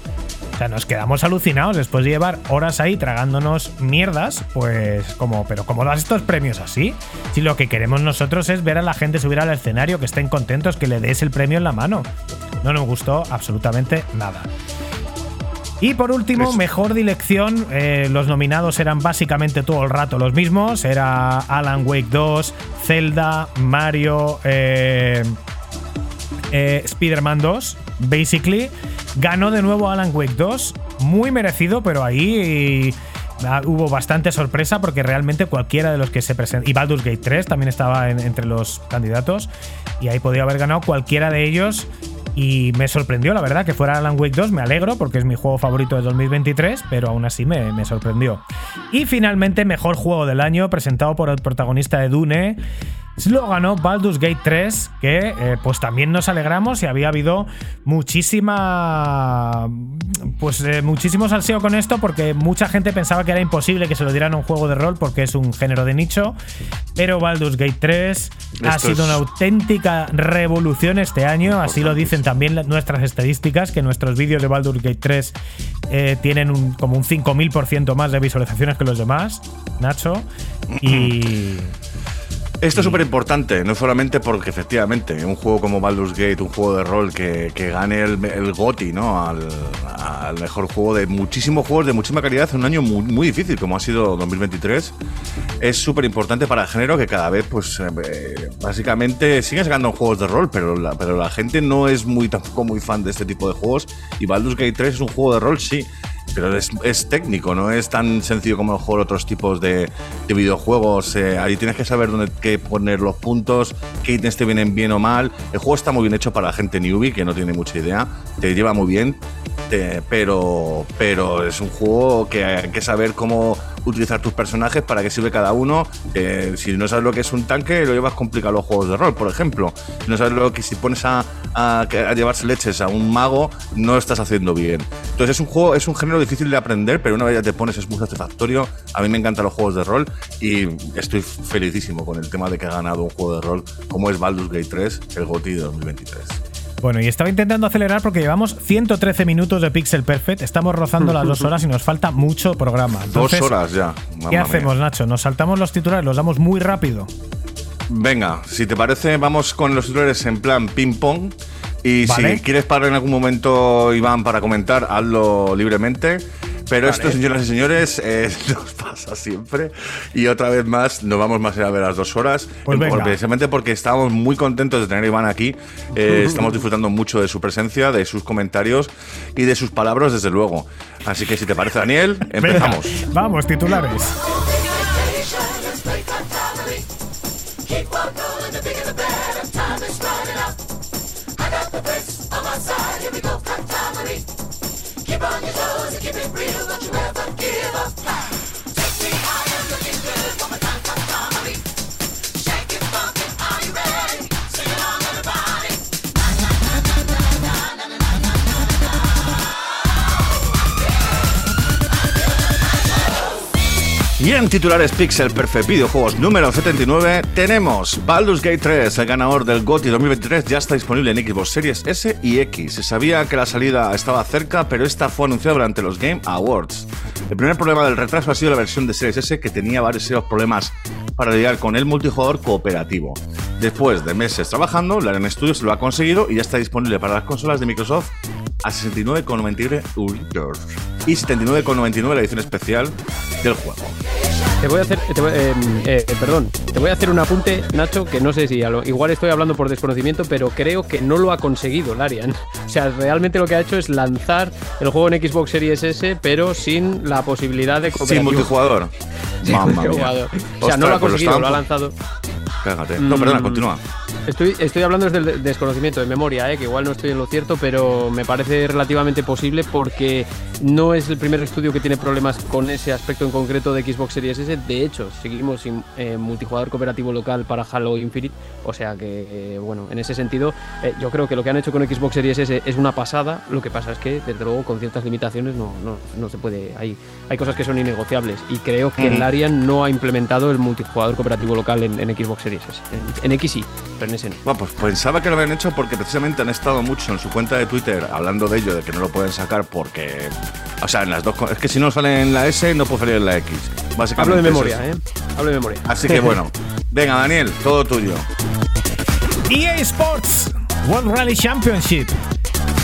O sea, nos quedamos alucinados después de llevar horas ahí tragándonos mierdas, pues como, pero ¿cómo das estos premios así? Si lo que queremos nosotros es ver a la gente subir al escenario, que estén contentos, que le des el premio en la mano. No nos gustó absolutamente nada. Y por último, Eso. mejor dirección. eh, los nominados eran básicamente todo el rato los mismos. Era Alan Wake 2, Zelda, Mario, eh, eh, Spider-Man 2, basically. Ganó de nuevo Alan Wake 2, muy merecido, pero ahí ah, hubo bastante sorpresa porque realmente cualquiera de los que se presentaron. Y Baldur's Gate 3 también estaba en- entre los candidatos, y ahí podía haber ganado cualquiera de ellos. Y me sorprendió, la verdad, que fuera Alan Wake 2. Me alegro porque es mi juego favorito de 2023, pero aún así me sorprendió. Y finalmente, mejor juego del año, presentado por el protagonista de Dune. Lo ganó Baldur's Gate 3, que eh, pues también nos alegramos y había habido muchísima. Pues eh, muchísimo salseo con esto, porque mucha gente pensaba que era imposible que se lo dieran a un juego de rol porque es un género de nicho. Pero Baldur's Gate 3 ha sido una auténtica revolución este año, así lo dicen también nuestras estadísticas, que nuestros vídeos de Baldur's Gate 3 eh, tienen un- como un 5000% más de visualizaciones que los demás, Nacho. Y. Esto es súper importante, no solamente porque efectivamente un juego como Baldur's Gate, un juego de rol que, que gane el, el GOTY, ¿no? Al, al mejor juego de muchísimos juegos de muchísima calidad en un año muy, muy difícil como ha sido 2023, es súper importante para el género que cada vez, pues, eh, básicamente siguen sacando juegos de rol, pero la, pero la gente no es muy tampoco muy fan de este tipo de juegos y Baldur's Gate 3 es un juego de rol, sí, pero es, es, técnico, no es tan sencillo como a lo mejor otros tipos de, de videojuegos. Eh, ahí tienes que saber dónde qué poner los puntos, qué ítems te vienen bien o mal. El juego está muy bien hecho para la gente newbie que no tiene mucha idea, te lleva muy bien, te- pero, pero es un juego que hay que saber cómo utilizar tus personajes, para qué sirve cada uno. Eh, si no sabes lo que es un tanque, lo llevas complicado los juegos de rol, por ejemplo. Si no sabes lo que si pones a, a- llevarse leches a un mago, no lo estás haciendo bien. Entonces es un juego, es un género difícil de aprender, pero una vez ya te pones es muy satisfactorio. A mí me encantan los juegos de rol y estoy felicísimo con el tema de que ha ganado un juego de rol como es Baldur's Gate 3, el GOTY de 2023. Bueno, y estaba intentando acelerar porque llevamos 113 minutos de Pixel Perfect, estamos rozando las dos horas y nos falta mucho programa. Entonces, Dos horas ya. ¿Qué mía. hacemos, Nacho? ¿Nos saltamos los titulares? ¿Los damos muy rápido? Venga, si te parece, vamos con los titulares en plan ping-pong. Y Vale. si quieres parar en algún momento, Iván, para comentar, hazlo libremente. Pero esto, señoras y señores, eh, nos pasa siempre. Y otra vez más, nos vamos más allá de las dos horas. Pues Por- precisamente porque estábamos muy contentos de tener a Iván aquí. Eh, estamos disfrutando mucho de su presencia, de sus comentarios y de sus palabras, desde luego. Así que si te parece, Daniel, empezamos. Venga, vamos, titulares. Keep on your toes and keep it real, don't you ever give up. Y en titulares Pixel Perfect Videojuegos número 79 tenemos Baldur's Gate 3, el ganador del GOTY 2023, ya está disponible en Xbox Series S y X. Se sabía que la salida estaba cerca, pero esta fue anunciada durante los Game Awards. El primer problema del retraso ha sido la versión de Series S que tenía varios problemas para lidiar con el multijugador cooperativo. Después de meses trabajando, Larian Studios lo ha conseguido y ya está disponible para las consolas de Microsoft a 69,99 euros y 79,99 la edición especial del juego. Te voy a hacer, te voy- eh, eh, perdón, te voy a hacer un apunte, Nacho, que no sé si a lo- igual estoy hablando por desconocimiento, pero creo que no lo ha conseguido Larian. O sea, realmente lo que ha hecho es lanzar el juego en Xbox Series S, pero sin la posibilidad de Sin multijugador. Sin Mamma mía. multijugador. O sea, Ostras, no lo ha pues conseguido, lo ha estaban- lanzado. Cágate. No, perdona, Mm. continúa. Estoy, estoy hablando desde el desconocimiento de memoria, ¿eh? que igual no estoy en lo cierto, pero me parece relativamente posible porque no es el primer estudio que tiene problemas con ese aspecto en concreto de Xbox Series S. De hecho, seguimos sin eh, multijugador cooperativo local para Halo Infinite, o sea que, eh, bueno, en ese sentido, eh, yo creo que lo que han hecho con Xbox Series S es una pasada. Lo que pasa es que, desde luego, con ciertas limitaciones no, no, no se puede. Hay, hay cosas que son innegociables y creo que Ujú. Larian no ha implementado el multijugador cooperativo local en, en Xbox Series S. En, en X sí, pero en no. Bueno, pues pensaba que lo habían hecho porque precisamente han estado mucho en su cuenta de Twitter hablando de ello, de que no lo pueden sacar porque. O sea, en las dos. Es que si no sale en la S, no puede salir en la X. Básicamente. Hablo de memoria, es. ¿eh? Hablo de memoria. Así que bueno. Venga, Daniel, todo tuyo. EA Sports World Rally Championship.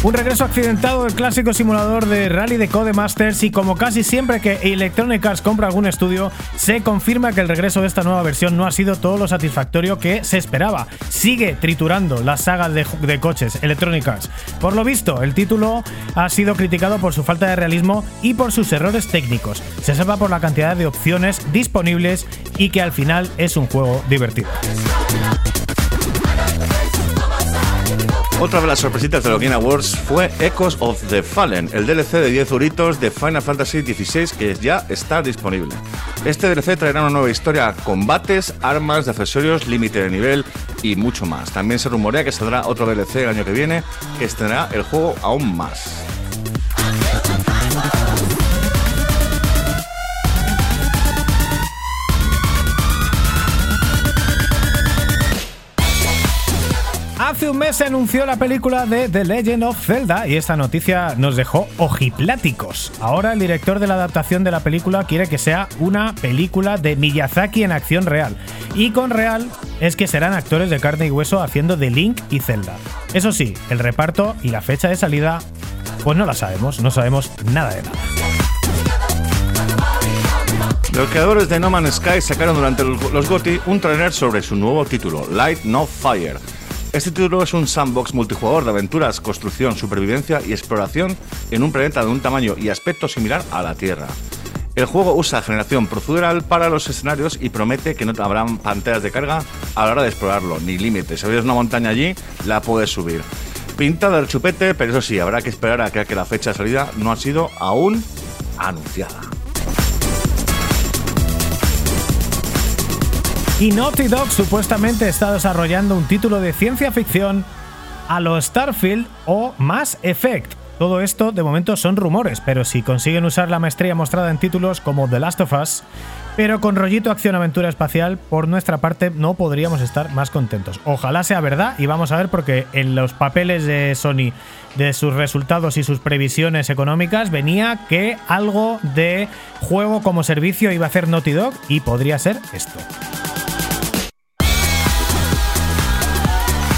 Un regreso accidentado del clásico simulador de rally de Codemasters y como casi siempre que Electronic Arts compra algún estudio, se confirma que el regreso de esta nueva versión no ha sido todo lo satisfactorio que se esperaba. Sigue triturando la saga de, coches Electronic Arts. Por lo visto, el título ha sido criticado por su falta de realismo y por sus errores técnicos. Se sepa por la cantidad de opciones disponibles y que al final es un juego divertido. Otra de las sorpresitas de los Game Awards fue Echoes of the Fallen, el DLC de 10 euritos de Final Fantasy XVI que ya está disponible. Este DLC traerá una nueva historia, combates, armas, accesorios, límite de nivel y mucho más. También se rumorea que saldrá otro DLC el año que viene que extenderá el juego aún más. Hace un mes se anunció la película de The Legend of Zelda y esta noticia nos dejó ojipláticos. Ahora el director de la adaptación de la película quiere que sea una película de Miyazaki en acción real. Y con real es que serán actores de carne y hueso haciendo de Link y Zelda. Eso sí, el reparto y la fecha de salida, pues no la sabemos, no sabemos nada de nada. Los creadores de No Man's Sky sacaron durante los GOTY un trailer sobre su nuevo título, Light No Fire. Este título es un sandbox multijugador de aventuras, construcción, supervivencia y exploración en un planeta de un tamaño y aspecto similar a la Tierra. El juego usa generación procedural para los escenarios y promete que no habrán pantallas de carga a la hora de explorarlo, ni límites. Si ves una montaña allí, la puedes subir. Pinta del chupete, pero eso sí, habrá que esperar a que la fecha de salida no ha sido aún anunciada. Y Naughty Dog supuestamente está desarrollando un título de ciencia ficción a lo Starfield o Mass Effect. Todo esto de momento son rumores, pero si consiguen usar la maestría mostrada en títulos como The Last of Us, pero con rollito acción-aventura espacial, por nuestra parte no podríamos estar más contentos. Ojalá sea verdad y vamos a ver porque en los papeles de Sony, de sus resultados y sus previsiones económicas, venía que algo de juego como servicio iba a hacer Naughty Dog y podría ser esto.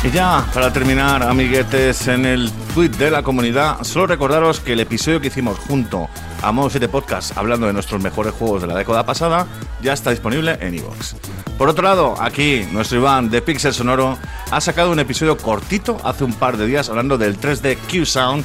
Y ya, para terminar, amiguetes, en el tweet de la comunidad, solo recordaros que el episodio que hicimos junto a Modo 7 Podcast hablando de nuestros mejores juegos de la década pasada ya está disponible en iVoox. Por otro lado, aquí nuestro Iván de Pixel Sonoro ha sacado un episodio cortito hace un par de días hablando del 3D Q-Sound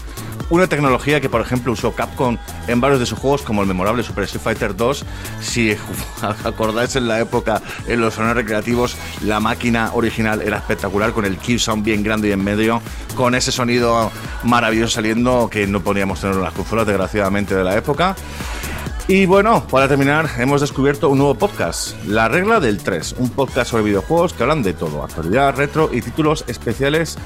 una tecnología que, por ejemplo, usó Capcom en varios de sus juegos, como el memorable Super Street Fighter 2. Si acordáis en la época, en los salones recreativos, la máquina original era espectacular, con el Q-Sound bien grande y en medio, con ese sonido maravilloso saliendo que no podíamos tener en las consolas, desgraciadamente, de la época. Y bueno, para terminar, hemos descubierto un nuevo podcast, La Regla del 3, un podcast sobre videojuegos que hablan de todo, actualidad, retro y títulos especiales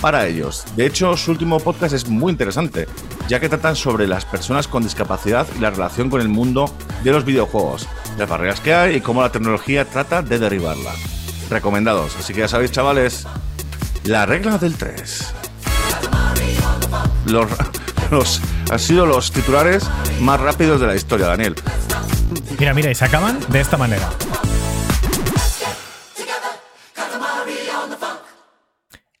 para ellos. De hecho, su último podcast es muy interesante, ya que tratan sobre las personas con discapacidad y la relación con el mundo de los videojuegos, las barreras que hay y cómo la tecnología trata de derribarlas. Recomendados, así que ya sabéis, chavales, La Regla del 3. Los, los, han sido los titulares más rápidos de la historia, Daniel. Mira, mira, y se acaban de esta manera.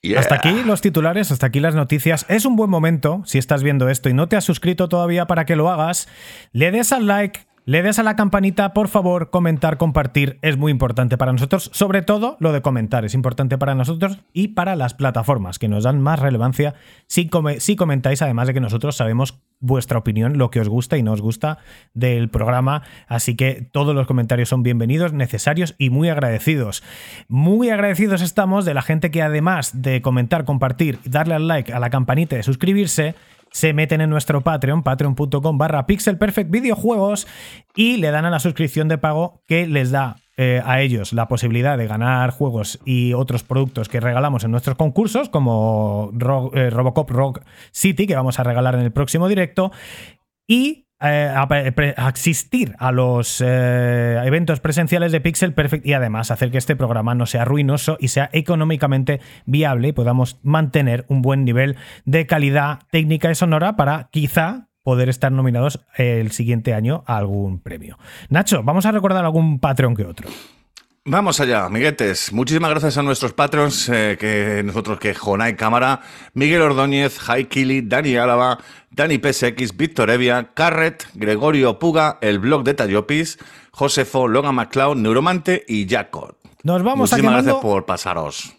Yeah. Hasta aquí los titulares, hasta aquí las noticias. Es un buen momento, si estás viendo esto y no te has suscrito todavía para que lo hagas, le des al like, le des a la campanita, por favor, comentar, compartir, es muy importante para nosotros, sobre todo lo de comentar, es importante para nosotros y para las plataformas, que nos dan más relevancia si, come- si comentáis, además de que nosotros sabemos vuestra opinión, lo que os gusta y no os gusta del programa, así que todos los comentarios son bienvenidos, necesarios y muy agradecidos. Muy agradecidos estamos de la gente que además de comentar, compartir, darle al like, a la campanita de suscribirse, se meten en nuestro Patreon, patreon.com barra pixelperfectvideojuegos y le dan a la suscripción de pago que les da eh, a ellos la posibilidad de ganar juegos y otros productos que regalamos en nuestros concursos, como eh, Robocop Rock City, que vamos a regalar en el próximo directo, y eh, asistir a los eh, eventos presenciales de Pixel Perfect y además hacer que este programa no sea ruinoso y sea económicamente viable y podamos mantener un buen nivel de calidad técnica y sonora para quizá poder estar nominados el siguiente año a algún premio. Nacho, vamos a recordar algún Patreon que otro. Vamos allá, amiguetes. Muchísimas gracias a nuestros patrons, eh, que nosotros que Jonai Cámara, Miguel Ordóñez, Jai Kili, Dani Álava, Dani PSX, Víctor Evia, Carret, Gregorio Puga, el blog de Tallopis, Josefo, Logan MacLeod, Neuromante y Jacob. Nos vamos a Muchísimas quemando, gracias por pasaros.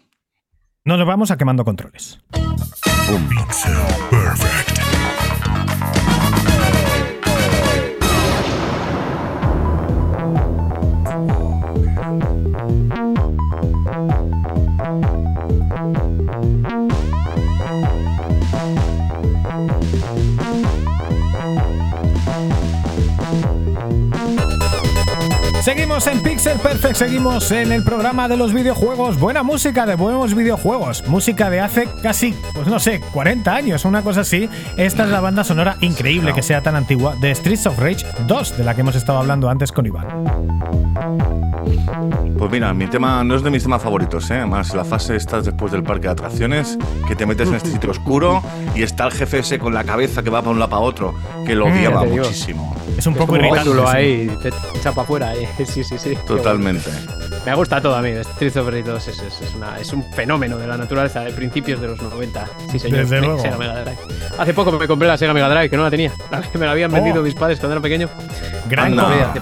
no, nos vamos a quemando controles. Bye. Seguimos en Pixel Perfect, seguimos en el programa de los videojuegos. Buena música de buenos videojuegos. Música de hace casi, pues no sé, 40 años, una cosa así. Esta es la banda sonora increíble que sea tan antigua de Streets of Rage 2, de la que hemos estado hablando antes con Iván. Pues mira, mi tema no es de mis temas favoritos, ¿eh? Además, la fase está después del parque de atracciones, que te metes en este sitio oscuro y está el jefe ese con la cabeza que va para un lado para otro, que lo Mm, odiaba muchísimo. Es un Es poco como irritante. ahí, te echa para afuera. Sí, sí, sí. Totalmente. Me gusta todo a mí. Street of Rage 2 es, es, es una- es un fenómeno de la naturaleza de principios de los 90. Sí, señor. Desde luego. Sega Mega Drive. Hace poco me compré la Sega Mega Drive, que no la tenía. Me la habían vendido Oh. mis padres cuando era pequeño. Gran Anda. Hace.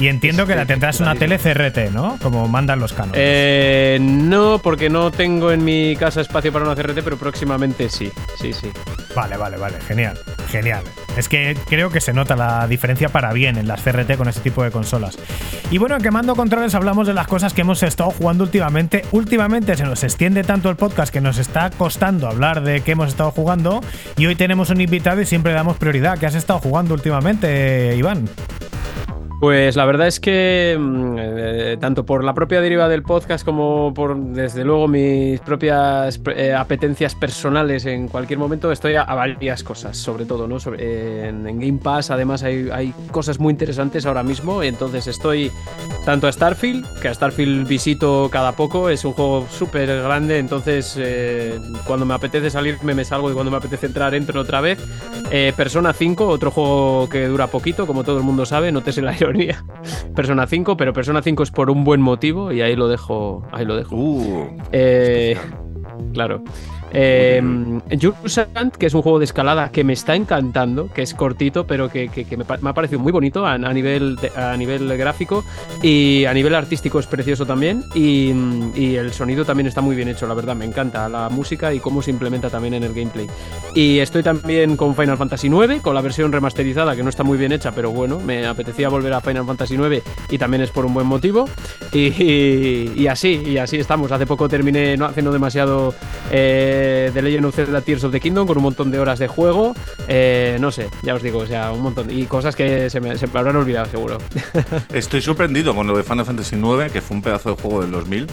Y entiendo que la tendrás una tele. CRT, ¿no? Como mandan los cánones. Eh, no, porque no tengo en mi casa espacio para una CRT, pero próximamente sí. Sí, sí. Vale, vale, vale. Genial. Genial. Es que creo que se nota la diferencia para bien en las CRT con este tipo de consolas. Y bueno, en Quemando Controles hablamos de las cosas que hemos estado jugando últimamente. Últimamente se nos extiende tanto el podcast que nos está costando hablar de qué hemos estado jugando. Y hoy tenemos un invitado y siempre le damos prioridad. ¿Qué has estado jugando últimamente, Iván? Pues la verdad es que mm, eh, tanto por la propia deriva del podcast como por desde luego mis propias eh, apetencias personales en cualquier momento estoy a, a varias cosas, sobre todo, ¿no? En, en Game Pass además hay, hay cosas muy interesantes ahora mismo, entonces estoy tanto a Starfield, que a Starfield visito cada poco, es un juego súper grande, entonces eh, cuando me apetece salirme me salgo y cuando me apetece entrar entro otra vez. Persona 5, otro juego que dura poquito, como todo el mundo sabe, no te sé la Persona 5, pero Persona 5 es por un buen motivo y ahí lo dejo. Ahí lo dejo. Uh, Eh, claro. Eh, Jusant, que es un juego de escalada que me está encantando, que es cortito, pero que, que- que me, ha parecido muy bonito a, a nivel de- a nivel gráfico y a nivel artístico es precioso también. Y, y el sonido también está muy bien hecho, la verdad, me encanta la música y cómo se implementa también en el gameplay. Y estoy también con Final Fantasy IX, con la versión remasterizada, que no está muy bien hecha, pero bueno, me apetecía volver a Final Fantasy IX y también es por un buen motivo. Y, y- y así, y así estamos. Hace poco terminé, no hace no demasiado, eh, The Legend of Zelda Tears of the Kingdom con un montón de horas de juego. Eh, no sé, ya os digo, o sea, un montón. Y cosas que se me, se me habrán olvidado, seguro. Estoy sorprendido con lo de Final Fantasy IX, que fue un pedazo de juego del 2000,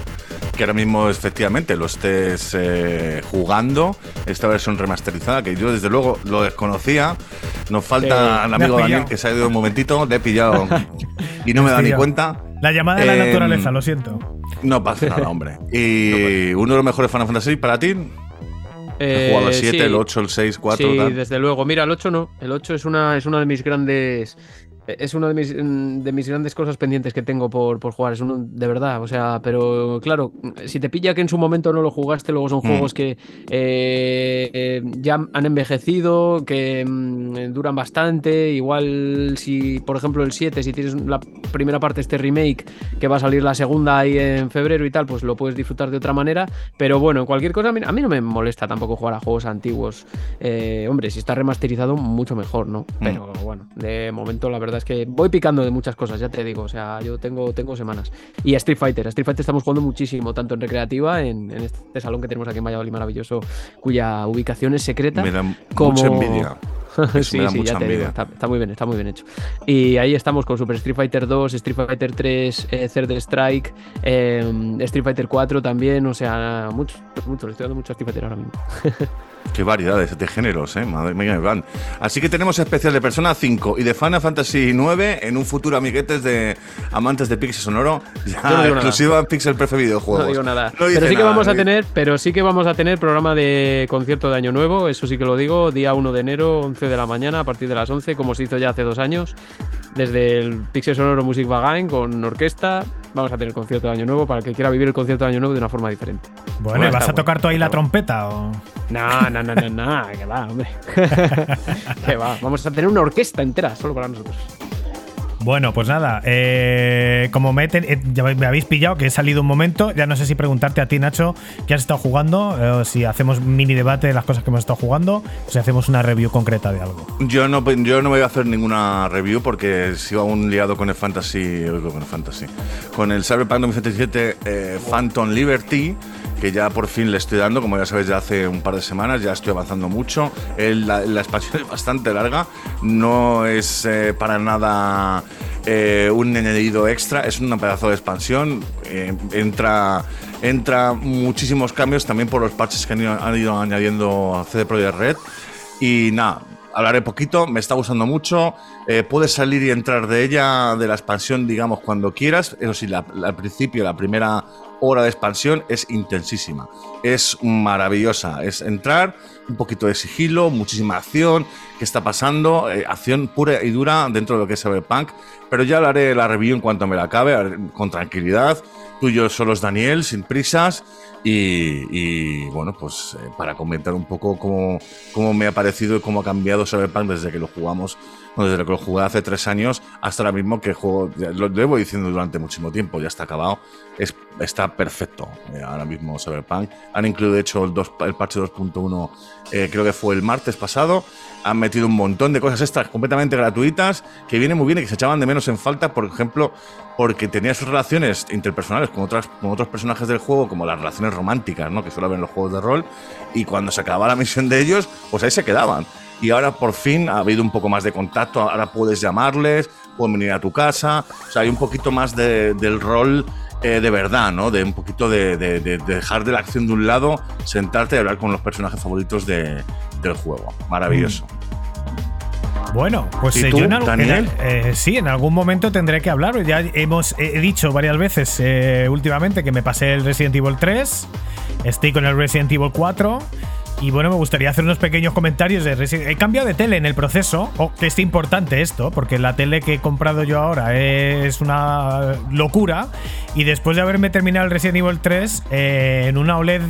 que ahora mismo efectivamente lo estés eh, jugando, esta versión remasterizada, que yo desde luego lo desconocía. Nos falta Sí, el amigo has Daniel, pillado. que se ha ido un momentito, le he pillado y no Me da ni cuenta. La llamada de la Em, naturaleza, lo siento. No pasa nada, hombre. Y uno de los mejores Final Fantasy para ti. He jugado el 7, Eh, sí. el 8, el 6, 4, Sí, tal. desde luego. Mira, el 8 no. El 8 es una, es una de mis grandes. Es una de mis, mm, de mis grandes cosas pendientes que tengo por, por jugar. Es uno, de verdad. O sea, pero claro, si te pilla que en su momento no lo jugaste, luego son Mm. juegos que eh, eh, ya han envejecido, que mm, duran bastante. Igual si, por ejemplo, el 7, si tienes la primera parte, este remake, que va a salir la segunda ahí en febrero y tal, pues lo puedes disfrutar de otra manera. Pero bueno, en cualquier cosa, a mí, a mí no me molesta tampoco jugar a juegos antiguos. Eh, hombre, si está remasterizado, mucho mejor, ¿no? Pero bueno, de momento la verdad es que voy picando de muchas cosas, ya te digo. O sea, yo tengo, tengo semanas. Y a Street Fighter. A Street Fighter estamos jugando muchísimo, tanto en recreativa, en, en este salón que tenemos aquí en Valladolid maravilloso, cuya ubicación es secreta. Me da como- mucha envidia. Sí, me da sí, mucha ya te digo, está, está muy bien, está muy bien hecho. Y ahí estamos con Super Street Fighter 2, Street Fighter 3, eh, Third Strike, eh, Street Fighter 4 también, o sea, mucho, mucho, le estoy dando mucho a Street Fighter ahora mismo. Qué variedades de géneros, ¿eh? Madre mía, Iván. Así que tenemos especial de Persona 5 y de Final Fantasy 9 en un futuro, amiguetes de amantes de Pixel Sonoro. Ya no digo exclusiva en Pixel Prefe Videojuegos. No digo nada. No pero sí que nada, vamos a tener, pero sí que vamos a tener programa de concierto de Año Nuevo, eso sí que lo digo, día 1 de enero, 11 de la mañana, a partir de las 11, como se hizo ya hace dos años, desde el Pixel Sonoro Music Bagain con orquesta. Vamos a tener concierto de Año Nuevo para el que quiera vivir el concierto de Año Nuevo de una forma diferente. Bueno, Bueno, ¿vas está a tocar bueno, tú ahí la bueno. trompeta o...? No, no, no, no, no, que va, hombre. que va. Vamos a tener una orquesta entera solo para nosotros. Bueno, pues nada, eh, como me, eh, me habéis pillado que he salido un momento, ya no sé si preguntarte a ti, Nacho, qué has estado jugando, eh, si hacemos mini debate de las cosas que hemos estado jugando, o si hacemos una review concreta de algo. Yo no, yo no voy a hacer ninguna review porque sigo aún liado con el Fantasy. Con el Fantasy. Con el Cyberpunk 2077 eh, Phantom Liberty, que ya por fin le estoy dando, como ya sabéis, ya hace un par de semanas, ya estoy avanzando mucho. La, expansión es bastante larga, no es eh, para nada eh, un añadido extra, es un pedazo de expansión. eh, entra, entra muchísimos cambios también por los parches que han ido, han ido añadiendo CD Projekt Red. Y nada, hablaré poquito, me está gustando mucho. puedes salir y entrar de ella, de la expansión, digamos, cuando quieras. Eso sí, al principio, la primera hora de expansión es intensísima. Es maravillosa. Es entrar, un poquito de sigilo, muchísima acción. ¿Qué está pasando? Eh, acción pura y dura dentro de lo que es Cyberpunk. Pero ya de la review en cuanto me la acabe, haré con tranquilidad. Tú y yo solos, Daniel, sin prisas. Y, y, bueno, pues eh, para comentar un poco cómo, cómo me ha parecido y cómo ha cambiado Cyberpunk desde que lo jugamos, bueno, desde que lo jugué hace tres años hasta ahora mismo que juego, lo llevo diciendo durante muchísimo tiempo, ya está acabado, es, está perfecto eh, ahora mismo Cyberpunk. Han incluido de hecho el, 2 el parche 2.1, eh, creo que fue el martes pasado, han metido un montón de cosas extras completamente gratuitas que vienen muy bien y que se echaban de menos en falta, por ejemplo, porque tenía sus relaciones interpersonales con, otras, con otros personajes del juego, como las relaciones románticas, ¿no? que suele haber en los juegos de rol, y cuando se acababa la misión de ellos, pues ahí se quedaban. Y ahora por fin ha habido un poco más de contacto, ahora puedes llamarles, pueden venir a tu casa, o sea, hay un poquito más de- del rol eh, de verdad, ¿no? De un poquito de, de- de- de dejar de la acción de un lado, sentarte y hablar con los personajes favoritos de- del juego. Maravilloso. Bueno, pues ¿Y eh, tú, yo en, Daniel? en- eh, sí, en algún momento tendré que hablar. Ya hemos he dicho varias veces eh, últimamente que me pasé el Resident Evil 3, estoy con el Resident Evil 4. Y bueno, me gustaría hacer unos pequeños comentarios de Resident He cambiado de tele en el proceso. Oh, que es importante esto, porque la tele que he comprado yo ahora es una locura. Y después de haberme terminado el Resident Evil 3, eh, en una OLED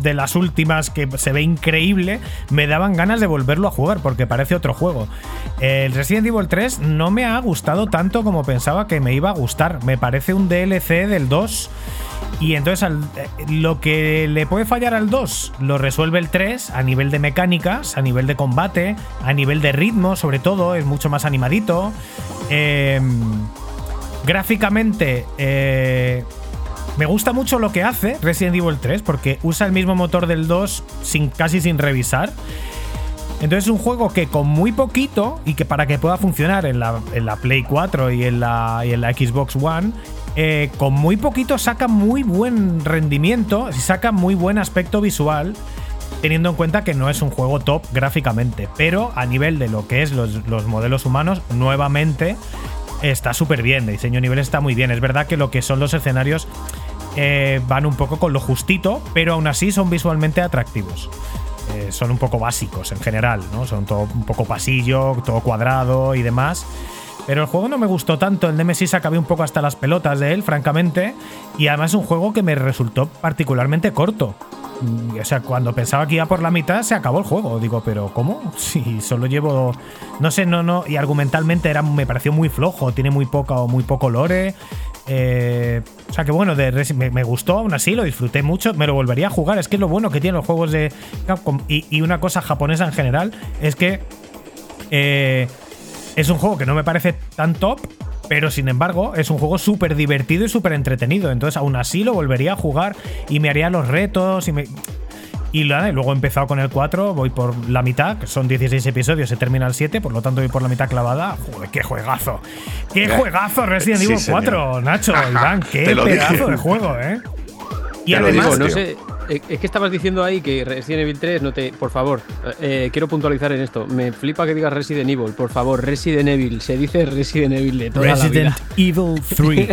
de las últimas que se ve increíble, me daban ganas de volverlo a jugar, porque parece otro juego. El Resident Evil 3 no me ha gustado tanto como pensaba que me iba a gustar. Me parece un DLC del 2. Y entonces eh, lo que le puede fallar al 2 lo resuelve el 3 a nivel de mecánicas, a nivel de combate, a nivel de ritmo sobre todo, es mucho más animadito. Eh, gráficamente eh, me gusta mucho lo que hace Resident Evil 3 porque usa el mismo motor del 2 sin, casi sin revisar. Entonces es un juego que con muy poquito y que para que pueda funcionar en la, en la Play 4 y en la, y en la Xbox One, eh, con muy poquito saca muy buen rendimiento, saca muy buen aspecto visual, teniendo en cuenta que no es un juego top gráficamente, pero a nivel de lo que es los, los modelos humanos, nuevamente está súper bien, el diseño nivel está muy bien. Es verdad que lo que son los escenarios eh, van un poco con lo justito, pero aún así son visualmente atractivos. Eh, son un poco básicos en general, ¿no? Son todo un poco pasillo, todo cuadrado y demás. Pero el juego no me gustó tanto. El Nemesis acabé un poco hasta las pelotas de él, francamente. Y además es un juego que me resultó particularmente corto. Mm, O sea, cuando pensaba que iba por la mitad, se acabó el juego. Digo, pero ¿cómo? Si solo llevo. No sé, no, no. Y argumentalmente era, me pareció muy flojo. Tiene muy poca o muy poco lore. Eh, o sea que bueno, de me, me gustó, aún así lo disfruté mucho, me lo volvería a jugar. Es que lo bueno que tienen los juegos de Capcom y, y una cosa japonesa en general es que eh, es un juego que no me parece tan top, pero sin embargo es un juego súper divertido y súper entretenido. Entonces aún así lo volvería a jugar y me haría los retos y me... Y luego he empezado con el 4, voy por la mitad, que son 16 episodios, se termina el 7, por lo tanto voy por la mitad clavada. Joder, qué juegazo. ¡Qué juegazo Resident Sí, Evil señor. 4, Nacho, Iván! ¡Qué pedazo dije. de juego, eh! Y Te lo además, digo, no tío. sé. Eh, Es que estabas diciendo ahí que Resident Evil 3 no te. Por favor, eh, quiero puntualizar en esto. Me flipa que digas Resident Evil. Por favor, Resident Evil. Se dice Resident Evil de toda Resident la vida. Evil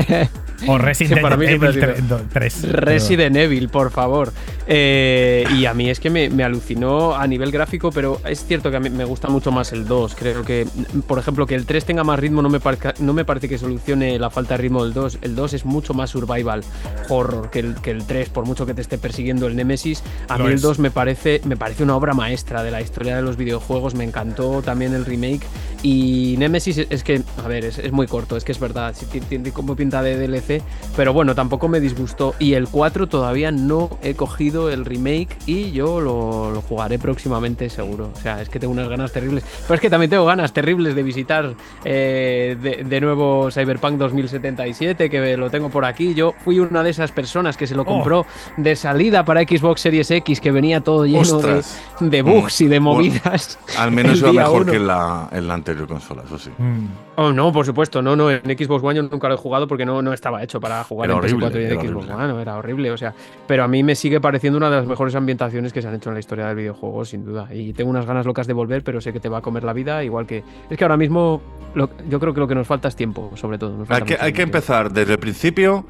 3. o Resident Sí, para mí siempre Evil ha sido 3. Resident Evil, por favor. Eh, y a mí es que me, me alucinó a nivel gráfico, pero es cierto que a mí me gusta mucho más el 2. Creo que, por ejemplo, que el 3 tenga más ritmo no me, parca- no me parece que solucione la falta de ritmo del 2. El 2 es mucho más survival horror que el, que el 3, por mucho que te esté persiguiendo el Nemesis. A Lo mí el es. 2 me parece, me parece una obra maestra de la historia de los videojuegos. Me encantó también el remake. Y Nemesis es- que, a ver, es, es muy corto, es que es verdad. sí, ti- Tiene como pinta de DLC, pero bueno, tampoco me disgustó. Y el 4 todavía no he cogido el remake y yo lo, lo jugaré próximamente seguro. O sea, es que tengo unas ganas terribles. Pero es que también tengo ganas terribles de visitar eh, de, de nuevo Cyberpunk 2077, que lo tengo por aquí. Yo fui una de esas personas que se lo Oh. compró de salida para Xbox Series X, que venía todo lleno de, de bugs y de Bueno, movidas. Al menos iba mejor uno. que en la, en la anterior consola, eso sí. Mm. Oh, no, por supuesto, no, no, en Xbox One yo nunca lo he jugado porque no, no estaba hecho para jugar Era en PS4 y horrible, en era Xbox horrible. One, era horrible, o sea, pero a mí me sigue pareciendo una de las mejores ambientaciones que se han hecho en la historia del videojuego, sin duda. Y tengo unas ganas locas de volver, pero sé que te va a comer la vida, igual que es que ahora mismo lo- yo creo que lo que nos falta es tiempo, sobre todo. nos Hay que, hay que empezar desde el principio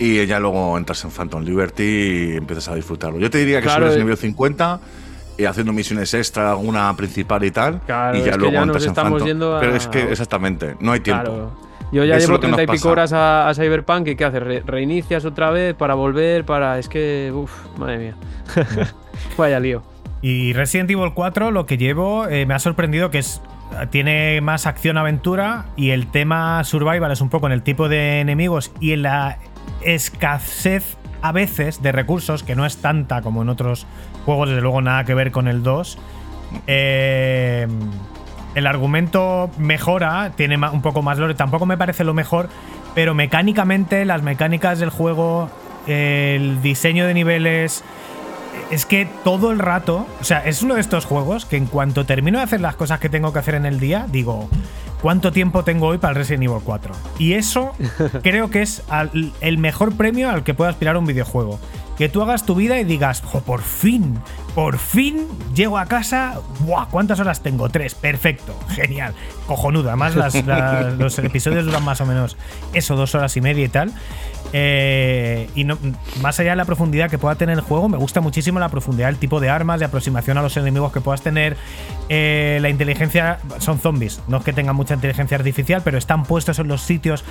y ya luego entras en Phantom Liberty y empiezas a disfrutarlo. Yo te diría que Claro, subes eh. nivel 50 y haciendo misiones extra, alguna principal y tal, Claro, y ya luego ya entras en estamos Phantom. yendo a- Pero es que exactamente, no hay tiempo. Claro. Yo ya Eso llevo treinta y pico pasa. horas a, a Cyberpunk y ¿qué haces? Re- reinicias otra vez para volver, para... Es que... Uf, madre mía. Vaya lío. Y Resident Evil 4 lo que llevo eh, me ha sorprendido que es tiene más acción-aventura y el tema survival es un poco en el tipo de enemigos y en la escasez a veces de recursos, que no es tanta como en otros juegos, desde luego nada que ver con el 2. Eh, el argumento mejora, tiene un poco más lore, tampoco me parece lo mejor, pero mecánicamente las mecánicas del juego, el diseño de niveles, es que todo el rato, o sea, es uno de estos juegos que en cuanto termino de hacer las cosas que tengo que hacer en el día, digo, ¿cuánto tiempo tengo hoy para el Resident Evil 4? Y eso creo que es al- el mejor premio al que puede aspirar un videojuego. Que tú hagas tu vida y digas, "Jo, por fin, por fin llego a casa. ¡Buah! ¿Cuántas horas tengo? Tres. Perfecto. Genial. Cojonudo. Además, las- las- los episodios duran más o menos eso, dos horas y media y tal. Eh, y no, más allá de la profundidad que pueda tener el juego, me gusta muchísimo la profundidad, el tipo de armas, de aproximación a los enemigos que puedas tener. Eh, la inteligencia. Son zombies. No es que tengan mucha inteligencia artificial, pero están puestos en los sitios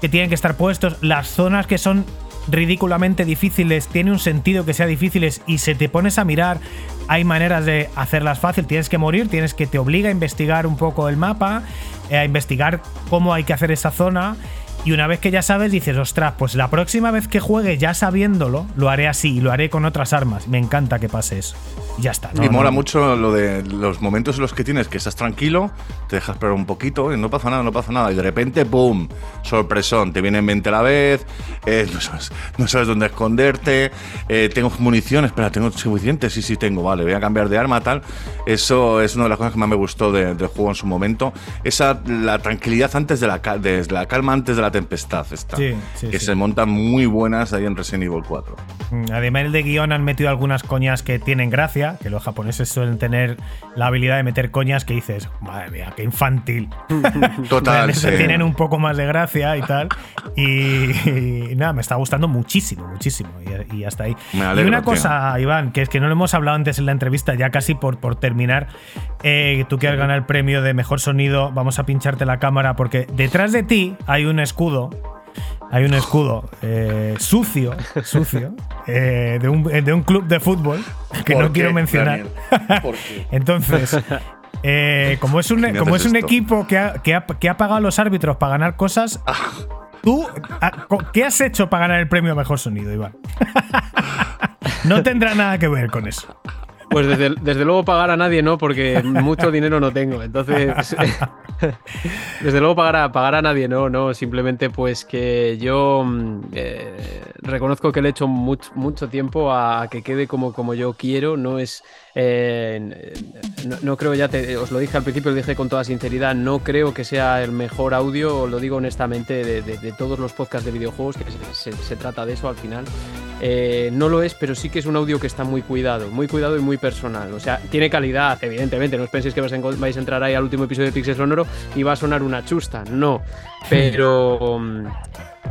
que tienen que estar puestos. Las zonas que son ridículamente difíciles, tiene un sentido que sea difíciles y se te pones a mirar, hay maneras de hacerlas fácil. Tienes que morir, tienes que te obliga a investigar un poco el mapa, eh, a investigar cómo hay que hacer esa zona. Y una vez que ya sabes, dices, ostras, pues la próxima vez que juegue ya sabiéndolo, lo haré así y lo haré con otras armas. Me encanta que pase eso. Y ya está. y no, mola no. mucho lo de los momentos en los que tienes que estás tranquilo, te dejas esperar un poquito y no pasa nada, no pasa nada. Y de repente, ¡boom! Sorpresón, te viene en mente a la vez, eh, no, sabes, no sabes dónde esconderte, eh, tengo munición, espera, tengo suficiente, sí, sí tengo, vale, voy a cambiar de arma, tal. Eso es una de las cosas que más me gustó de- del juego en su momento. Esa, la tranquilidad antes de la, de la calma antes de la tempestad, esta, Sí, sí, que sí. se montan muy buenas ahí en Resident Evil 4. Mm, Además de guion han metido algunas coñas que tienen gracia, que los japoneses suelen tener la habilidad de meter coñas que dices, madre mía, qué infantil. Total, tienen un poco más de gracia y tal. Y, y nada, me está gustando muchísimo, muchísimo. Y, y hasta ahí. Me y alegro, una tío. cosa, Iván, que es que no lo hemos hablado antes en la entrevista, ya casi por, por terminar. Eh, tú que has ganado el premio de mejor sonido, vamos a pincharte la cámara porque detrás de ti hay un escudo hay un escudo eh, sucio, sucio, eh, de, un, de un club de fútbol que ¿Por no qué, quiero mencionar. Daniel? ¿Por qué? Entonces, eh, como es un, me como es un equipo que ha, que, ha, que ha pagado a los árbitros para ganar cosas, Ah. ¿tú a- co- qué has hecho para ganar el premio a mejor sonido, Iván? no tendrá nada que ver con eso. Pues desde, desde luego pagar a nadie no, porque mucho dinero no tengo. Entonces, desde luego pagar a, pagar a nadie no, no. Simplemente pues que yo mm, eh, reconozco que le he hecho mucho, mucho tiempo a que quede como, como yo quiero. No es... eh, no, no creo, ya te, os lo dije al principio, lo dije con toda sinceridad, no creo que sea el mejor audio, os lo digo honestamente, de, de- de todos los podcasts de videojuegos, que se, se- se trata de eso al final. Eh, no lo es, pero sí que es un audio que está muy cuidado, muy cuidado y muy personal. O sea, tiene calidad, evidentemente. No os penséis que vais a, encon- vais a entrar ahí al último episodio de Pixel Sonoro y va a sonar una chusta. No. Pero.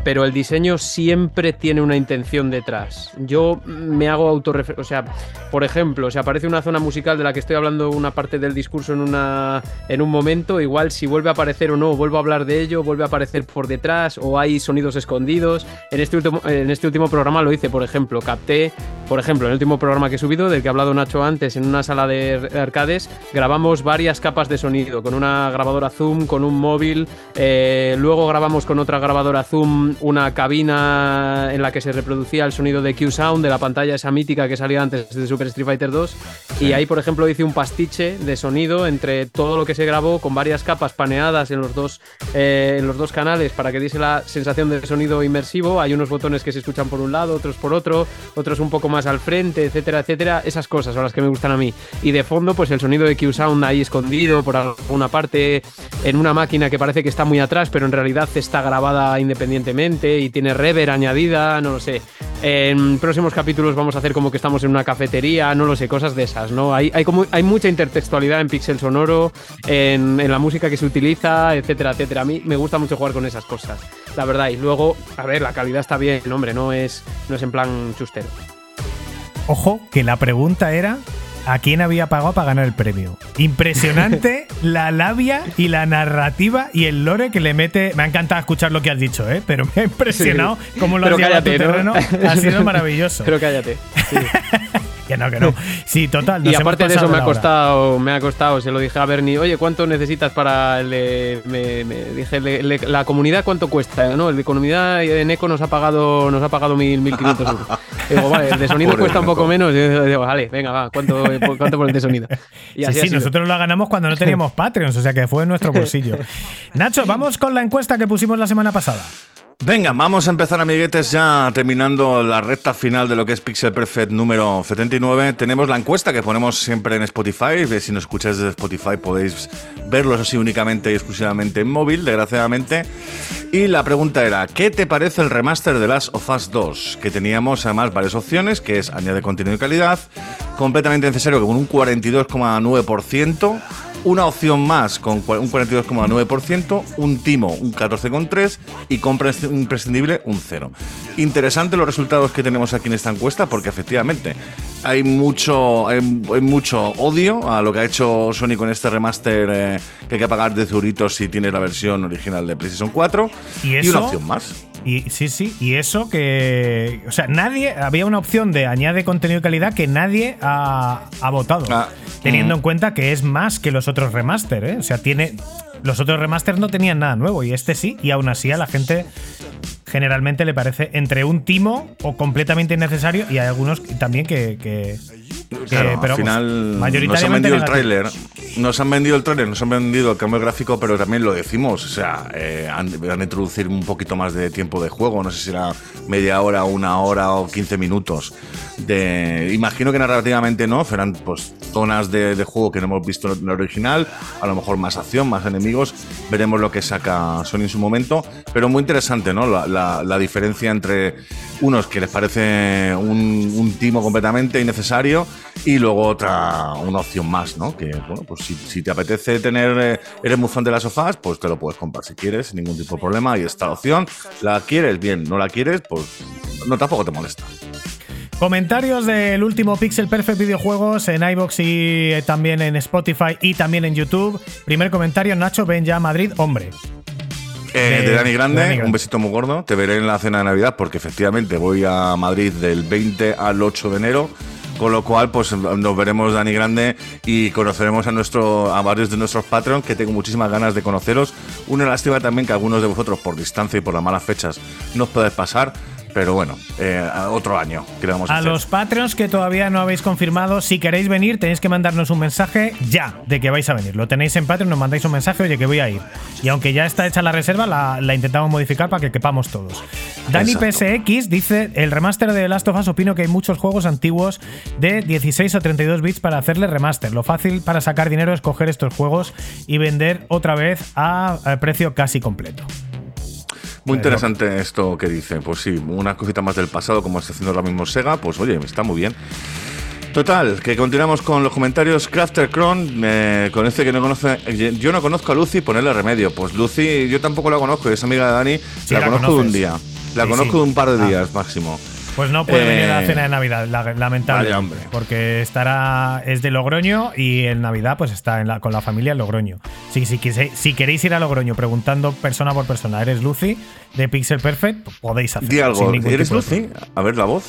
Pero el diseño siempre tiene una intención detrás. Yo me hago autorrefer... O sea, por ejemplo, si aparece una zona musical de la que estoy hablando una parte del discurso en, una, en un momento, igual si vuelve a aparecer o no, vuelvo a hablar de ello, vuelve a aparecer por detrás o hay sonidos escondidos. En este último, en este último programa lo hice, por ejemplo, capté, por ejemplo, en el último programa que he subido, del que ha hablado Nacho antes, en una sala de arcades, grabamos varias capas de sonido, con una grabadora Zoom, con un móvil, eh, luego grabamos con otra grabadora Zoom una cabina en la que se reproducía el sonido de Q-Sound, de la pantalla esa mítica que salía antes de Super Street Fighter 2, y ahí, por ejemplo, hice un pastiche de sonido entre todo lo que se grabó con varias capas paneadas en los dos, eh, en los dos canales para que diese la sensación de sonido inmersivo. Hay unos botones que se escuchan por un lado, otros por otro, otros un poco más al frente, etcétera, etcétera. Esas cosas son las que me gustan a mí. Y de fondo, pues el sonido de Q-Sound ahí escondido por alguna parte en una máquina que parece que está muy atrás, pero en realidad está grabada independientemente. Y tiene rever añadida, no lo sé. En próximos capítulos vamos a hacer como que estamos en una cafetería, no lo sé, cosas de esas, ¿no? Hay, hay, como, hay mucha intertextualidad en pixel sonoro, en, en la música que se utiliza, etcétera, etcétera. A mí me gusta mucho jugar con esas cosas, la verdad. Y luego, a ver, la calidad está bien, hombre, no es, no es en plan chustero. Ojo, que la pregunta era a quién había pagado para ganar el premio. Impresionante la labia y la narrativa y el lore que le mete. Me ha encantado escuchar lo que has dicho, ¿eh? pero me ha impresionado cómo lo has llevado a tu terreno. Ha sido maravilloso. Pero cállate. Sí. Que no, que no. Sí, total. nos Y hemos aparte de eso me ha costado, me ha costado, se lo dije a Bernie, oye, ¿cuánto necesitas para el de, me, me dije, le- le- la comunidad cuánto cuesta? No, el de comunidad en Eco nos ha pagado, nos ha pagado mil, 1500 euros. Digo, vale, el de sonido Pobre cuesta un poco menos. Y digo, vale, venga, va, ¿cuánto, cuánto por el de sonido? Y Sí, así sí, nosotros lo ganamos cuando no teníamos Patreons, o sea que fue en nuestro bolsillo. Nacho, vamos con la encuesta que pusimos la semana pasada. Venga, vamos a empezar, amiguetes, ya terminando la recta final de lo que es Pixel Perfect número 79. Tenemos la encuesta que ponemos siempre en Spotify. Eh, Si nos escucháis desde Spotify podéis verlos así únicamente y exclusivamente en móvil, desgraciadamente. Y la pregunta era, ¿qué te parece el remaster de Last of Us 2? Que teníamos además varias opciones, que es añade contenido y calidad, completamente necesario con un 42,9%, una opción más con un 42,9%, un timo un 14,3% y compra impresc- imprescindible un 0. Interesante los resultados que tenemos aquí en esta encuesta porque efectivamente hay mucho, hay, hay mucho odio a lo que ha hecho Sony con este remaster eh, que hay que pagar 10 euritos si tienes la versión original de PlayStation 4 ¿Y una opción más. Y sí, sí, y eso que. O sea, nadie. Había una opción de añade contenido de calidad que nadie ha, ha votado. Ah, teniendo mm. en cuenta que es más que los otros remaster, ¿eh? O sea, tiene. Los otros remaster no tenían nada nuevo y este sí, y aún así a la gente generalmente le parece entre un timo o completamente innecesario y hay algunos también que. que- que- Claro, pero al final nos han vendido el tráiler, nos han vendido el tráiler, nos han vendido el cambio gráfico, pero también lo decimos, o sea, eh, han, van a introducir un poquito más de tiempo de juego, no sé si será media hora, una hora o 15 minutos. De, imagino que narrativamente no, serán pues zonas de, de juego que no hemos visto en el original, a lo mejor más acción, más enemigos, veremos lo que saca Sony en su momento, pero muy interesante, ¿no? La, la- la diferencia entre unos que les parece un, timo completamente innecesario y luego otra, una opción más, ¿no? Que, bueno, pues si, te apetece tener, eh, eres muy fan de las sofás, pues te lo puedes comprar si quieres, sin ningún tipo de problema, y esta opción, la quieres, bien, no la quieres, pues no tampoco te molesta. Comentarios del último Pixel Perfect videojuegos en iBox y eh, también en Spotify y también en YouTube. Primer comentario, Nacho, ven ya a Madrid, hombre. Eh, De- de Dani Grande, Dani Grande. un besito muy gordo. Te veré en la cena de Navidad porque efectivamente voy a Madrid del 20 al 8 de enero. Con lo cual, pues nos veremos Dani Grande y conoceremos a nuestro, a varios de nuestros Patreons que tengo muchísimas ganas de conoceros. Una lástima también que algunos de vosotros, por distancia y por las malas fechas, no os podáis pasar. Pero bueno, eh, otro año que le vamos a, A hacer. los Patreons que todavía no habéis confirmado, si queréis venir, tenéis que mandarnos un mensaje ya de que vais a venir. Lo tenéis en Patreon, nos mandáis un mensaje, oye, que voy a ir. Y aunque ya está hecha la reserva, la, la intentamos modificar para que quepamos todos. Dani Exacto. PSX dice: El remaster de Last of Us opino que hay muchos juegos antiguos de 16 o 32 bits para hacerle remaster. Lo fácil para sacar dinero es coger estos juegos y vender otra vez a, a precio casi completo. Muy interesante esto que dice. Pues sí, una cosita más del pasado, como está haciendo ahora mismo Sega, pues oye, está muy bien. Total, que continuamos con los comentarios. Crafter Cron, eh, con este que no conoce. Yo no conozco a Lucy, ponerle remedio. Pues Lucy, yo tampoco la conozco, es amiga de Dani. Sí, la, la conozco de un día. La Sí, conozco sí. de un par de Ah. días máximo. Pues no puede venir a la Eh, cena de Navidad, la- lamentable. vaya, hombre. Porque estará. Es de Logroño y en Navidad, pues está en la- con la familia en Logroño. Si, si, si queréis ir a Logroño preguntando persona por persona, ¿eres Lucy de Pixel Perfect? Podéis hacerlo. Di algo. ¿Eres Lucy? A ver la voz.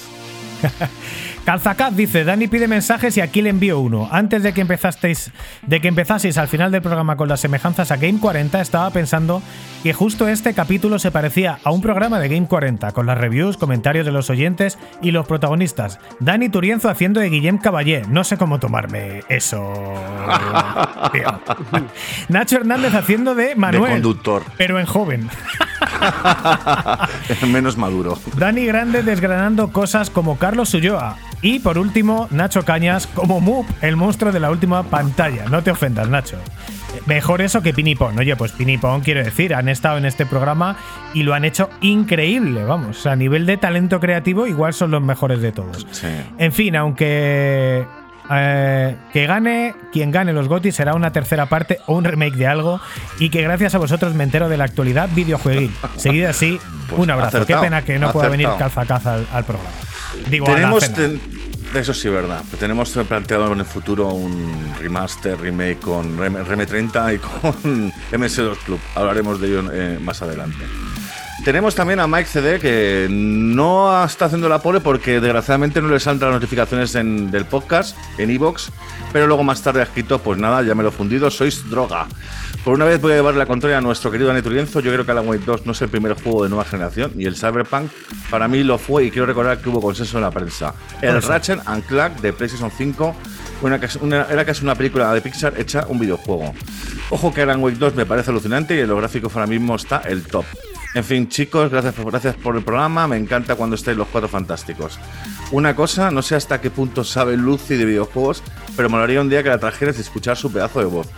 Calzacat dice, Dani pide mensajes y aquí le envío uno. Antes de que empezasteis, de que empezaseis al final del programa con las semejanzas a Game 40, estaba pensando que justo este capítulo se parecía a un programa de Game 40, con las reviews, comentarios de los oyentes y los protagonistas. Dani Turienzo haciendo de Guillem Caballé. No sé cómo tomarme eso. Nacho Hernández haciendo de Manuel. conductor. Pero en joven. Menos maduro. Dani Grande desgranando cosas como Carlos Ulloa. Y por último, Nacho Cañas como Moop, el monstruo de la última pantalla. No te ofendas, Nacho. Mejor eso que Pinipón. Oye, pues Pinipón, quiero decir, han estado en este programa y lo han hecho increíble, vamos. A nivel de talento creativo, igual son los mejores de todos. Sí. En fin, aunque eh, que gane quien gane los GOTY será una tercera parte o un remake de algo y que gracias a vosotros me entero de la actualidad videojueguil. Seguida así, Pues un abrazo. acertado, Qué pena que no pueda venir calza caza al, al programa. Digo, Tenemos, ten- eso sí, verdad. Tenemos planteado en el futuro un remaster, remake con Rem, Rem 30 y con MS2 Club. Hablaremos de ello eh, más adelante. Tenemos también a Mike CD que no está haciendo la pole porque desgraciadamente no le saltan las notificaciones en- del podcast en Evox, pero luego más tarde ha escrito, pues nada, ya me lo he fundido, sois droga. Por una vez voy a llevar la contraria a nuestro querido Neturienzo. Yo creo que Alan Wake 2 no es el primer juego de nueva generación y el Cyberpunk para mí lo fue y quiero recordar que hubo consenso en la prensa. El Ratchet and Clank de PlayStation 5 una, una- era casi una película de Pixar hecha un videojuego. Ojo que Alan Wake 2 me parece alucinante y en los gráficos ahora mismo está el top. En fin, chicos, gracias, gracias por el programa. Me encanta cuando estáis los cuatro fantásticos. Una cosa, no sé hasta qué punto sabe Lucy de videojuegos, pero molaría un día que la trajeras y escuchar su pedazo de voz.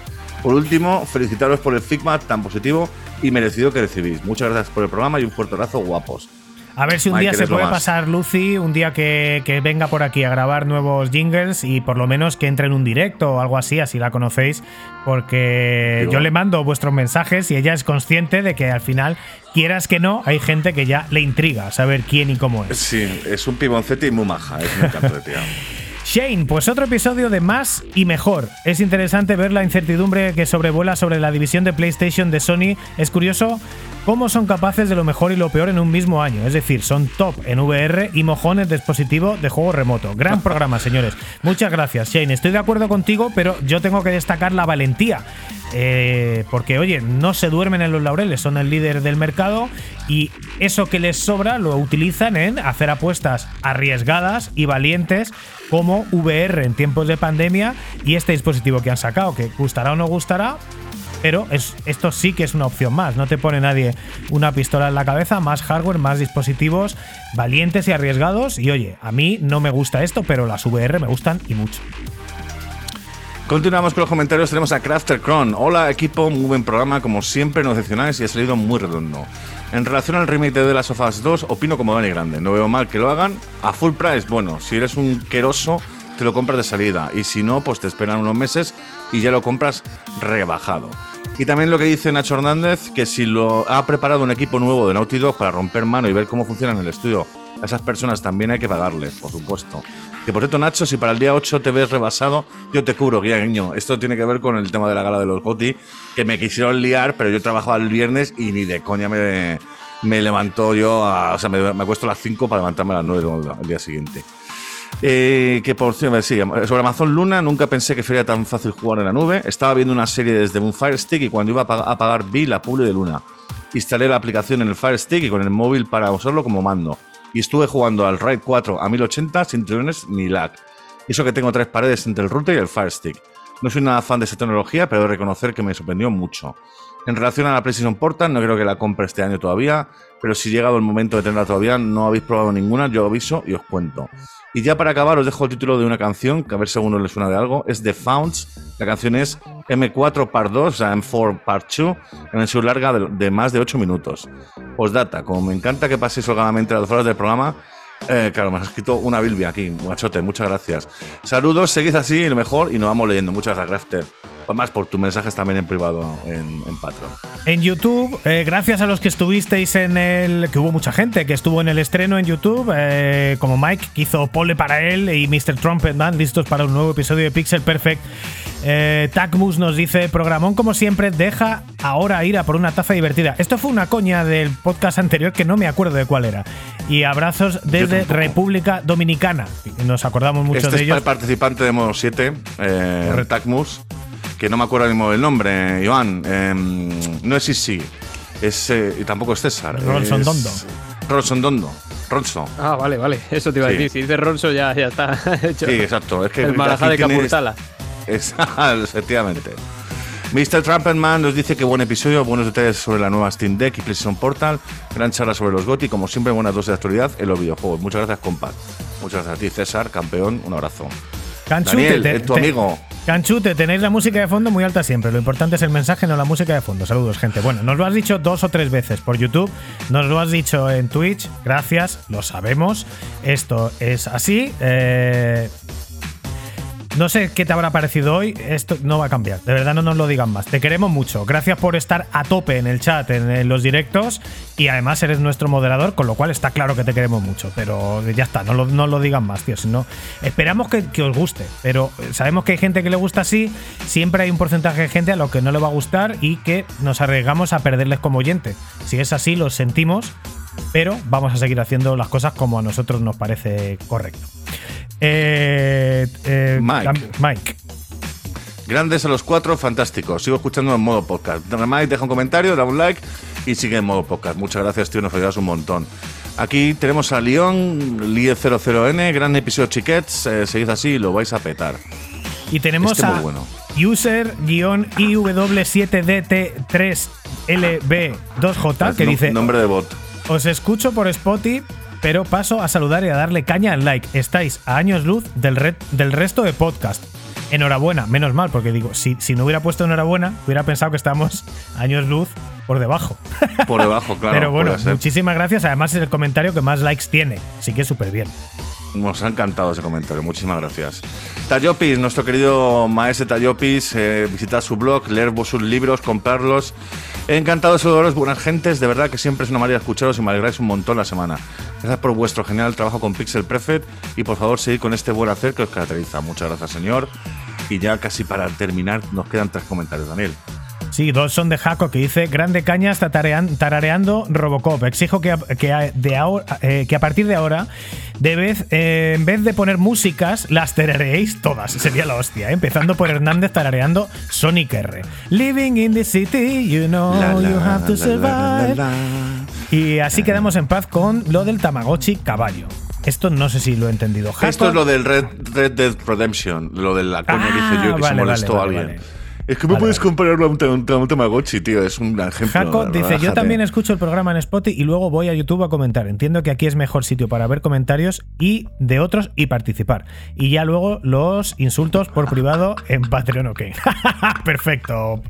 Por último, felicitaros por el feedback tan positivo y merecido que recibís. Muchas gracias por el programa y un fuerte abrazo, guapos. A ver si un día se puede pasar Lucy, un día que, que venga por aquí a grabar nuevos jingles y por lo menos que entre en un directo o algo así, así la conocéis, porque Digo. yo le mando vuestros mensajes y ella es consciente de que al final, quieras que no, hay gente que ya le intriga saber quién y cómo es. Sí, es un piboncete y muy maja. Es un encanto de tía. Shane, pues otro episodio de más y mejor. Es interesante ver la incertidumbre que sobrevuela sobre la división de PlayStation de Sony. Es curioso cómo son capaces de lo mejor y lo peor en un mismo año. Es decir, son top en VR y mojones dispositivo de juego remoto. Gran programa, señores. Muchas gracias, Shane. Estoy de acuerdo contigo, pero yo tengo que destacar la valentía. Eh, porque, oye, no se duermen en los laureles, son el líder del mercado y eso que les sobra lo utilizan en hacer apuestas arriesgadas y valientes como VR en tiempos de pandemia y este dispositivo que han sacado, que gustará o no gustará, pero es, esto sí que es una opción más. No te pone nadie una pistola en la cabeza, más hardware, más dispositivos valientes y arriesgados. Y oye, a mí no me gusta esto, pero las VR me gustan y mucho. Continuamos con los comentarios. Tenemos a Crafter Cron. Hola, equipo. Muy buen programa. Como siempre, no decepcionáis y ha salido muy redondo. En relación al remake de The Last of Us 2, opino como Dani Grande. No veo mal que lo hagan. A full price, bueno, si eres un queroso, te lo compras de salida. Y si no, pues te esperan unos meses y ya lo compras rebajado. Y también lo que dice Nacho Hernández, que si lo ha preparado un equipo nuevo de Naughty Dog para romper mano y ver cómo funciona en el estudio, a esas personas también hay que pagarles, por supuesto. Que por cierto, Nacho, si para el día 8 te ves rebasado, yo te cubro, guiño. Esto tiene que ver con el tema de la gala de los GOTI, que me quisieron liar, pero yo trabajaba el viernes y ni de coña me, me levantó yo, a- o sea, me, me acuesto a las 5 para levantarme a las 9 al día siguiente. Eh, que por cierto, sí, sobre Amazon Luna nunca pensé que sería tan fácil jugar en la nube. Estaba viendo una serie desde un Fire Stick y cuando iba a pag- a pagar vi la publi de Luna. Instalé la aplicación en el Fire Stick y con el móvil para usarlo como mando. Y estuve jugando al Raid 4 a 1080 sin triones ni lag. Eso que tengo tres paredes entre el router y el Fire Stick. No soy nada fan de esa tecnología, pero he de reconocer que me sorprendió mucho. En relación a la PlayStation Portal, no creo que la compre este año todavía, pero si llegado el momento de tenerla todavía, no habéis probado ninguna, yo aviso y os cuento. Y ya para acabar, os dejo el título de una canción, que a ver si a alguno le suena de algo. Es The Founds. La canción es M4 Part 2, o sea, M4 Part 2, en versión larga de, de más de 8 minutos. Postdata, como me encanta que paséis holgadamente las dos horas del programa, eh, claro, me has escrito una bilbia aquí, machote, muchas gracias. Saludos, seguid así, lo mejor, y nos vamos leyendo. Muchas gracias, Grafter. Más por tus mensajes también en privado en, en Patreon. En YouTube, eh, gracias a los que estuvisteis en el. que hubo mucha gente que estuvo en el estreno en YouTube, eh, como Mike, que hizo pole para él, y Mr. Trumpetman, listos para un nuevo episodio de Pixel Perfect. Eh, Tacmus nos dice: Programón, como siempre, deja ahora ir a por una taza divertida. Esto fue una coña del podcast anterior que no me acuerdo de cuál era. Y abrazos desde. República Dominicana. Nos acordamos mucho este de es ellos. el participante de modo 7, eh. Tacmus, que no me acuerdo mismo del nombre, Iván. em, no es Isi, es, eh, y tampoco es César. Rolsondondo. es Rolsondondo. Ronso. Ah, vale, vale. Eso te iba a decir. Si dices Ronso, ya, ya está hecho. Sí, exacto. Es que El Marajá de Capurtala. Es- efectivamente. Mr. Trumpetman nos dice que buen episodio, buenos detalles sobre la nueva Steam Deck y PlayStation Portal, gran charla sobre los GOTY, como siempre, buenas dosis de actualidad en los videojuegos. Muchas gracias, compa. Muchas gracias a ti, César, campeón. Un abrazo. Canchu, Daniel, te- te- es tu te- amigo. Canchute, tenéis la música de fondo muy alta siempre. Lo importante es el mensaje, no la música de fondo. Saludos, gente. Bueno, nos lo has dicho dos o tres veces por YouTube, nos lo has dicho en Twitch. Gracias, lo sabemos. Esto es así. Eh, no sé qué te habrá parecido hoy, esto no va a cambiar, de verdad no nos lo digan más. Te queremos mucho, gracias por estar a tope en el chat, en, los directos y además eres nuestro moderador, con lo cual está claro que te queremos mucho, pero ya está, no lo, no lo digan más, tío. Esperamos que, que os guste, pero sabemos que hay gente que le gusta así, siempre hay un porcentaje de gente a lo que no le va a gustar y que nos arriesgamos a perderles como oyente. Si es así, lo sentimos, pero vamos a seguir haciendo las cosas como a nosotros nos parece correcto. Eh, eh, Mike. Mike. Grandes a los cuatro, fantástico. Sigo escuchando en modo podcast. Mike, deja un comentario, da un like y sigue en modo podcast. Muchas gracias, tío, nos ayudas un montón. Aquí tenemos a León, Lie00N, gran episodio chiquets. eh, seguid así y lo vais a petar. Y tenemos Este a muy bueno. user-IW7DT3LB2J que No- dice: Nombre de bot. Os escucho por Spotify, pero paso a saludar y a darle caña al like. Estáis a años luz del, red- del resto de podcast. Enhorabuena, menos mal, porque digo, si, si no hubiera puesto enhorabuena, hubiera pensado que estamos años luz por debajo. Por debajo, claro. pero bueno, muchísimas gracias. Además, es el comentario que más likes tiene. Así que súper bien. Nos ha encantado ese comentario, muchísimas gracias. Tayopis, nuestro querido maestro Tayopis, eh, visitad su blog, leer sus libros, comprarlos. Encantado de saludaros, buenas gentes, de verdad que siempre es una maravilla escucharos y me alegráis un montón la semana. Gracias por vuestro genial trabajo con Pixel Prefect y por favor seguid con este buen hacer que os caracteriza. Muchas gracias, señor. Y ya casi para terminar, nos quedan tres comentarios, Daniel. Sí, dos son de Jaco que dice: Grande caña está tarareando Robocop. Exijo que a, que a- de ahora, eh, que a partir de ahora, de vez, eh, en vez de poner músicas, las tarareéis todas. Sería la hostia. ¿eh? Empezando por Hernández tarareando Sonic R. Living in the city, you know La, la, you have to la, la, la, survive. la. Y así quedamos en paz con lo del Tamagotchi caballo. Esto no sé si lo he entendido. Jaco, Esto es lo del Red, Red Dead Redemption, lo de la coña que Ah, hice yo que vale, se molestó vale, a vale, alguien. vale. Es que me Vale, puedes vale. comparar a un, a un Tamagotchi, tío. Es un ejemplo. Jaco dice, yo relájate". también escucho el programa en Spotify y luego voy a YouTube a comentar. Entiendo que aquí es mejor sitio para ver comentarios y de otros y participar. Y ya luego los insultos por privado en Patreon, ok. Perfecto.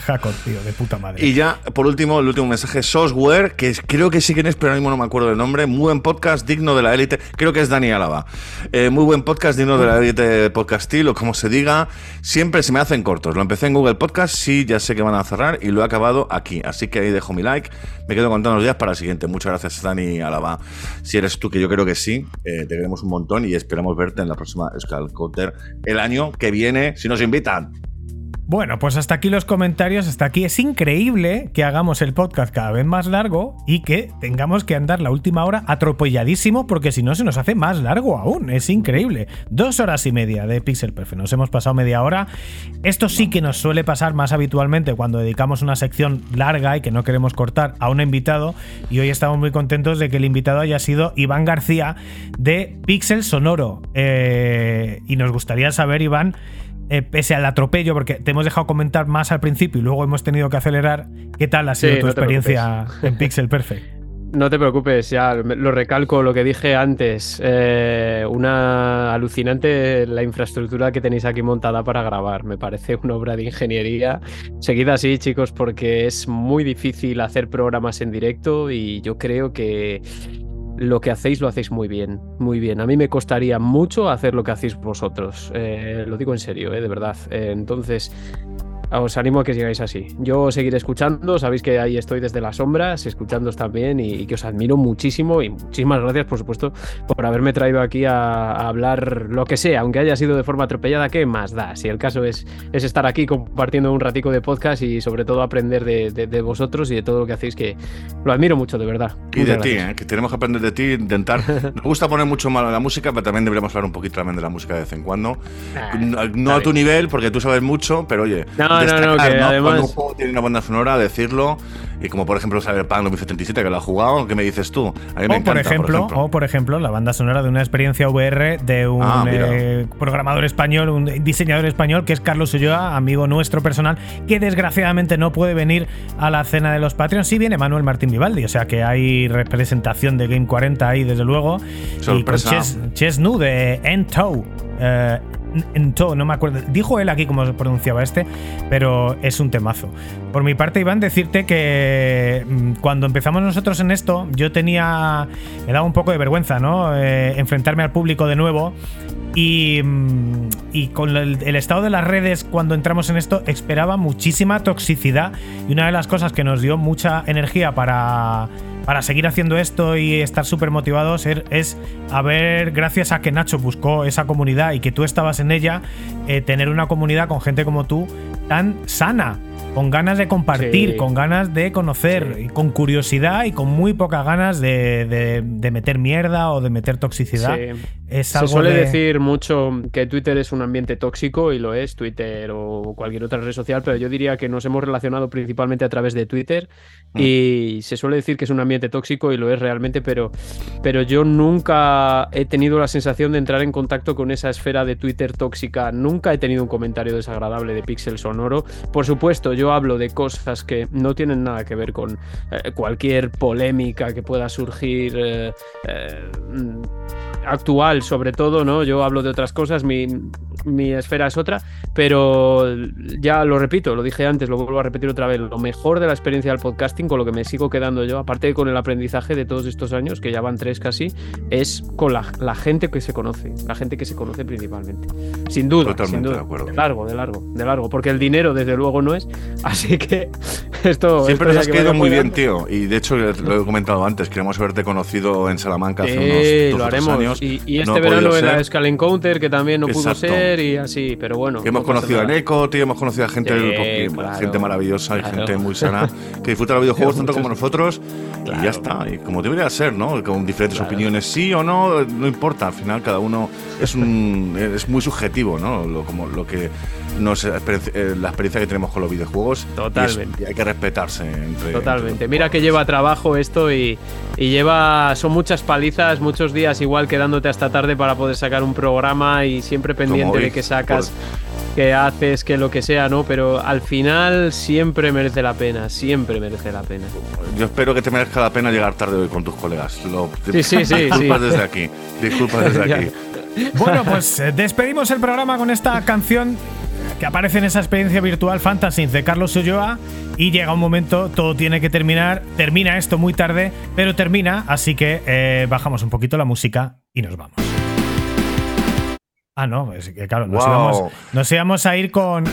Jaco, tío, de puta madre. Y ya, por último, el último mensaje, Software, que creo que sí que es, pero ahora mismo no me acuerdo del nombre. Muy buen podcast, digno de la élite. Creo que es Dani Álava. Eh, muy buen podcast, digno de la élite podcastil, o como se diga. Siempre se me hacen cortos. Lo empecé en Google Podcast, sí, ya sé que van a cerrar, y lo he acabado aquí. Así que ahí dejo mi like. Me quedo contando los días para el siguiente. Muchas gracias, Dani Álava. Si eres tú, que yo creo que sí, eh, te queremos un montón y esperamos verte en la próxima Skullcotter el año que viene, si nos invitan. Bueno, pues hasta aquí los comentarios, hasta aquí. Es increíble que hagamos el podcast cada vez más largo y que tengamos que andar la última hora atropelladísimo porque si no se nos hace más largo aún. Es increíble. Dos horas y media de Pixel Perfect. Nos hemos pasado media hora. Esto sí que nos suele pasar más habitualmente cuando dedicamos una sección larga y que no queremos cortar a un invitado. Y hoy estamos muy contentos de que el invitado haya sido Iván García de Pixel Sonoro. Eh, y nos gustaría saber, Iván, eh, pese al atropello, porque te hemos dejado comentar más al principio y luego hemos tenido que acelerar, ¿qué tal ha sido Sí, tu no experiencia en Pixel Perfect? No te preocupes, ya lo recalco lo que dije antes. eh, una alucinante la infraestructura que tenéis aquí montada para grabar. Me parece una obra de ingeniería. Seguid así, chicos, porque es muy difícil hacer programas en directo y yo creo que lo que hacéis lo hacéis muy bien, muy bien. A mí me costaría mucho hacer lo que hacéis vosotros. eh, lo digo en serio, eh, de verdad. Eh, entonces, os animo a que sigáis así. Yo seguiré escuchando, sabéis que ahí estoy desde las sombras, escuchándoos también y, y que os admiro muchísimo y muchísimas gracias, por supuesto, por haberme traído aquí a, a hablar lo que sea, aunque haya sido de forma atropellada, ¿qué más da? Si el caso es, es estar aquí compartiendo un ratico de podcast y sobre todo aprender de, de- de vosotros y de todo lo que hacéis, que lo admiro mucho, de verdad. Y de ti. ¿eh? que tenemos que aprender de ti, intentar. Nos gusta poner mucho malo la música, pero también deberíamos hablar un poquito también de la música de vez en cuando. Ah, no a tu nivel, porque tú sabes mucho, pero oye, No, no, no, destacar, que además- Cuando un juego tiene una banda sonora, decirlo. Y como por ejemplo Cyberpunk 2077, que lo ha jugado, ¿qué me dices tú? A mí me O por, ejemplo, o por ejemplo, la banda sonora de una experiencia VR de un Ah, eh, programador español, un diseñador español, que es Carlos Ulloa, amigo nuestro personal, que desgraciadamente no puede venir a la cena de los Patreons. Sí viene Manuel Martín Vivaldi, o sea que hay representación de Game 40 ahí, desde luego. Sorpresa. Y con Ches, Ches Nu de Entow. Eh, No me acuerdo. Dijo él aquí cómo se pronunciaba este, pero es un temazo. Por mi parte, Iván, decirte que mm, cuando empezamos nosotros en esto, yo tenía. Me daba un poco de vergüenza, ¿no? Eh, enfrentarme al público de nuevo. Y, mm, y con el estado de las redes cuando entramos en esto esperaba muchísima toxicidad y una de las cosas que nos dio mucha energía para, para seguir haciendo esto y estar súper motivados er- es haber, gracias a que Nacho buscó esa comunidad y que tú estabas en ella, eh, tener una comunidad con gente como tú tan sana. Con ganas de compartir, Sí. con ganas de conocer, y con curiosidad y con muy pocas ganas de, de- de meter mierda o de meter toxicidad. Sí. Es Se suele de- decir mucho que Twitter es un ambiente tóxico y lo es, Twitter o cualquier otra red social, pero yo diría que nos hemos relacionado principalmente a través de Twitter Mm. y se suele decir que es un ambiente tóxico y lo es realmente, pero, pero yo nunca he tenido la sensación de entrar en contacto con esa esfera de Twitter tóxica, nunca he tenido un comentario desagradable de Pixel Sonoro. Por supuesto, yo hablo de cosas que no tienen nada que ver con eh, cualquier polémica que pueda surgir. eh, eh, actual sobre todo, ¿no? Yo hablo de otras cosas, mi, mi esfera es otra, pero ya lo repito, lo dije antes, lo vuelvo a repetir otra vez, lo mejor de la experiencia del podcasting, con lo que me sigo quedando yo, aparte de con el aprendizaje de todos estos años, que ya van tres casi, es con la, la gente que se conoce, la gente que se conoce principalmente. Sin duda, Totalmente sin duda. de acuerdo. largo, de largo, de largo, porque el dinero desde luego no es, así que esto... Siempre esto nos has que caído vaya muy bien, tío. Y de hecho, lo he comentado antes, queremos haberte conocido en Salamanca hace Sí, unos dos lo haremos. años. Y, y No este podido verano en la ser. Skull Encounter, que también no pudo ser, y así, pero bueno. Que hemos no conocido a. Neko, hemos conocido a gente, Sí, del podcast, claro, gente maravillosa y claro. gente muy sana que disfruta los videojuegos tanto como nosotros y ya está. Y como debería ser, ¿no? Con diferentes opiniones, sí o no, no importa. Al final cada uno es un es muy subjetivo, ¿no? Lo, como lo que nos experiencia- eh, la experiencia que tenemos con los videojuegos. y es- Totalmente. Y, hay que respetarse entre. Totalmente. entre Mira que lleva trabajo esto y, y lleva. Son muchas palizas, muchos días igual quedándote hasta tarde para poder sacar un programa y siempre pendiente hoy, de qué sacas, qué haces, qué lo que sea, ¿no? Pero al final siempre merece la pena, siempre merece la pena. Yo espero que te merezca la pena llegar tarde hoy con tus colegas. Lo, Sí, sí, sí, Disculpas sí. desde aquí. Disculpas desde aquí. Bueno, pues eh, despedimos el programa con esta canción que aparece en esa experiencia virtual Fantasy de Carlos Ulloa y llega un momento, todo tiene que terminar, termina esto muy tarde, pero termina, así que eh, bajamos un poquito la música y nos vamos. Ah, no, es que claro, nos, Wow. íbamos, nos íbamos a ir con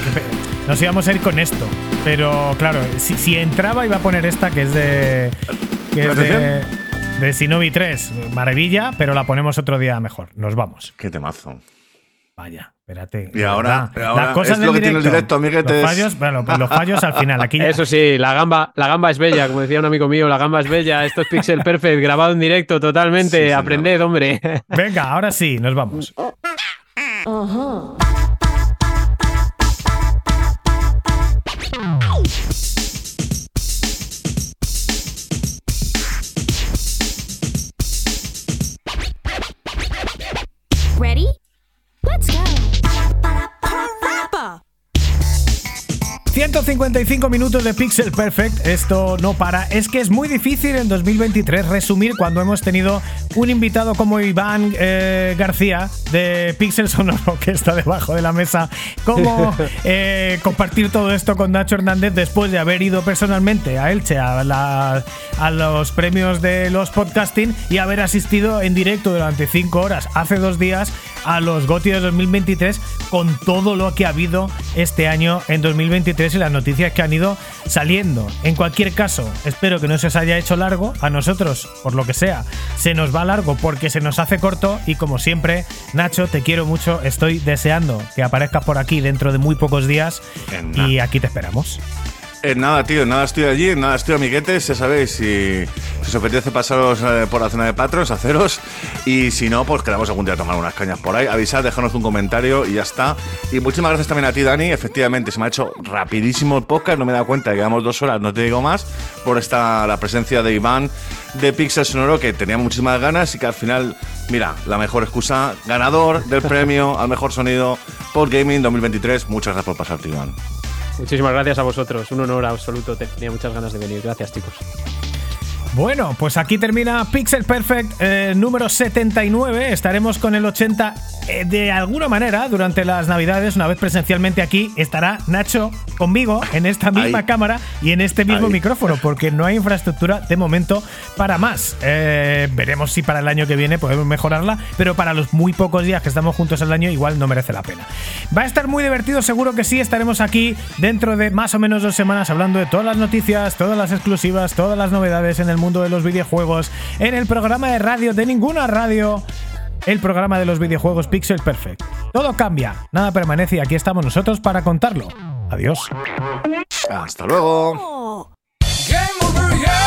nos íbamos a ir con esto, pero claro, si, si entraba iba a poner esta que es de que es de, de Shinobi 3, maravilla, pero la ponemos otro día mejor. Nos vamos. Qué temazo. Vaya, espérate. Y ahora- Las cosas es lo que tiene el directo, amiguetes. Los fallos, bueno, pues los fallos al final. Aquí ya- Eso sí, la gamba, la gamba es bella, como decía un amigo mío, la gamba es bella. Esto es Pixel Perfect, grabado en directo totalmente. Sí. Aprended, hombre. Venga, ahora sí, nos vamos. 155 minutos de Pixel Perfect, esto no para. Es que es muy difícil en 2023 resumir cuando hemos tenido un invitado como Iván eh, García de Pixel Sonoro, que está debajo de la mesa, cómo eh, compartir todo esto con Nacho Hernández después de haber ido personalmente a Elche a, la- a los premios de los podcasting y haber asistido en directo durante 5 horas hace dos días a los GOTY de 2023 con todo lo que ha habido este año en 2023 y las noticias que han ido saliendo. En cualquier caso, espero que no se os haya hecho largo. A nosotros, por lo que sea, se nos va largo porque se nos hace corto y como siempre, Nacho, te quiero mucho. Estoy deseando que aparezcas por aquí dentro de muy pocos días y aquí te esperamos. En nada, tío, nada estoy allí, nada estoy amiguetes, ya sabéis, si, si os apetece pasaros eh, por la zona de Patros, haceros, y si no, pues quedamos algún día a tomar unas cañas por ahí, avisad, déjanos un comentario y ya está. Y muchísimas gracias también a ti, Dani, efectivamente, se me ha hecho rapidísimo el podcast, no me he dado cuenta, llevamos dos horas, no te digo más, por esta, la presencia de Iván de Pixel Sonoro, que tenía muchísimas ganas y que al final, mira, la mejor excusa, ganador del premio al mejor sonido por Gaming 2023, muchas gracias por pasarte, Iván. Muchísimas gracias a vosotros, un honor absoluto. Tenía muchas ganas de venir. Gracias, chicos. Bueno, pues aquí termina Pixel Perfect eh, número 79. Estaremos con el 80 eh, de alguna manera durante las Navidades, una vez presencialmente aquí, estará Nacho conmigo en esta misma Ahí. cámara y en este mismo Ahí. micrófono, porque no hay infraestructura de momento para más. Eh, veremos si para el año que viene podemos mejorarla, pero para los muy pocos días que estamos juntos al año, igual no merece la pena. Va a estar muy divertido, seguro que sí. Estaremos aquí dentro de más o menos dos semanas hablando de todas las noticias, todas las exclusivas, todas las novedades en el mundo de los videojuegos, en el programa de radio de ninguna radio. El programa de los videojuegos Pixel Perfect. Todo cambia, nada permanece y aquí estamos nosotros para contarlo. Adiós. Hasta luego. Game over, yeah.